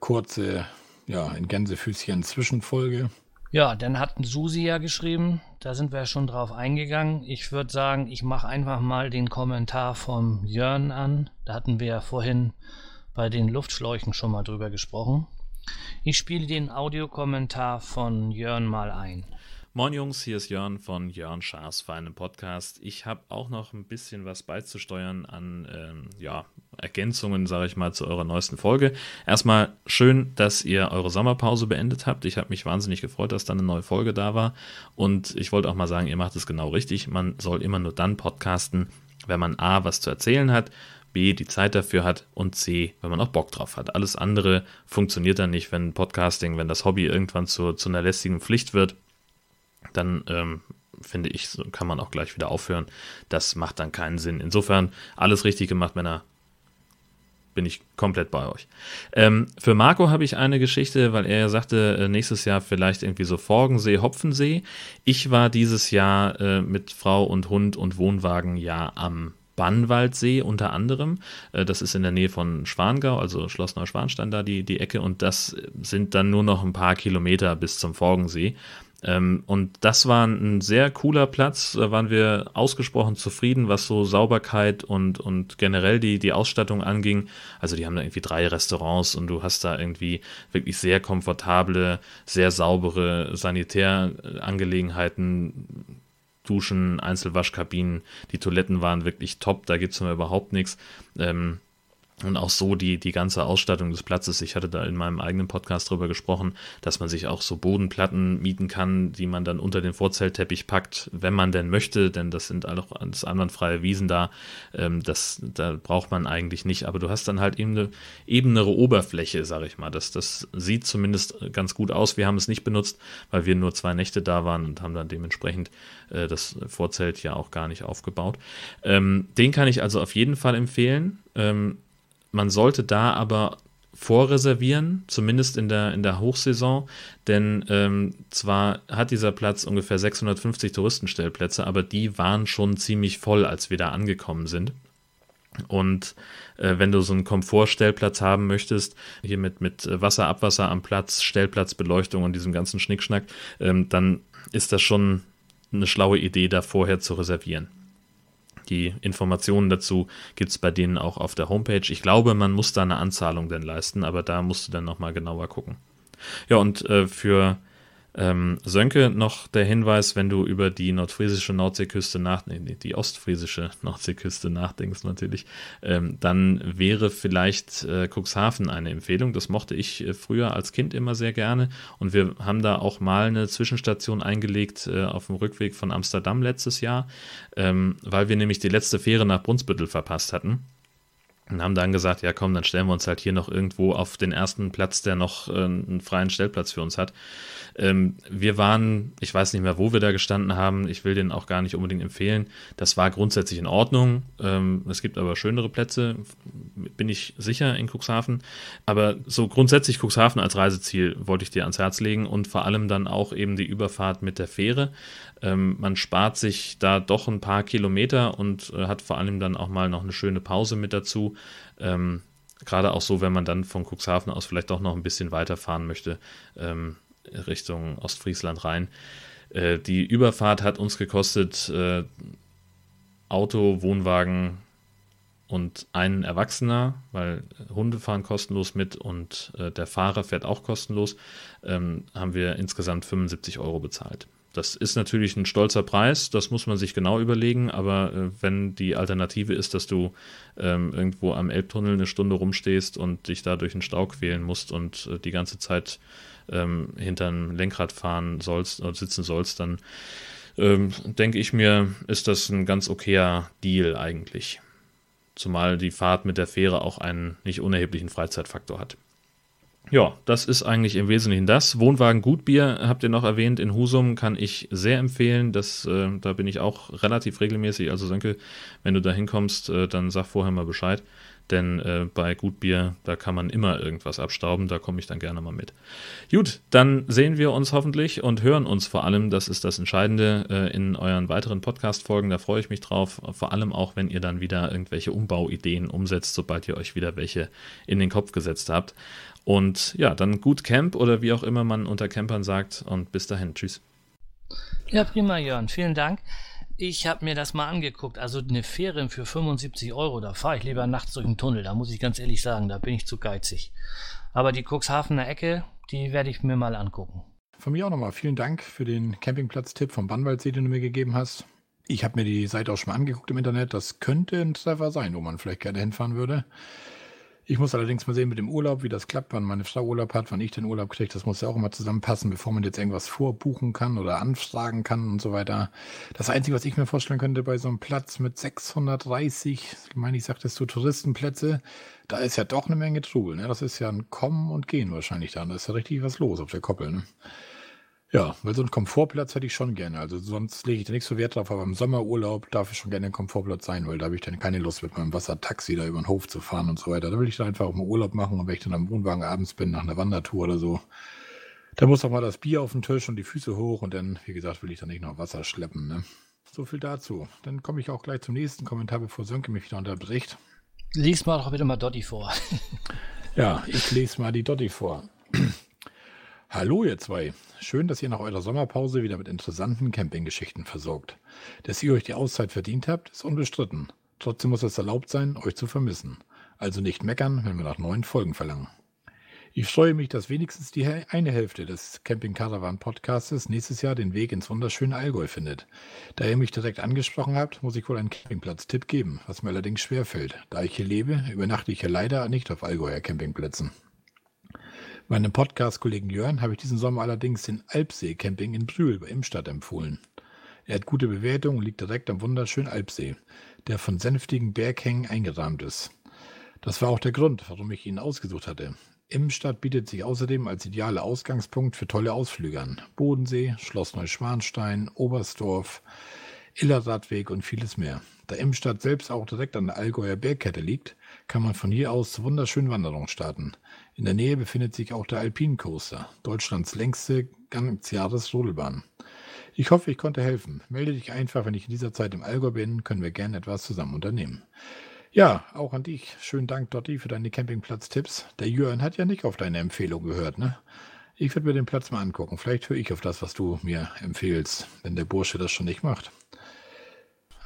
kurze, ja, in Gänsefüßchen Zwischenfolge. Ja, dann hat Susi ja geschrieben, da sind wir ja schon drauf eingegangen. Ich würde sagen, ich mache einfach mal den Kommentar vom Jörn an. Da hatten wir ja vorhin bei den Luftschläuchen schon mal drüber gesprochen. Ich spiele den Audiokommentar von Jörn mal ein. Moin Jungs, hier ist Jörn von Jörn Schaas Feinem Podcast. Ich habe auch noch ein bisschen was beizusteuern an ähm, ja, Ergänzungen, sage ich mal, zu eurer neuesten Folge. Erstmal schön, dass ihr eure Sommerpause beendet habt. Ich habe mich wahnsinnig gefreut, dass dann eine neue Folge da war. Und ich wollte auch mal sagen, ihr macht es genau richtig. Man soll immer nur dann podcasten, wenn man A, was zu erzählen hat, B, die Zeit dafür hat und C, wenn man auch Bock drauf hat. Alles andere funktioniert dann nicht, wenn Podcasting, wenn das Hobby irgendwann zu, zu einer lästigen Pflicht wird dann ähm, finde ich, kann man auch gleich wieder aufhören. Das macht dann keinen Sinn. Insofern alles richtig gemacht, Männer. Bin ich komplett bei euch. Ähm, für Marco habe ich eine Geschichte, weil er sagte, äh, nächstes Jahr vielleicht irgendwie so Forgensee, Hopfensee. Ich war dieses Jahr äh, mit Frau und Hund und Wohnwagen ja am Bannwaldsee unter anderem. Äh, das ist in der Nähe von Schwangau, also Schloss Neuschwanstein da die, die Ecke und das sind dann nur noch ein paar Kilometer bis zum Forgensee. Ähm, und das war ein sehr cooler Platz. Da waren wir ausgesprochen zufrieden, was so Sauberkeit und, und generell die, die Ausstattung anging. Also die haben da irgendwie drei Restaurants und du hast da irgendwie wirklich sehr komfortable, sehr saubere Sanitärangelegenheiten. Duschen, Einzelwaschkabinen, die Toiletten waren wirklich top, da gibt es überhaupt nichts. Ähm, und auch so die, die ganze Ausstattung des Platzes. Ich hatte da in meinem eigenen Podcast drüber gesprochen, dass man sich auch so Bodenplatten mieten kann, die man dann unter den Vorzeltteppich packt, wenn man denn möchte, denn das sind auch alles einwandfreie Wiesen da. Ähm, das, da braucht man eigentlich nicht, aber du hast dann halt eben eine ebenere Oberfläche, sag ich mal. Das, das sieht zumindest ganz gut aus. Wir haben es nicht benutzt, weil wir nur zwei Nächte da waren und haben dann dementsprechend äh, das Vorzelt ja auch gar nicht aufgebaut. Ähm, den kann ich also auf jeden Fall empfehlen. Ähm, man sollte da aber vorreservieren, zumindest in der, in der Hochsaison, denn ähm, zwar hat dieser Platz ungefähr 650 Touristenstellplätze, aber die waren schon ziemlich voll, als wir da angekommen sind. Und äh, wenn du so einen Komfortstellplatz haben möchtest, hier mit, mit Wasser, Abwasser am Platz, Stellplatzbeleuchtung und diesem ganzen Schnickschnack, ähm, dann ist das schon eine schlaue Idee, da vorher zu reservieren. Die Informationen dazu gibt es bei denen auch auf der Homepage. Ich glaube, man muss da eine Anzahlung denn leisten, aber da musst du dann nochmal genauer gucken. Ja, und äh, für ähm, Sönke noch der Hinweis, wenn du über die nordfriesische Nordseeküste nach, nee, die ostfriesische Nordseeküste nachdenkst natürlich, ähm, dann wäre vielleicht äh, Cuxhaven eine Empfehlung. Das mochte ich äh, früher als Kind immer sehr gerne und wir haben da auch mal eine Zwischenstation eingelegt äh, auf dem Rückweg von Amsterdam letztes Jahr, ähm, weil wir nämlich die letzte Fähre nach Brunsbüttel verpasst hatten und haben dann gesagt, ja komm, dann stellen wir uns halt hier noch irgendwo auf den ersten Platz, der noch äh, einen freien Stellplatz für uns hat. Ähm, wir waren, ich weiß nicht mehr, wo wir da gestanden haben. Ich will den auch gar nicht unbedingt empfehlen. Das war grundsätzlich in Ordnung. Ähm, es gibt aber schönere Plätze, bin ich sicher in Cuxhaven. Aber so grundsätzlich Cuxhaven als Reiseziel wollte ich dir ans Herz legen und vor allem dann auch eben die Überfahrt mit der Fähre. Ähm, man spart sich da doch ein paar Kilometer und äh, hat vor allem dann auch mal noch eine schöne Pause mit dazu. Ähm, gerade auch so, wenn man dann von Cuxhaven aus vielleicht doch noch ein bisschen weiterfahren möchte. Ähm, Richtung Ostfriesland rein. Äh, die Überfahrt hat uns gekostet äh, Auto, Wohnwagen und einen Erwachsener, weil Hunde fahren kostenlos mit und äh, der Fahrer fährt auch kostenlos, ähm, haben wir insgesamt 75 Euro bezahlt. Das ist natürlich ein stolzer Preis, das muss man sich genau überlegen, aber äh, wenn die Alternative ist, dass du ähm, irgendwo am Elbtunnel eine Stunde rumstehst und dich da durch den Stau quälen musst und äh, die ganze Zeit ähm, hinterm Lenkrad fahren sollst oder sitzen sollst, dann ähm, denke ich mir, ist das ein ganz okayer Deal eigentlich. Zumal die Fahrt mit der Fähre auch einen nicht unerheblichen Freizeitfaktor hat. Ja, das ist eigentlich im Wesentlichen das. Wohnwagen Gutbier habt ihr noch erwähnt. In Husum kann ich sehr empfehlen. Das, äh, da bin ich auch relativ regelmäßig. Also Sönke, wenn du da hinkommst, äh, dann sag vorher mal Bescheid. Denn äh, bei Gutbier, da kann man immer irgendwas abstauben. Da komme ich dann gerne mal mit. Gut, dann sehen wir uns hoffentlich und hören uns vor allem. Das ist das Entscheidende äh, in euren weiteren Podcast-Folgen. Da freue ich mich drauf. Vor allem auch, wenn ihr dann wieder irgendwelche Umbauideen umsetzt, sobald ihr euch wieder welche in den Kopf gesetzt habt. Und ja, dann gut Camp oder wie auch immer man unter Campern sagt. Und bis dahin. Tschüss. Ja, prima, Jörn. Vielen Dank. Ich habe mir das mal angeguckt. Also eine Fähre für 75 Euro, da fahre ich lieber nachts durch den Tunnel. Da muss ich ganz ehrlich sagen, da bin ich zu geizig. Aber die Cuxhavener Ecke, die werde ich mir mal angucken. Von mir auch nochmal vielen Dank für den Campingplatz-Tipp vom Bannwaldsee, den du mir gegeben hast. Ich habe mir die Seite auch schon mal angeguckt im Internet. Das könnte ein Treffer sein, wo man vielleicht gerne hinfahren würde. Ich muss allerdings mal sehen mit dem Urlaub, wie das klappt, wann meine Frau Urlaub hat, wann ich den Urlaub kriege. Das muss ja auch immer zusammenpassen, bevor man jetzt irgendwas vorbuchen kann oder anfragen kann und so weiter. Das Einzige, was ich mir vorstellen könnte bei so einem Platz mit 630, ich meine, ich sagtest du Touristenplätze, da ist ja doch eine Menge Trubel. Ne? Das ist ja ein Kommen und Gehen wahrscheinlich da. Da ist ja richtig was los auf der Koppel. Ne? Ja, weil so einen Komfortplatz hätte ich schon gerne. Also sonst lege ich da nicht so Wert drauf, aber im Sommerurlaub darf ich schon gerne ein Komfortplatz sein, weil da habe ich dann keine Lust mit meinem Wassertaxi da über den Hof zu fahren und so weiter. Da will ich dann einfach auch mal Urlaub machen und wenn ich dann am Wohnwagen abends bin nach einer Wandertour oder so, da muss auch mal das Bier auf den Tisch und die Füße hoch und dann, wie gesagt, will ich dann nicht noch Wasser schleppen. Ne? So viel dazu. Dann komme ich auch gleich zum nächsten Kommentar, bevor Sönke mich wieder unterbricht. Lies mal doch bitte mal Dotti vor. ja, ich lese mal die Dotti vor. Hallo ihr zwei. Schön, dass ihr nach eurer Sommerpause wieder mit interessanten Campinggeschichten versorgt. Dass ihr euch die Auszeit verdient habt, ist unbestritten. Trotzdem muss es erlaubt sein, euch zu vermissen. Also nicht meckern, wenn wir nach neuen Folgen verlangen. Ich freue mich, dass wenigstens die eine Hälfte des Camping Caravan Podcastes nächstes Jahr den Weg ins wunderschöne Allgäu findet. Da ihr mich direkt angesprochen habt, muss ich wohl einen Campingplatz-Tipp geben, was mir allerdings schwerfällt. Da ich hier lebe, übernachte ich hier leider nicht auf Allgäuer Campingplätzen. Meinem Podcast-Kollegen Jörn habe ich diesen Sommer allerdings den Alpsee-Camping in Brühl bei Imstadt empfohlen. Er hat gute Bewertungen und liegt direkt am wunderschönen Alpsee, der von sänftigen Berghängen eingerahmt ist. Das war auch der Grund, warum ich ihn ausgesucht hatte. Imstadt bietet sich außerdem als idealer Ausgangspunkt für tolle Ausflüge an. Bodensee, Schloss Neuschwanstein, Oberstdorf, Illerradweg und vieles mehr. Da Imstadt selbst auch direkt an der Allgäuer Bergkette liegt, kann man von hier aus zu wunderschönen Wanderungen starten. In der Nähe befindet sich auch der Alpine Coaster, Deutschlands längste Ganzjahresrodelbahn. Ich hoffe, ich konnte helfen. Melde dich einfach, wenn ich in dieser Zeit im Allgäu bin, können wir gerne etwas zusammen unternehmen. Ja, auch an dich. Schönen Dank, Dotti, für deine Campingplatz-Tipps. Der Jörn hat ja nicht auf deine Empfehlung gehört, ne? Ich würde mir den Platz mal angucken. Vielleicht höre ich auf das, was du mir empfehlst, wenn der Bursche das schon nicht macht.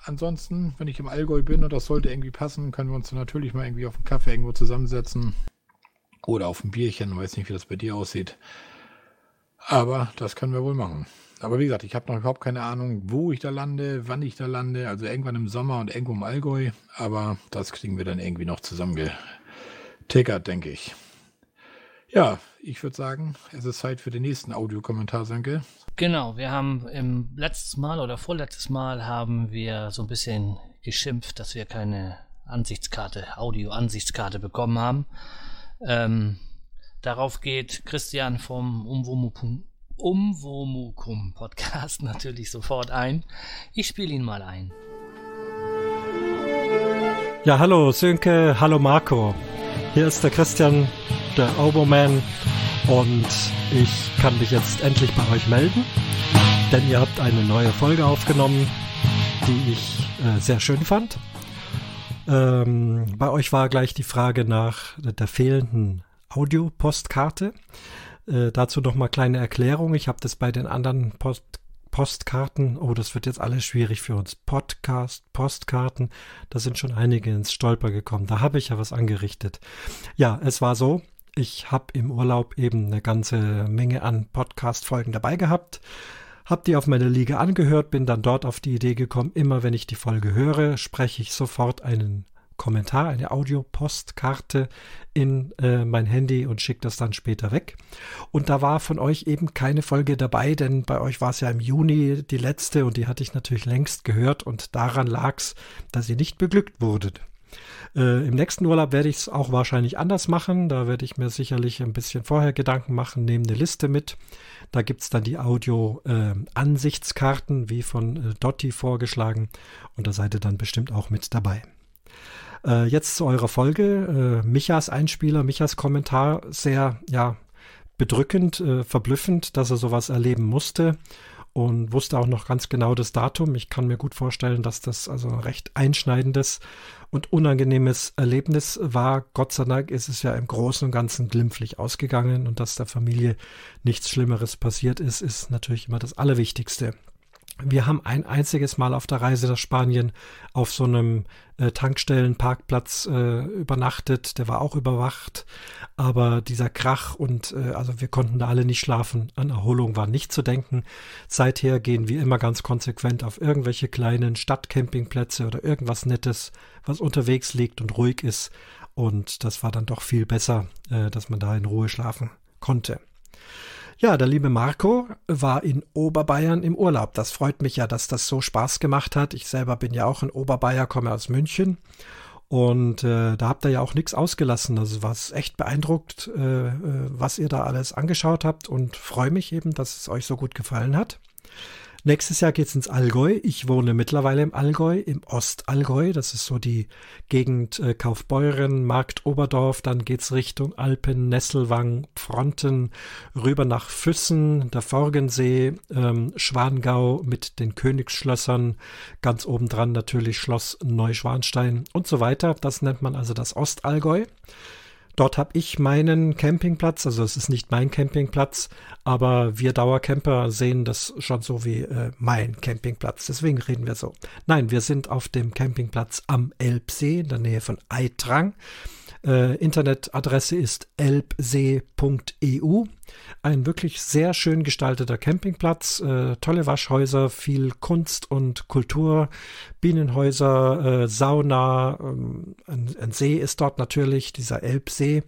Ansonsten, wenn ich im Allgäu bin und das sollte irgendwie passen, können wir uns natürlich mal irgendwie auf einen Kaffee irgendwo zusammensetzen. Oder auf ein Bierchen, weiß nicht, wie das bei dir aussieht. Aber das können wir wohl machen. Aber wie gesagt, ich habe noch überhaupt keine Ahnung, wo ich da lande, wann ich da lande. Also irgendwann im Sommer und irgendwo im Allgäu. Aber das kriegen wir dann irgendwie noch zusammengetickert, denke ich. Ja, ich würde sagen, es ist Zeit für den nächsten Audiokommentar, Sönke. Genau, wir haben im letztes Mal oder vorletztes Mal haben wir so ein bisschen geschimpft, dass wir keine Ansichtskarte, Audio-Ansichtskarte bekommen haben. Ähm, darauf geht Christian vom Umwomukum, Umwomukum Podcast natürlich sofort ein. Ich spiele ihn mal ein. Ja, hallo Sönke, hallo Marco. Hier ist der Christian, der Oboman und ich kann mich jetzt endlich bei euch melden, denn ihr habt eine neue Folge aufgenommen, die ich äh, sehr schön fand. Ähm, bei euch war gleich die Frage nach der fehlenden Audiopostkarte. Äh, dazu noch mal kleine Erklärung. Ich habe das bei den anderen Post Postkarten. Oh, das wird jetzt alles schwierig für uns. Podcast, Postkarten. Da sind schon einige ins Stolper gekommen. Da habe ich ja was angerichtet. Ja, es war so. Ich habe im Urlaub eben eine ganze Menge an Podcast-Folgen dabei gehabt Hab die auf meiner Liege angehört, bin dann dort auf die Idee gekommen, immer wenn ich die Folge höre, spreche ich sofort einen Kommentar, eine Audiopostkarte in äh, mein Handy und schicke das dann später weg. Und da war von euch eben keine Folge dabei, denn bei euch war es ja im Juni die letzte und die hatte ich natürlich längst gehört und daran lag es, dass ihr nicht beglückt wurdet. Äh, Im nächsten Urlaub werde ich es auch wahrscheinlich anders machen. Da werde ich mir sicherlich ein bisschen vorher Gedanken machen, nehme eine Liste mit. Da gibt es dann die Audio-Ansichtskarten, äh, wie von äh, Dotti vorgeschlagen. Und da seid ihr dann bestimmt auch mit dabei. Äh, jetzt zu eurer Folge. Äh, Michas Einspieler, Michas Kommentar sehr, ja, bedrückend, äh, verblüffend, dass er sowas erleben musste und wusste auch noch ganz genau das Datum. Ich kann mir gut vorstellen, dass das also ein recht einschneidendes und unangenehmes Erlebnis war. Gott sei Dank ist es ja im Großen und Ganzen glimpflich ausgegangen und dass der Familie nichts Schlimmeres passiert ist, ist natürlich immer das Allerwichtigste. Wir haben ein einziges Mal auf der Reise nach Spanien auf so einem äh, Tankstellenparkplatz äh, übernachtet. Der war auch überwacht. Aber dieser Krach und äh, also wir konnten da alle nicht schlafen. An Erholung war nicht zu denken. Seither gehen wir immer ganz konsequent auf irgendwelche kleinen Stadtcampingplätze oder irgendwas Nettes, was unterwegs liegt und ruhig ist. Und das war dann doch viel besser, äh, dass man da in Ruhe schlafen konnte. Ja, der liebe Marco war in Oberbayern im Urlaub. Das freut mich ja, dass das so Spaß gemacht hat. Ich selber bin ja auch in Oberbayern, komme aus München. Und äh, da habt ihr ja auch nichts ausgelassen. Also war es echt beeindruckt, äh, äh, was ihr da alles angeschaut habt und freue mich eben, dass es euch so gut gefallen hat. Nächstes Jahr geht's ins Allgäu. Ich wohne mittlerweile im Allgäu, im Ostallgäu. Das ist so die Gegend äh, Kaufbeuren, Markt Oberdorf. Dann geht's Richtung Alpen, Nesselwang, Fronten, rüber nach Füssen, der Forgensee, ähm, Schwangau mit den Königsschlössern. Ganz obendran natürlich Schloss Neuschwanstein und so weiter. Das nennt man also das Ostallgäu. Dort habe ich meinen Campingplatz, also es ist nicht mein Campingplatz, aber wir Dauercamper sehen das schon so wie äh, mein Campingplatz. Deswegen reden wir so. Nein, wir sind auf dem Campingplatz am Elbsee in der Nähe von Eitrang. Äh, Internetadresse ist elbsee.eu. Ein wirklich sehr schön gestalteter Campingplatz, äh, tolle Waschhäuser, viel Kunst und Kultur, Bienenhäuser, äh, Sauna, ähm, ein, ein, See ist dort natürlich, dieser Elbsee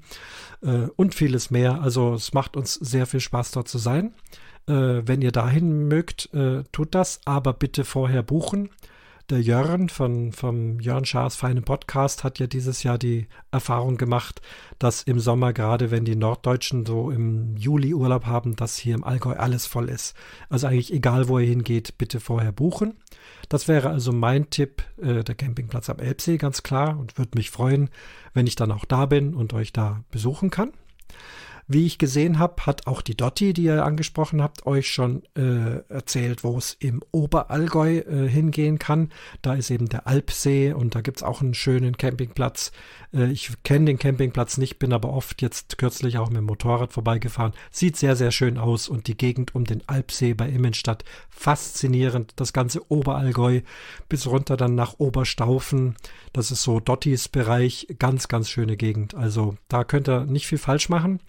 äh, und vieles mehr. Also es macht uns sehr viel Spaß dort zu sein. Äh, wenn ihr dahin mögt, äh, tut das, aber bitte vorher buchen der Jörn von, vom Jörn Schaas feinen Podcast hat ja dieses Jahr die Erfahrung gemacht, dass im Sommer, gerade wenn die Norddeutschen so im Juli Urlaub haben, dass hier im Allgäu alles voll ist. Also eigentlich egal, wo ihr hingeht, bitte vorher buchen. Das wäre also mein Tipp, äh, der Campingplatz am Elbsee, ganz klar, und würde mich freuen, wenn ich dann auch da bin und euch da besuchen kann. Wie ich gesehen habe, hat auch die Dotti, die ihr angesprochen habt, euch schon äh, erzählt, wo es im Oberallgäu äh, hingehen kann. Da ist eben der Alpsee und da gibt es auch einen schönen Campingplatz. Äh, ich kenne den Campingplatz nicht, bin aber oft jetzt kürzlich auch mit dem Motorrad vorbeigefahren. Sieht sehr, sehr schön aus und die Gegend um den Alpsee bei Immenstadt faszinierend. Das ganze Oberallgäu bis runter dann nach Oberstaufen. Das ist so Dottis Bereich. Ganz, ganz schöne Gegend. Also da könnt ihr nicht viel falsch machen.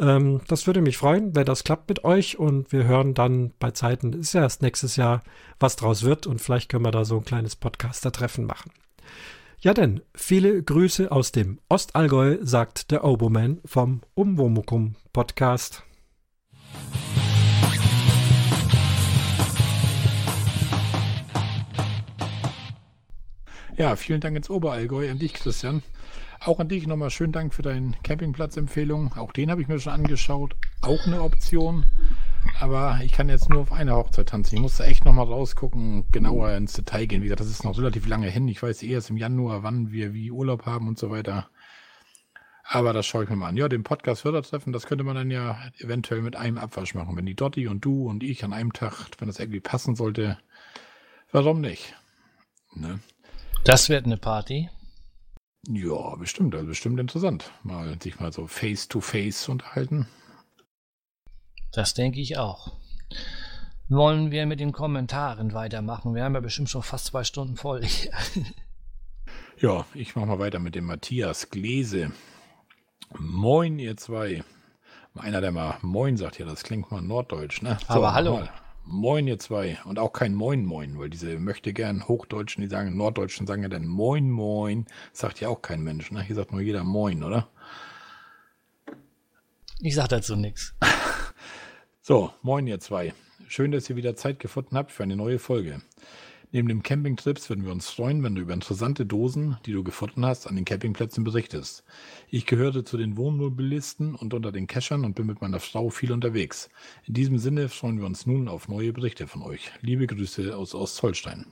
Ähm, das würde mich freuen, wenn das klappt mit euch und wir hören dann bei Zeiten, ist ja erst nächstes Jahr, was draus wird und vielleicht können wir da so ein kleines Podcaster-Treffen machen. Ja denn, viele Grüße aus dem Ostallgäu, sagt der Oboman vom Umwomukum Podcast. Ja, vielen Dank ins Oberallgäu an dich, Christian. Auch an dich nochmal schönen Dank für deine Campingplatzempfehlung. Auch den habe ich mir schon angeschaut. Auch eine Option. Aber ich kann jetzt nur auf eine Hochzeit tanzen. Ich musste echt nochmal rausgucken, genauer ins Detail gehen. Wie gesagt, das ist noch relativ lange hin. Ich weiß erst im Januar, wann wir wie Urlaub haben und so weiter. Aber das schaue ich mir mal an. Ja, den Podcast Fördertreffen, das könnte man dann ja eventuell mit einem Abwasch machen. Wenn die Dotti und du und ich an einem Tag, wenn das irgendwie passen sollte, warum nicht? Ne? Das wird eine Party. Ja, bestimmt. Also bestimmt interessant. Mal sich mal so face to face unterhalten. Das denke ich auch. Wollen wir mit den Kommentaren weitermachen? Wir haben ja bestimmt schon fast zwei Stunden voll. ja, ich mache mal weiter mit dem Matthias Gläse. Moin, ihr zwei. Einer, der mal Moin sagt, ja, das klingt mal norddeutsch, ne? So, Aber hallo. Mal. Moin, ihr zwei. Und auch kein Moin, Moin, weil diese möchte gern Hochdeutschen, die sagen, Norddeutschen sagen ja dann Moin, Moin. Sagt ja auch kein Mensch, ne? Hier sagt nur jeder Moin, oder? Ich sag dazu nichts. So, moin ihr zwei. Schön, dass ihr wieder Zeit gefunden habt für eine neue Folge. Neben dem Campingtrips würden wir uns freuen, wenn du über interessante Dosen, die du gefunden hast, an den Campingplätzen berichtest. Ich gehörte zu den Wohnmobilisten und unter den Cachern und bin mit meiner Frau viel unterwegs. In diesem Sinne freuen wir uns nun auf neue Berichte von euch. Liebe Grüße aus Ostholstein.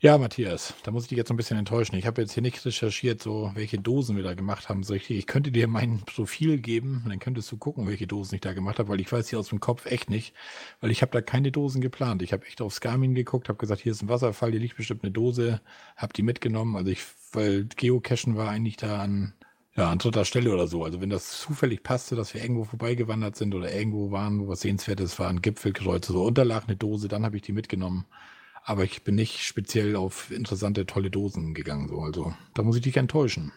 Ja, Matthias, da muss ich dich jetzt ein bisschen enttäuschen. Ich habe jetzt hier nicht recherchiert, so welche Dosen wir da gemacht haben. So richtig. Ich könnte dir mein Profil geben, dann könntest du gucken, welche Dosen ich da gemacht habe, weil ich weiß hier aus dem Kopf echt nicht, weil ich habe da keine Dosen geplant. Ich habe echt auf Garmin geguckt, habe gesagt, hier ist ein Wasserfall, hier liegt bestimmt eine Dose, habe die mitgenommen. Also ich, weil Geocachen war eigentlich da an ja, an dritter Stelle oder so. Also wenn das zufällig passte, dass wir irgendwo vorbeigewandert sind oder irgendwo waren, wo was Sehenswertes war, ein Gipfelkreuz, so unterlag eine Dose, dann habe ich die mitgenommen. Aber ich bin nicht speziell auf interessante, tolle Dosen gegangen. So. Also da muss ich dich enttäuschen.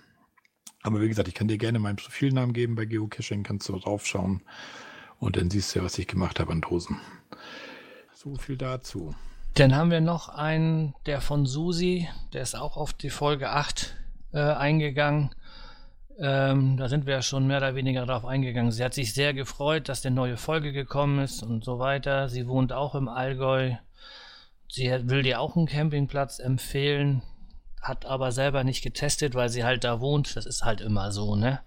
Aber wie gesagt, ich kann dir gerne meinen Profilnamen geben bei Geocaching, kannst du draufschauen und dann siehst du ja, was ich gemacht habe an Dosen. So viel dazu. Dann haben wir noch einen, der von Susi, der ist auch auf die Folge 8 äh, eingegangen. Ähm, da sind wir ja schon mehr oder weniger darauf eingegangen. Sie hat sich sehr gefreut, dass eine neue Folge gekommen ist und so weiter. Sie wohnt auch im Allgäu Sie will dir auch einen Campingplatz empfehlen, hat aber selber nicht getestet, weil sie halt da wohnt. Das ist halt immer so, ne?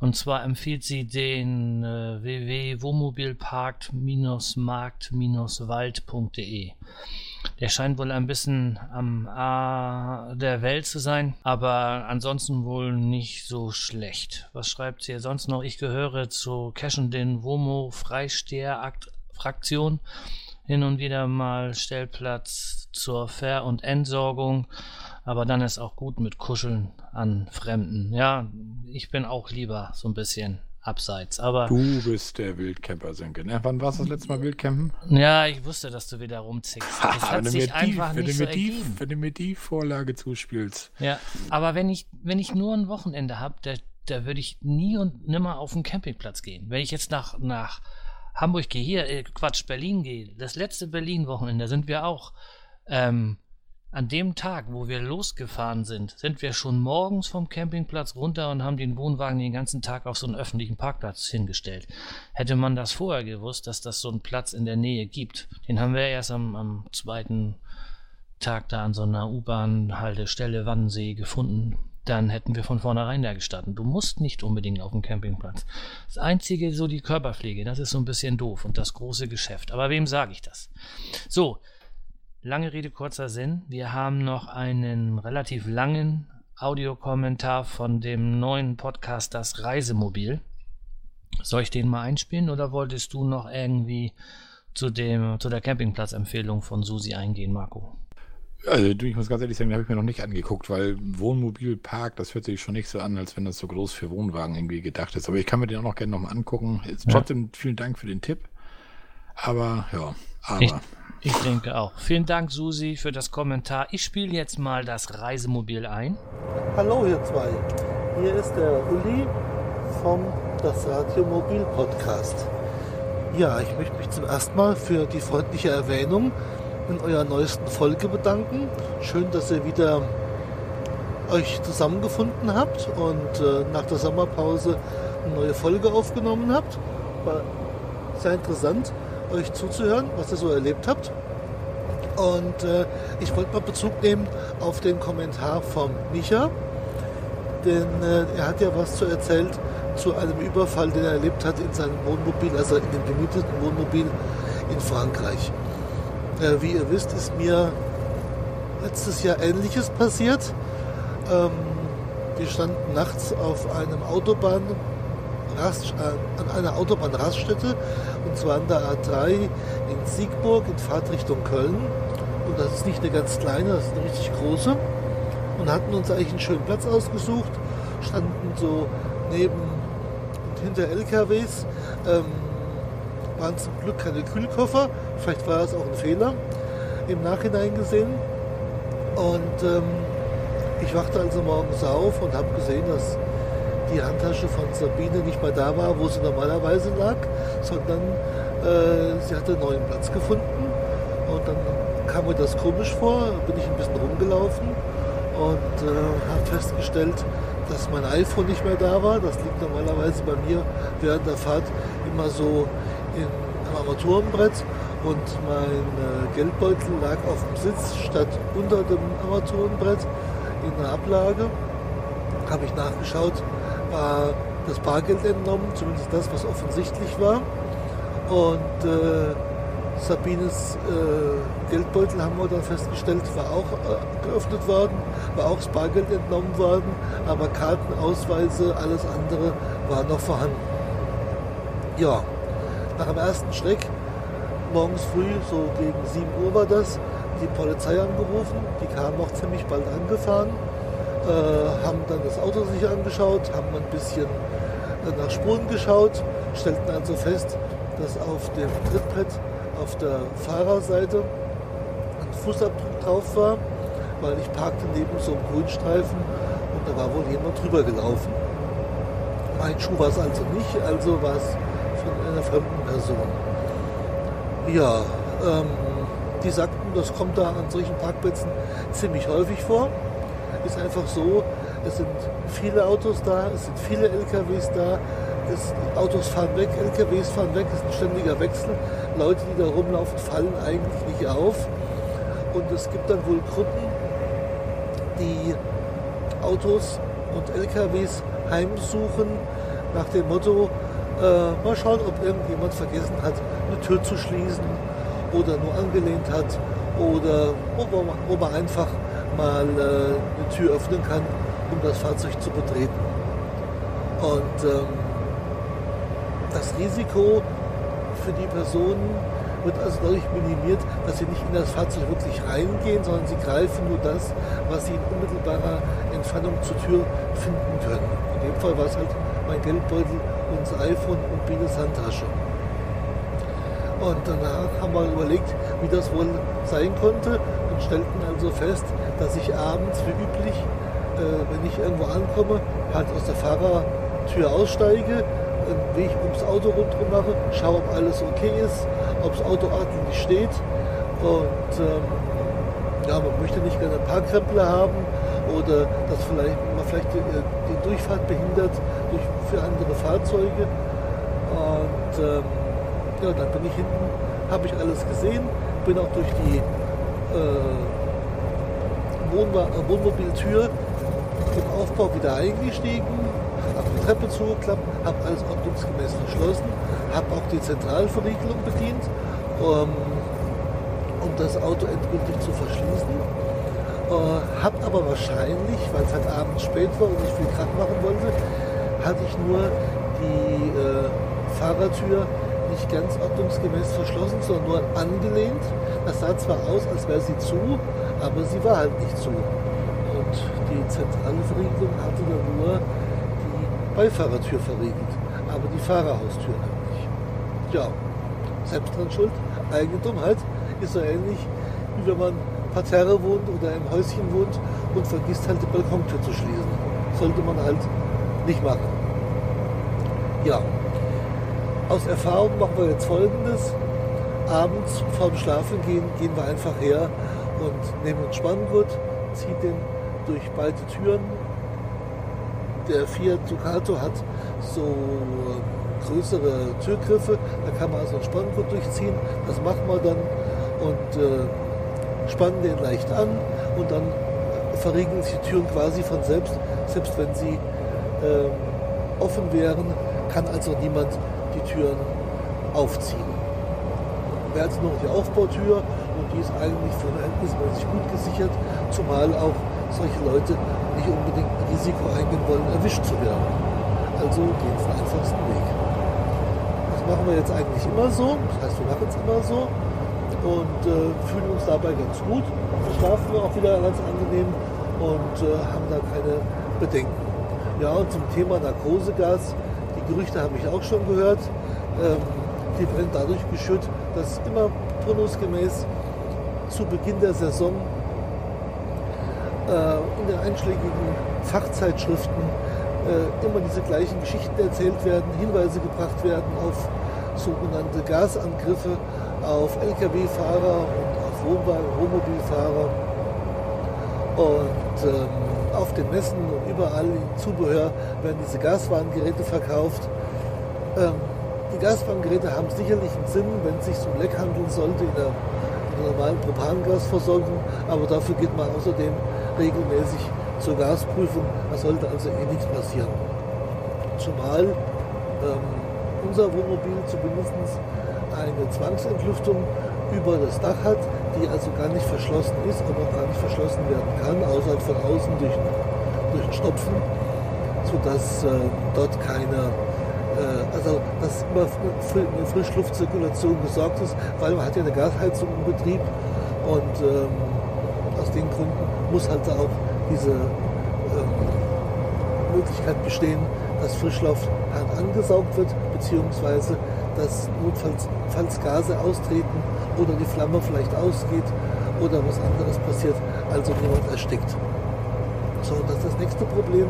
Und zwar empfiehlt sie den äh, www.wohnmobilpark-markt-wald.de. Der scheint wohl ein bisschen am A der Welt zu sein, aber ansonsten wohl nicht so schlecht. Was schreibt sie sonst noch? Ich gehöre zu Cashen den Womo Freisteher Fraktion hin und wieder mal Stellplatz zur Ver- und Entsorgung, aber dann ist auch gut mit Kuscheln an Fremden. Ja, ich bin auch lieber so ein bisschen abseits, aber... Du bist der Wildcamper, Sönke, ne? Wann warst du das letzte Mal Wildcampen? Ja, ich wusste, dass du wieder rumzickst. Das hat wenn, sich du einfach die, nicht so die, ergeben. wenn du mir die Vorlage zuspielst. Ja, aber wenn ich, wenn ich nur ein Wochenende habe, da, da würde ich nie und nimmer auf den Campingplatz gehen. Wenn ich jetzt nach, nach Hamburg gehe, hier, äh, Quatsch, Berlin gehe, das letzte Berlin-Wochenende sind wir auch. Ähm, an dem Tag, wo wir losgefahren sind, sind wir schon morgens vom Campingplatz runter und haben den Wohnwagen den ganzen Tag auf so einen öffentlichen Parkplatz hingestellt. Hätte man das vorher gewusst, dass das so einen Platz in der Nähe gibt, den haben wir erst am, am zweiten Tag da an so einer U-Bahn-Haltestelle Wannsee gefunden, dann hätten wir von vornherein da gestartet. Du musst nicht unbedingt auf dem Campingplatz. Das einzige, so die Körperpflege, das ist so ein bisschen doof und das große Geschäft. Aber wem sage ich das? So, lange Rede, kurzer Sinn. Wir haben noch einen relativ langen Audiokommentar von dem neuen Podcast Das Reisemobil. Soll ich den mal einspielen oder wolltest du noch irgendwie zu, dem, zu der Campingplatzempfehlung von Susi eingehen, Marco? Also du, ich muss ganz ehrlich sagen, habe ich mir noch nicht angeguckt, weil Wohnmobilpark, das hört sich schon nicht so an, als wenn das so groß für Wohnwagen irgendwie gedacht ist. Aber ich kann mir den auch noch gerne nochmal angucken. Ja. Trotzdem vielen Dank für den Tipp. Aber ja, aber. Ich, ich denke auch. Vielen Dank, Susi, für das Kommentar. Ich spiele jetzt mal das Reisemobil ein. Hallo ihr zwei, hier ist der Uli vom Das Radiomobil Podcast. Ja, ich möchte mich zum ersten Mal für die freundliche Erwähnung in eurer neuesten Folge bedanken. Schön, dass ihr wieder euch zusammengefunden habt und äh, nach der Sommerpause eine neue Folge aufgenommen habt. War sehr interessant, euch zuzuhören, was ihr so erlebt habt. Und äh, ich wollte mal Bezug nehmen auf den Kommentar vom Micha, denn äh, er hat ja was zu erzählt zu einem Überfall, den er erlebt hat in seinem Wohnmobil, also in dem gemieteten Wohnmobil in Frankreich. Äh, wie ihr wisst, ist mir letztes Jahr Ähnliches passiert. Ähm, wir standen nachts auf einem Autobahn, Rast, äh, an einer Autobahnraststätte und zwar an der A3 in Siegburg in Fahrtrichtung Köln. Und das ist nicht eine ganz kleine, das ist eine richtig große. Und hatten uns eigentlich einen schönen Platz ausgesucht, standen so neben und hinter LKWs. Ähm, waren zum Glück keine Kühlkoffer, vielleicht war das auch ein Fehler im Nachhinein gesehen. Und ähm, ich wachte also morgens auf und habe gesehen, dass die Handtasche von Sabine nicht mehr da war, wo sie normalerweise lag, sondern äh, sie hatte einen neuen Platz gefunden. Und dann kam mir das komisch vor, bin ich ein bisschen rumgelaufen und äh, habe festgestellt, dass mein iPhone nicht mehr da war. Das liegt normalerweise bei mir während der Fahrt immer so Armaturenbrett und mein äh, Geldbeutel lag auf dem Sitz statt unter dem Armaturenbrett in der Ablage. Habe ich nachgeschaut, war das Bargeld entnommen, zumindest das, was offensichtlich war. Und äh, Sabines äh, Geldbeutel haben wir dann festgestellt, war auch äh, geöffnet worden, war auch das Bargeld entnommen worden, aber Karten, Ausweise, alles andere war noch vorhanden. Ja, nach dem ersten Schreck, morgens früh, so gegen 7 Uhr war das, die Polizei angerufen, die kamen auch ziemlich bald angefahren, äh, haben dann das Auto sich angeschaut, haben ein bisschen äh, nach Spuren geschaut, stellten also fest, dass auf dem Trittbrett auf der Fahrerseite ein Fußabdruck drauf war, weil ich parkte neben so einem Grünstreifen und da war wohl jemand drüber gelaufen. Mein Schuh war es also nicht, also war es fremden Person. Ja, ähm, die sagten, das kommt da an solchen Parkplätzen ziemlich häufig vor. Ist einfach so, es sind viele Autos da, es sind viele LKWs da, es, Autos fahren weg, LKWs fahren weg, es ist ein ständiger Wechsel. Leute, die da rumlaufen, fallen eigentlich nicht auf. Und es gibt dann wohl Gruppen, die Autos und LKWs heimsuchen nach dem Motto, äh, mal schauen, ob irgendjemand vergessen hat, eine Tür zu schließen oder nur angelehnt hat oder ob ob man einfach mal äh, eine Tür öffnen kann, um das Fahrzeug zu betreten. Und ähm, das Risiko für die Personen wird also dadurch minimiert, dass sie nicht in das Fahrzeug wirklich reingehen, sondern sie greifen nur das, was sie in unmittelbarer Entfernung zur Tür finden können. In dem Fall war es halt mein Geldbeutel, unser iPhone und Bines Handtasche. Und danach haben wir überlegt, wie das wohl sein konnte und stellten also fest, dass ich abends wie üblich, äh, wenn ich irgendwo ankomme, halt aus der Fahrertür aussteige, einen Weg ums Auto rundherum mache, schaue, ob alles okay ist, ob das Auto ordentlich steht. Und ähm, ja, man möchte nicht gerne Parkkrempler haben oder dass vielleicht, man vielleicht die, die Durchfahrt behindert durch, für andere Fahrzeuge. Und ähm, ja, dann bin ich hinten, habe ich alles gesehen, bin auch durch die äh, Wohnmobiltür im Aufbau wieder eingestiegen, habe die Treppe zugeklappt, habe alles ordnungsgemäß verschlossen, habe auch die Zentralverriegelung bedient, um, um das Auto endgültig zu verschließen. Äh, habe aber wahrscheinlich, weil es halt abends spät war und ich viel Krach machen wollte, hatte ich nur die äh, Fahrertür nicht ganz ordnungsgemäß verschlossen, sondern nur angelehnt. Das sah zwar aus, als wäre sie zu, aber sie war halt nicht zu. Und die zentrale Verriegelung hatte dann nur die Beifahrertür verriegelt, aber die Fahrerhaustür halt nicht. Ja, selbst dran schuld, Eigentumkeit ist so ähnlich, wie wenn man Parterre wohnt oder im Häuschen wohnt und vergisst halt die Balkontür zu schließen. Sollte man halt nicht machen. Ja, aus Erfahrung machen wir jetzt folgendes. Abends vorm Schlafen gehen, gehen wir einfach her und nehmen uns Spanngurt, ziehen den durch beide Türen. Der Fiat Ducato hat so größere Türgriffe, da kann man also ein Spanngurt durchziehen. Das machen wir dann und äh, spannen den leicht an und dann verriegeln sich die Türen quasi von selbst, selbst wenn sie äh, offen wären, kann also niemand die Türen aufziehen. Wäre jetzt noch die Aufbautür und die ist eigentlich verhältnismäßig gut gesichert, zumal auch solche Leute nicht unbedingt ein Risiko eingehen wollen, erwischt zu werden. Also gehen den einfachsten Weg. Das machen wir jetzt eigentlich immer so, das heißt, wir machen es immer so und äh, fühlen uns dabei ganz gut. Schlafen wir auch wieder ganz angenehm und äh, haben da keine Bedenken. Ja, und zum Thema Narkosegas Gerüchte habe ich auch schon gehört. Ähm, die werden dadurch geschürt, dass immer turnusgemäß zu Beginn der Saison äh, in den einschlägigen Fachzeitschriften äh, immer diese gleichen Geschichten erzählt werden, Hinweise gebracht werden auf sogenannte Gasangriffe, auf Lkw-Fahrer und auf Wohnmobilfahrer. Und ähm, auf den Messen und überall im Zubehör werden diese Gaswarngeräte verkauft. Ähm, die Gaswarngeräte haben sicherlich einen Sinn, wenn es sich um Leck handeln sollte in der, in der normalen Propangasversorgung, aber dafür geht man außerdem regelmäßig zur Gasprüfung. Da sollte also eh nichts passieren. Zumal ähm, unser Wohnmobil zumindest eine Zwangsentlüftung über das Dach hat, die also gar nicht verschlossen ist und auch gar nicht verschlossen werden kann, außer von außen durch, durch Stopfen, sodass äh, dort keine, äh, also dass immer eine Frischluftzirkulation gesorgt ist, weil man hat ja eine Gasheizung im Betrieb und ähm, aus den Gründen muss halt auch diese ähm, Möglichkeit bestehen, dass Frischluft angesaugt wird, beziehungsweise dass notfalls falls Gase austreten oder die Flamme vielleicht ausgeht oder was anderes passiert, also niemand erstickt. So, das ist das nächste Problem.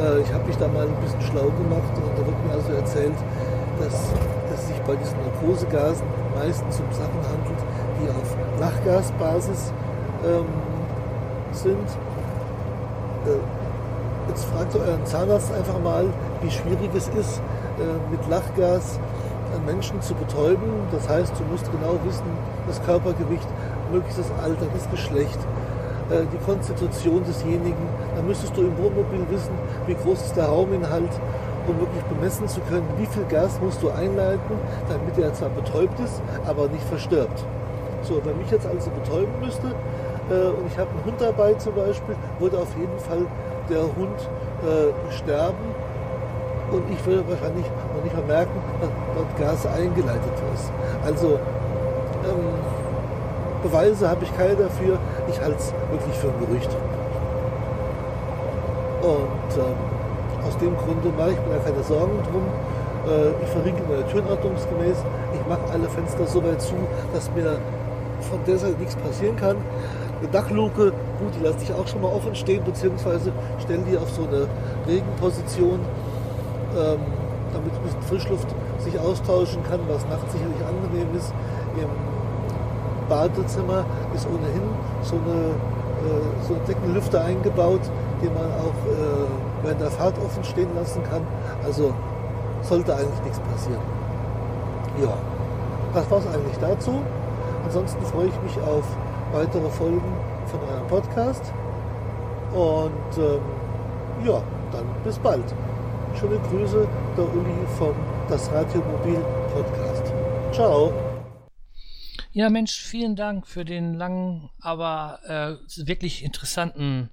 Äh, ich habe mich da mal ein bisschen schlau gemacht und da wird mir also erzählt, dass es sich bei diesen Narkosegasen meistens um Sachen handelt, die auf Lachgasbasis ähm, sind. Äh, jetzt fragt euren Zahnarzt einfach mal, wie schwierig es ist, äh, mit Lachgas Menschen zu betäuben. Das heißt, du musst genau wissen, das Körpergewicht, mögliches Alter, das Geschlecht, äh, die Konstitution desjenigen. Dann müsstest du im Wohnmobil wissen, wie groß ist der Rauminhalt, um wirklich bemessen zu können, wie viel Gas musst du einleiten, damit er zwar betäubt ist, aber nicht verstirbt. So, wenn ich jetzt also betäuben müsste äh, und ich habe einen Hund dabei zum Beispiel, würde auf jeden Fall der Hund äh, sterben und ich würde wahrscheinlich noch nicht mal merken, dort Gas eingeleitet ist. Also ähm, Beweise habe ich keine dafür, ich halte es wirklich für ein Gerücht. Und ähm, aus dem Grunde mache ich mir da keine Sorgen drum. Äh, ich verrinke meine Türen ordnungsgemäß. Ich mache alle Fenster so weit zu, dass mir von der Seite nichts passieren kann. Eine Dachluke, gut, die lasse ich auch schon mal offen stehen, beziehungsweise stelle die auf so eine Regenposition ähm, damit ein bisschen Frischluft sich austauschen kann, was nachts sicherlich angenehm ist. Im Badezimmer ist ohnehin so eine, äh, so ein Deckenlüfter eingebaut, den man auch äh, während der Fahrt offen stehen lassen kann. Also sollte eigentlich nichts passieren. Ja, das war es eigentlich dazu. Ansonsten freue ich mich auf weitere Folgen von eurem Podcast. Und ähm, ja, dann bis bald. Schöne Grüße, der Uli vom Das Radiomobil Podcast. Ciao. Ja, Mensch, vielen Dank für den langen, aber äh, wirklich interessanten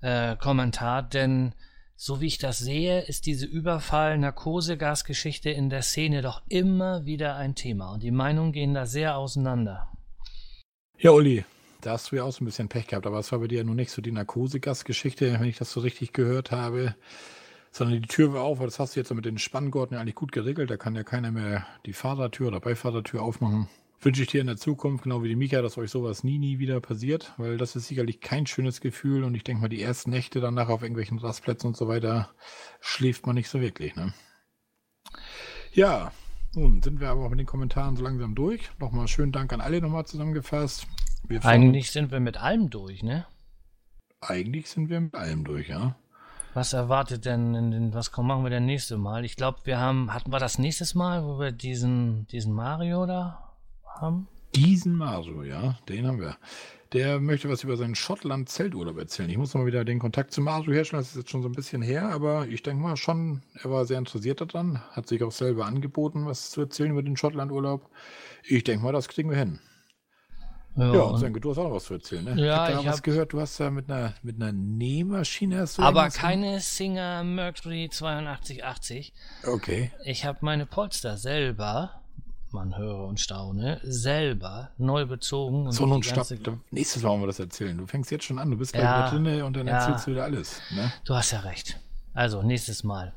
äh, Kommentar, denn so wie ich das sehe, ist diese Überfall-Narkosegasgeschichte in der Szene doch immer wieder ein Thema und die Meinungen gehen da sehr auseinander. Ja, Uli, da hast du ja auch so ein bisschen Pech gehabt, aber es war bei dir ja nun nicht so die Narkosegasgeschichte, wenn ich das so richtig gehört habe sondern die Tür war auf, aber das hast du jetzt mit den Spanngurten ja eigentlich gut geregelt. Da kann ja keiner mehr die Fahrertür oder Beifahrertür aufmachen. Wünsche ich dir in der Zukunft, genau wie die Mika, dass euch sowas nie, nie wieder passiert, weil das ist sicherlich kein schönes Gefühl und ich denke mal, die ersten Nächte danach auf irgendwelchen Rastplätzen und so weiter schläft man nicht so wirklich, ne? Ja, nun sind wir aber auch mit den Kommentaren so langsam durch. Nochmal schönen Dank an alle nochmal zusammengefasst. Eigentlich sind wir mit allem durch, ne? Eigentlich sind wir mit allem durch, ja. Was erwartet denn, was machen wir denn nächste Mal? Ich glaube, wir haben, hatten wir das nächstes Mal, wo wir diesen, diesen Mario da haben? Diesen Mario, ja, den haben wir. Der möchte was über seinen Schottland-Zelturlaub erzählen. Ich muss mal wieder den Kontakt zu Mario herstellen. Das ist jetzt schon so ein bisschen her, aber ich denke mal schon, er war sehr interessiert daran, hat sich auch selber angeboten, was zu erzählen über den Schottland-Urlaub. Ich denke mal, das kriegen wir hin. Ja, ja Senke, du hast auch noch was zu erzählen, ne? Ja, ich habe hab... gehört, du hast da mit einer, mit einer Nähmaschine hast du Aber keine Singer Mercury 8280. Okay. Ich habe meine Polster selber, man höre und staune, selber neu bezogen. Und so, nun stopp. Nächstes Mal wollen wir das erzählen. Du fängst jetzt schon an, du bist gleich ja, drin und dann ja, erzählst du wieder alles. Ne? Du hast ja recht. Also, nächstes Mal.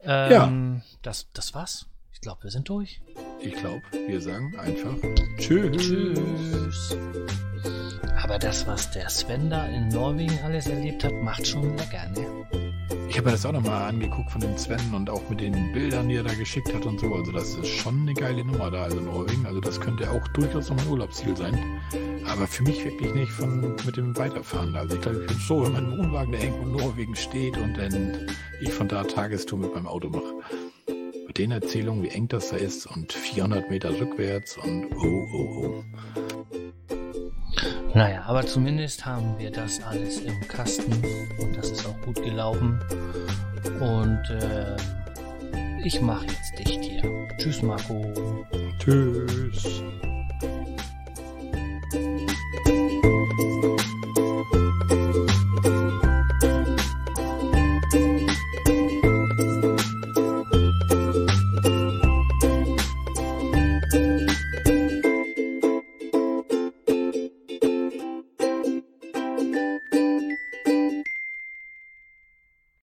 Ähm, ja. Das, das war's. Ich glaube, wir sind durch. Ich glaube, wir sagen einfach Tschüss. Tschüss. Aber das, was der Sven da in Norwegen alles erlebt hat, macht schon lecker, ne? Ich habe mir das auch nochmal angeguckt von dem Sven und auch mit den Bildern, die er da geschickt hat und so. Also das ist schon eine geile Nummer da, also Norwegen. Also das könnte auch durchaus noch ein Urlaubsziel sein. Aber für mich wirklich nicht von mit dem Weiterfahren. Also ich glaube, ich bin so, wenn mein Wohnwagen da irgendwo in Norwegen steht und dann ich von da Tagestour mit meinem Auto mache. Mit den Erzählungen, wie eng das da ist und 400 Meter rückwärts und oh, oh, oh. Naja, aber zumindest haben wir das alles im Kasten und das ist auch gut gelaufen. Und äh, ich mache jetzt dicht hier. Tschüss, Marco. Tschüss.